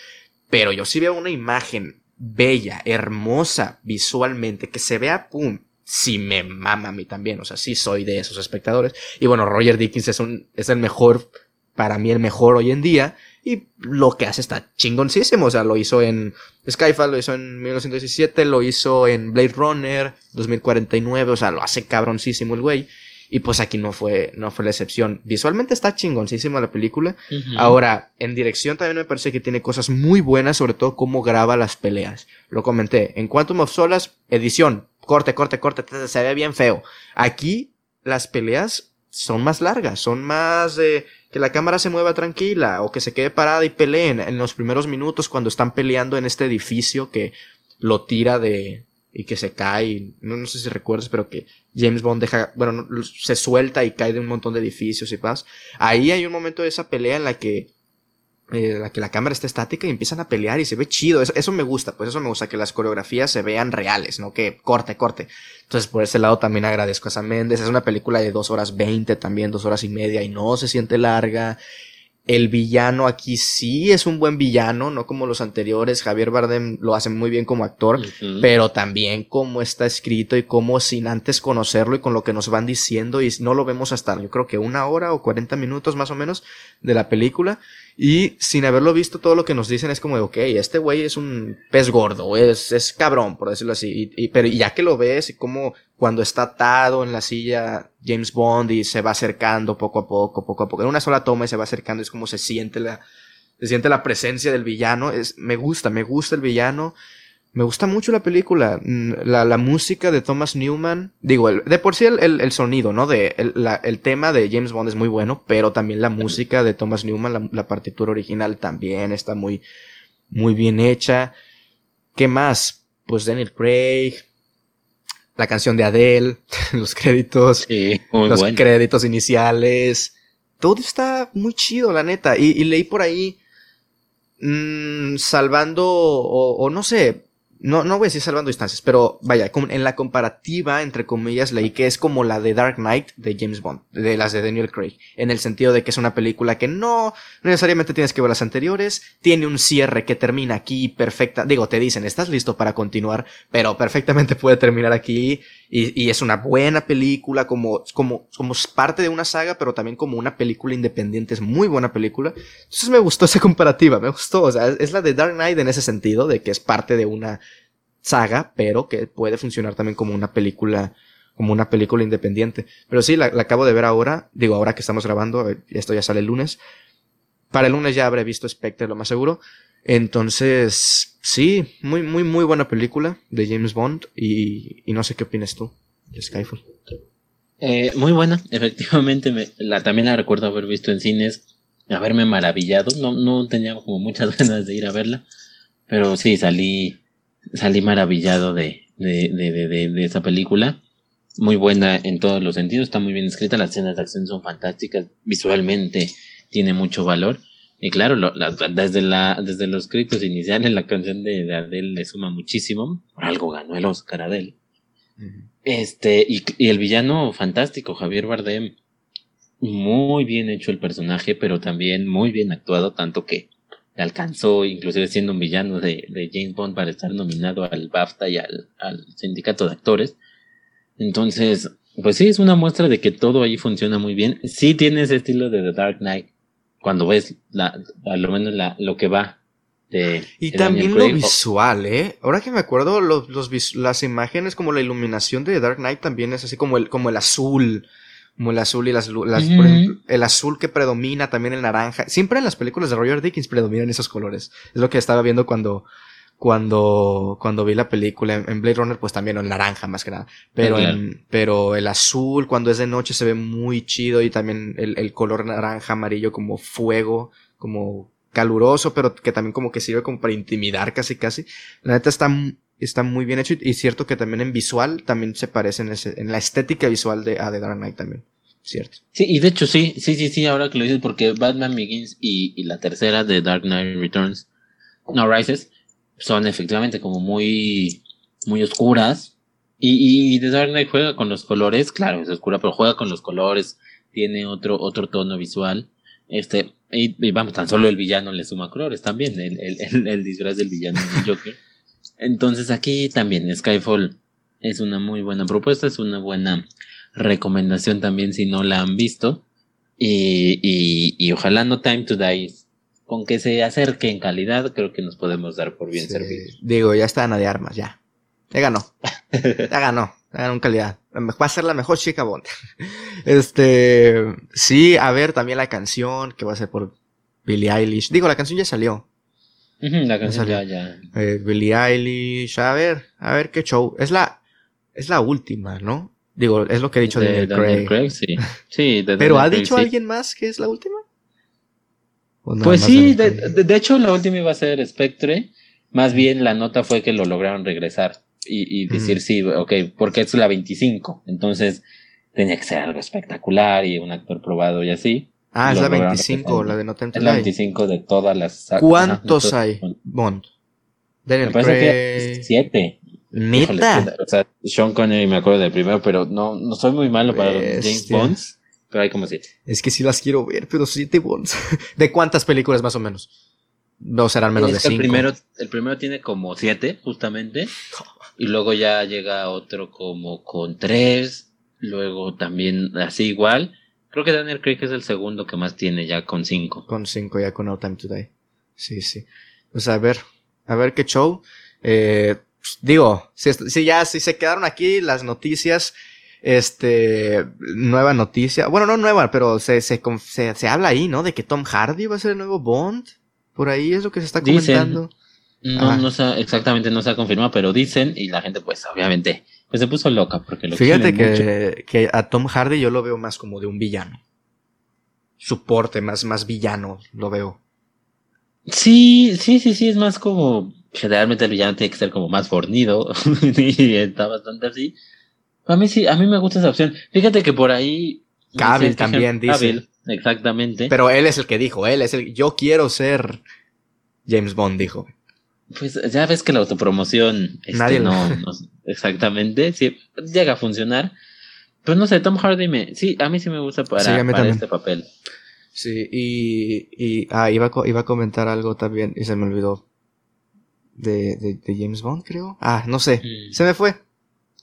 pero yo sí veo una imagen bella, hermosa visualmente, que se vea, pum, sí me mama a mí también, o sea, sí soy de esos espectadores. Y bueno, Roger Dickens es un, es el mejor, para mí el mejor hoy en día, y lo que hace está chingoncísimo, o sea, lo hizo en Skyfall, lo hizo en 1917, lo hizo en Blade Runner 2049, o sea, lo hace cabroncísimo el güey. Y pues aquí no fue, no fue la excepción. Visualmente está chingoncísima la película. Ahora, en dirección también me parece que tiene cosas muy buenas, sobre todo cómo graba las peleas. Lo comenté. En Quantum of Solas, edición. Corte, corte, corte, se ve bien feo. Aquí, las peleas son más largas, son más de que la cámara se mueva tranquila o que se quede parada y peleen en los primeros minutos cuando están peleando en este edificio que lo tira de, y que se cae, no, no sé si recuerdas, pero que James Bond deja, bueno, se suelta y cae de un montón de edificios y más. Ahí hay un momento de esa pelea en la que, eh, la que la cámara está estática y empiezan a pelear y se ve chido. Eso, eso, me gusta, pues eso me gusta, que las coreografías se vean reales, no que corte, corte. Entonces por ese lado también agradezco a Sam Mendes. Es una película de dos horas veinte también, dos horas y media y no se siente larga. El villano aquí sí es un buen villano, no como los anteriores. Javier Bardem lo hace muy bien como actor, pero también como está escrito y como sin antes conocerlo y con lo que nos van diciendo y no lo vemos hasta yo creo que una hora o 40 minutos más o menos de la película y sin haberlo visto todo lo que nos dicen es como de, ok, este güey es un pez gordo, es, es cabrón, por decirlo así. Y, pero ya que lo ves y como cuando está atado en la silla James Bond y se va acercando poco a poco, poco a poco, en una sola toma y se va acercando, es como se siente la, se siente la presencia del villano. Es, me gusta, me gusta el villano. Me gusta mucho la película, mm, la, la música de Thomas Newman, digo, el, de por sí el, el, sonido, ¿no? De, el, la, el, tema de James Bond es muy bueno, pero también la música de Thomas Newman, la, la, partitura original también está muy, muy bien hecha. ¿Qué más? Pues Daniel Craig, la canción de Adele, los créditos, los créditos iniciales, todo está muy chido, la neta. Y, y leí por ahí, mmm, salvando, o, o no sé, no, no voy a decir salvando distancias, pero vaya, en la comparativa, entre comillas, leí que es como la de Dark Knight de James Bond, de las de Daniel Craig, en el sentido de que es una película que no necesariamente tienes que ver las anteriores, tiene un cierre que termina aquí perfecta, digo, te dicen, estás listo para continuar, pero perfectamente puede terminar aquí, y, y es una buena película, como, como, como parte de una saga, pero también como una película independiente, es muy buena película. Entonces me gustó esa comparativa, me gustó, o sea, es la de Dark Knight en ese sentido, de que es parte de una saga, pero que puede funcionar también como una película, como una película independiente. Pero sí, la, acabo de ver ahora, digo, ahora que estamos grabando, esto ya sale el lunes. Para el lunes ya habré visto Spectre, lo más seguro. Entonces, sí, muy, muy, muy buena película de James Bond y, y no sé qué opinas tú de Skyfall. Eh, muy buena, efectivamente, me, la, también la recuerdo haber visto en cines, haberme maravillado, no, no tenía como muchas ganas de ir a verla, pero sí, salí, salí maravillado de, de, de, de, de esa película muy buena en todos los sentidos, está muy bien escrita, las escenas de acción son fantásticas, visualmente tiene mucho valor. Y claro, desde, la, desde los créditos iniciales la canción de, Adele le suma muchísimo, por algo ganó el Oscar Adele. Este, y, y, el villano fantástico, Javier Bardem, muy bien hecho el personaje, pero también muy bien actuado, tanto que alcanzó, inclusive siendo un villano de, de James Bond, para estar nominado al BAFTA y al, al sindicato de actores. Entonces, pues sí, es una muestra de que todo ahí funciona muy bien. Sí tiene ese estilo de The Dark Knight, cuando ves la, a lo menos la, lo que va de... Y también lo visual, ¿eh? Ahora que me acuerdo, los, los, las imágenes como la iluminación de Dark Knight también es así como el, como el azul. Como el azul y las, las por ejemplo, el azul que predomina, también el naranja. Siempre en las películas de Roger Dickens predominan esos colores. Es lo que estaba viendo cuando, cuando, cuando vi la película en, Blade Runner, pues también el naranja más que nada. Pero, pero el azul cuando es de noche se ve muy chido y también el, el color naranja, amarillo como fuego, como caluroso, pero que también como que sirve como para intimidar casi casi. La neta está, está muy bien hecho y, cierto que también en visual también se parece en, ese, en la estética visual de, a The Dark Knight también. Cierto. Sí, y de hecho sí, sí, sí, sí, ahora que lo dices, porque Batman Begins y, y la tercera de Dark Knight Returns, no Rises, son efectivamente como muy, muy oscuras. Y, y The Dark Knight juega con los colores, claro, es oscura, pero juega con los colores, tiene otro, otro tono visual. Este, y, vamos, tan solo el villano le suma colores también, el, el, el, disfraz del villano del Joker. Entonces aquí también Skyfall es una muy buena propuesta, es una buena recomendación también si no la han visto. Y, y, y ojalá No Time to Die con que se acerque en calidad, creo que nos podemos dar por bien servidos. Digo, ya está Ana de Armas, ya. Ya ganó. ya ganó. Ya ganó en calidad. Va a ser la mejor chica Bond. este, sí, a ver, también la canción, que va a ser por Billie Eilish. Digo, la canción ya salió. la canción ya, ya. Eh, Billie Eilish, a ver, a ver qué show. Es la, es la última, ¿no? Digo, es lo que ha dicho de Daniel, Craig. sí. sí Pero ¿ha dicho alguien más que es la última? Pues sí, de, hecho la última iba a ser Spectre, más bien la nota fue que lo lograron regresar y, decir sí, ok, porque es la 25, entonces tenía que ser algo espectacular y un actor probado y así. Ah, es la 25, la de No Es la 25 de todas las... ¿Cuántos hay, Bond? me parece que siete. ¿Neta? o sea, Sean Connery me acuerdo del primero, pero no, no soy muy malo para James Bond. Pero hay como siete. Es que sí las quiero ver, pero siete Bonds. ¿De cuántas películas más o menos? No serán menos de cinco. El primero, el primero tiene como siete, justamente. Y luego ya llega otro como con tres. Luego también así igual. Creo que Daniel Craig es el segundo que más tiene ya con cinco. Con cinco, ya con No Time Today. Sí, sí. Pues a ver, a ver qué show. Eh, digo, si, si ya, si se quedaron aquí las noticias, este, nueva noticia. Bueno, no nueva, pero se, se, se, habla ahí, ¿no? De que Tom Hardy va a ser el nuevo Bond. Por ahí es lo que se está comentando. no, no se, exactamente no se ha confirmado, pero dicen, y la gente, pues, obviamente, pues se puso loca porque lo Fíjate que, que a Tom Hardy yo lo veo más como de un villano. Soporte, más, más villano, lo veo. Sí, sí, sí, sí, es más como. Generalmente el villano tiene que ser como más fornido. y está bastante así. A mí sí, a mí me gusta esa opción. Fíjate que por ahí. Cavill también dice. Cavill, exactamente. Pero él es el que dijo, él es el. Yo quiero ser James Bond, dijo. Pues ya ves que la autopromoción. Este, Nadie no, no, Exactamente. Sí, llega a funcionar. Pues no sé, Tom Hardy me. Sí, a mí sí me gusta para, para este papel. Sí, y. y ah, iba a, iba a comentar algo también y se me olvidó. De, de, de James Bond, creo. Ah, no sé. Mm. Se me fue.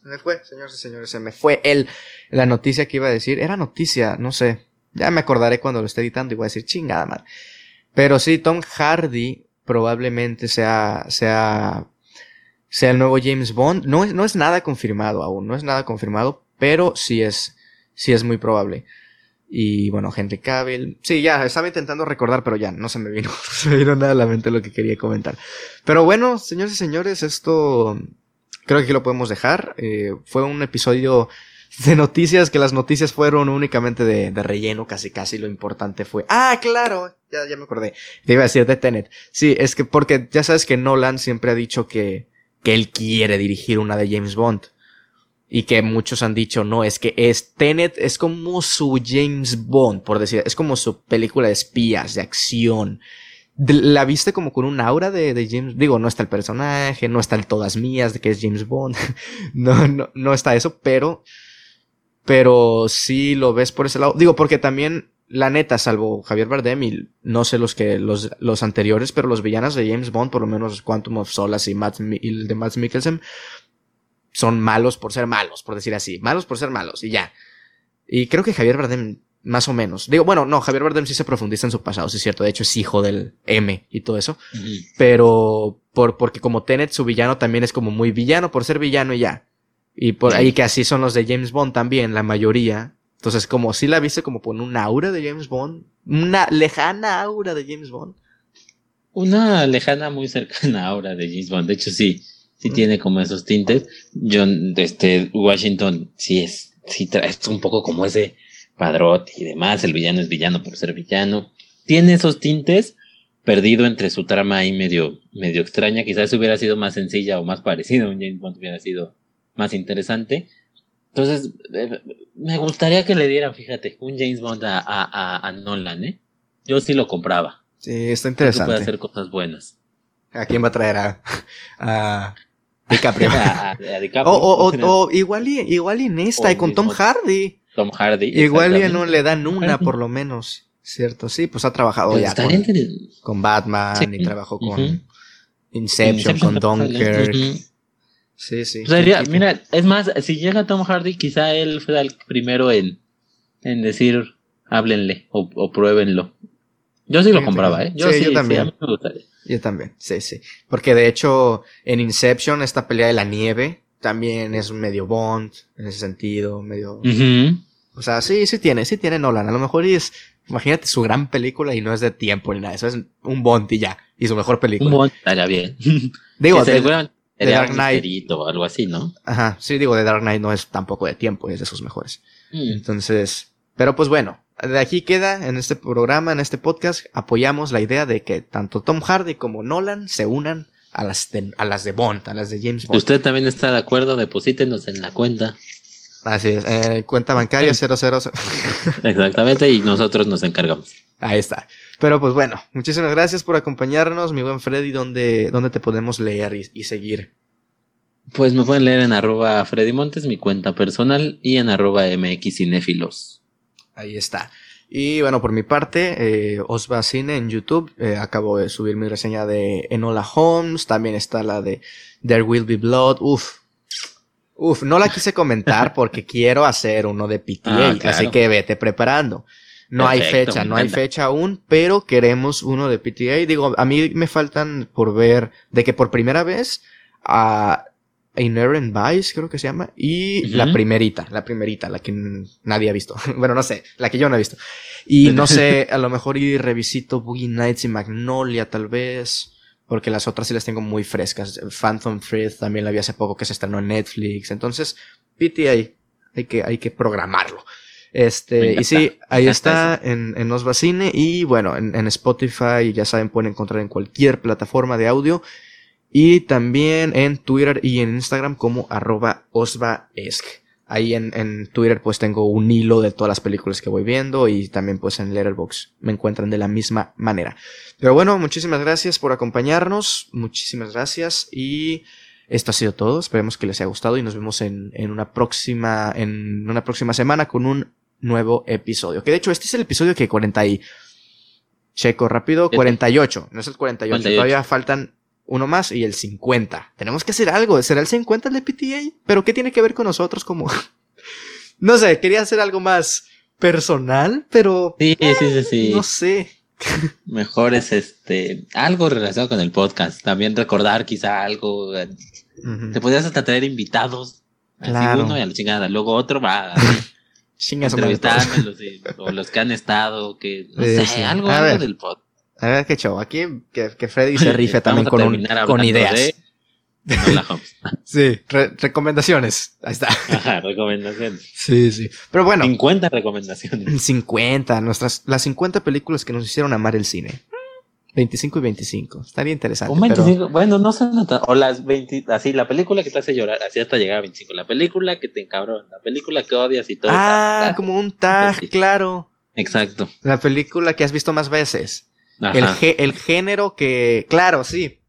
Se me fue, señores y señores, se me fue el, la noticia que iba a decir. Era noticia, no sé. Ya me acordaré cuando lo esté editando y voy a decir chingada madre. Pero sí, Tom Hardy probablemente sea, sea, sea el nuevo James Bond. No es, no es nada confirmado aún, no es nada confirmado, pero sí es, sí es muy probable. Y bueno, Henry Cavill. Sí, ya, estaba intentando recordar, pero ya, no se me vino, no se me vino nada a la mente lo que quería comentar. Pero bueno, señores y señores, esto creo que aquí lo podemos dejar. Eh, fue un episodio de noticias, que las noticias fueron únicamente de, de, relleno, casi casi lo importante fue. Ah, claro, ya, ya me acordé. Te iba a decir de Tenet. Sí, es que porque ya sabes que Nolan siempre ha dicho que, que él quiere dirigir una de James Bond. Y que muchos han dicho, no, es que es Tenet es como su James Bond, por decir, es como su película de espías, de acción. La viste como con un aura de, de, James, digo, no está el personaje, no está el todas mías de que es James Bond, no, no, no está eso, pero, pero sí lo ves por ese lado. Digo, porque también, la neta, salvo Javier Bardem y no sé los que, los, los anteriores, pero los villanos de James Bond, por lo menos Quantum of Solace y, Matt, y el de Matt Mikkelsen, son malos por ser malos, por decir así. Malos por ser malos, y ya. Y creo que Javier Bardem, más o menos. Digo, bueno, no, Javier Bardem sí se profundiza en su pasado, sí es cierto. De hecho, es hijo del M y todo eso. Uh -huh. Pero, por, porque como Tenet, su villano también es como muy villano por ser villano y ya. Y por ahí que así son los de James Bond también, la mayoría. Entonces, como si la viste como con un aura de James Bond. Una lejana aura de James Bond. Una lejana muy cercana aura de James Bond. De hecho, sí sí tiene como esos tintes. John, este, Washington, sí es, sí trae, es un poco como ese padrote y demás. El villano es villano por ser villano. Tiene esos tintes perdido entre su trama ahí medio, medio extraña. Quizás hubiera sido más sencilla o más parecido a un James Bond hubiera sido más interesante. Entonces, eh, me gustaría que le dieran, fíjate, un James Bond a, a, a Nolan, ¿eh? Yo sí lo compraba. Sí, está interesante. Puede hacer cosas buenas. ¿A quién va a traer a, a DiCaprio. a, a DiCaprio. O, o, o, o, igual y, igual y en esta, y con Tom Hardy. Tom Hardy. Igual y no le dan una, por lo menos. ¿Cierto? Sí, pues ha trabajado ya con, entre... con, Batman sí. y trabajó con uh -huh. Inception, Inception, con Dunkirk. Uh -huh. Sí, sí. Sería, mira, es más, si llega Tom Hardy, quizá él fue el primero en, en decir, háblenle o, o pruébenlo. Yo sí lo compraba, ¿eh? Yo sí, sí yo también. Sí. Yo también, sí, sí. Porque de hecho, en Inception, esta pelea de la nieve también es medio Bond, en ese sentido, medio... Uh -huh. O sea, sí, sí tiene, sí tiene Nolan. A lo mejor es, imagínate su gran película y no es de tiempo ni nada. Eso es un Bond y ya. Y su mejor película. Un Bond estaría bien. Digo, de, de Dark Knight. o algo así, ¿no? Ajá, sí, digo, de Dark Knight no es tampoco de tiempo, es de sus mejores. Mm. Entonces, pero pues bueno, de aquí queda en este programa, en este podcast, apoyamos la idea de que tanto Tom Hardy como Nolan se unan a las de, a las de Bond, a las de James Bond. ¿Usted también está de acuerdo? Deposítenos en la cuenta. Así es, eh, cuenta bancaria 000. Exactamente, y nosotros nos encargamos. Ahí está. Pero pues bueno, muchísimas gracias por acompañarnos, mi buen Freddy. ¿Dónde, dónde te podemos leer y, y seguir? Pues me pueden leer en arroba Freddy Montes, mi cuenta personal, y en arroba MXCinéfilos. Ahí está. Y bueno, por mi parte, eh, Osva Cine en YouTube. Eh, acabo de subir mi reseña de Enola Holmes. También está la de There Will Be Blood. Uf. Uf, no la quise comentar porque quiero hacer uno de PTA. Ah, claro. Así que vete preparando. No Perfecto, hay fecha, no hay fecha aún, pero queremos uno de PTA. Digo, a mí me faltan por ver de que por primera vez a Inherent Vice, creo que se llama, y uh -huh. la primerita, la primerita, la que nadie ha visto. bueno, no sé, la que yo no he visto. Y no sé, a lo mejor y revisito Boogie Nights y Magnolia, tal vez, porque las otras sí las tengo muy frescas. Phantom Thread también la vi hace poco que se estrenó en Netflix. Entonces, PTA, hay que, hay que programarlo. Este, y sí, ahí está en, en Osva Cine y bueno, en, en Spotify, ya saben, pueden encontrar en cualquier plataforma de audio. Y también en Twitter y en Instagram como arroba osvaesc. Ahí en, en, Twitter pues tengo un hilo de todas las películas que voy viendo y también pues en Letterboxd me encuentran de la misma manera. Pero bueno, muchísimas gracias por acompañarnos, muchísimas gracias y esto ha sido todo. Esperemos que les haya gustado y nos vemos en, en una próxima en una próxima semana con un nuevo episodio. Que de hecho este es el episodio que 40 y checo rápido 48, no es el 48, 48. todavía faltan uno más y el 50. Tenemos que hacer algo. ¿Será el 50 el de PTA? ¿Pero qué tiene que ver con nosotros como... no sé, quería hacer algo más personal, pero... Sí, eh, sí, sí, sí. No sé. Mejor es este... Algo relacionado con el podcast. También recordar quizá algo... Uh -huh. Te podrías hasta traer invitados. Así claro. uno y a la chingada. Luego otro va... Chinga su madre todos. entrevistándolos y- o los que han estado, que no Sí, sé, sí. algo, algo del pod. A ver qué show. Aquí que, que Freddy se rife también con, un- con ideas. de Holmes. Sí, re- recomendaciones. Ahí está. Ajá, recomendaciones. Sí, sí. Pero bueno, 50 recomendaciones. 50, nuestras, las 50 películas que nos hicieron amar el cine. 25 y 25. Estaría interesante. Un pero- 25, bueno, no sé, nota- o las 20, así, la película que te hace llorar, así hasta llegar a 25, la película que te encabrona, la película que odias y todo. Ah, como un tag, Sí. claro. Exacto. La película que has visto más veces. El, el género que. Claro, sí.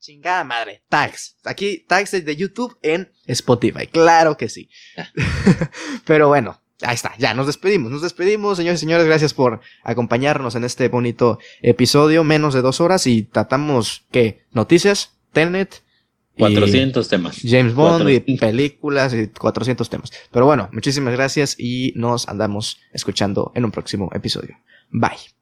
Chingada madre. Tags. Aquí, tags de YouTube en Spotify. Claro que sí. Pero bueno, ahí está. Ya nos despedimos. Nos despedimos, señores y señores. Gracias por acompañarnos en este bonito episodio. Menos de dos horas y tratamos, ¿qué? Noticias, Tenet. y 400 temas. James Bond y 400. películas y 400 temas. Pero bueno, muchísimas gracias y nos andamos escuchando en un próximo episodio. Bye.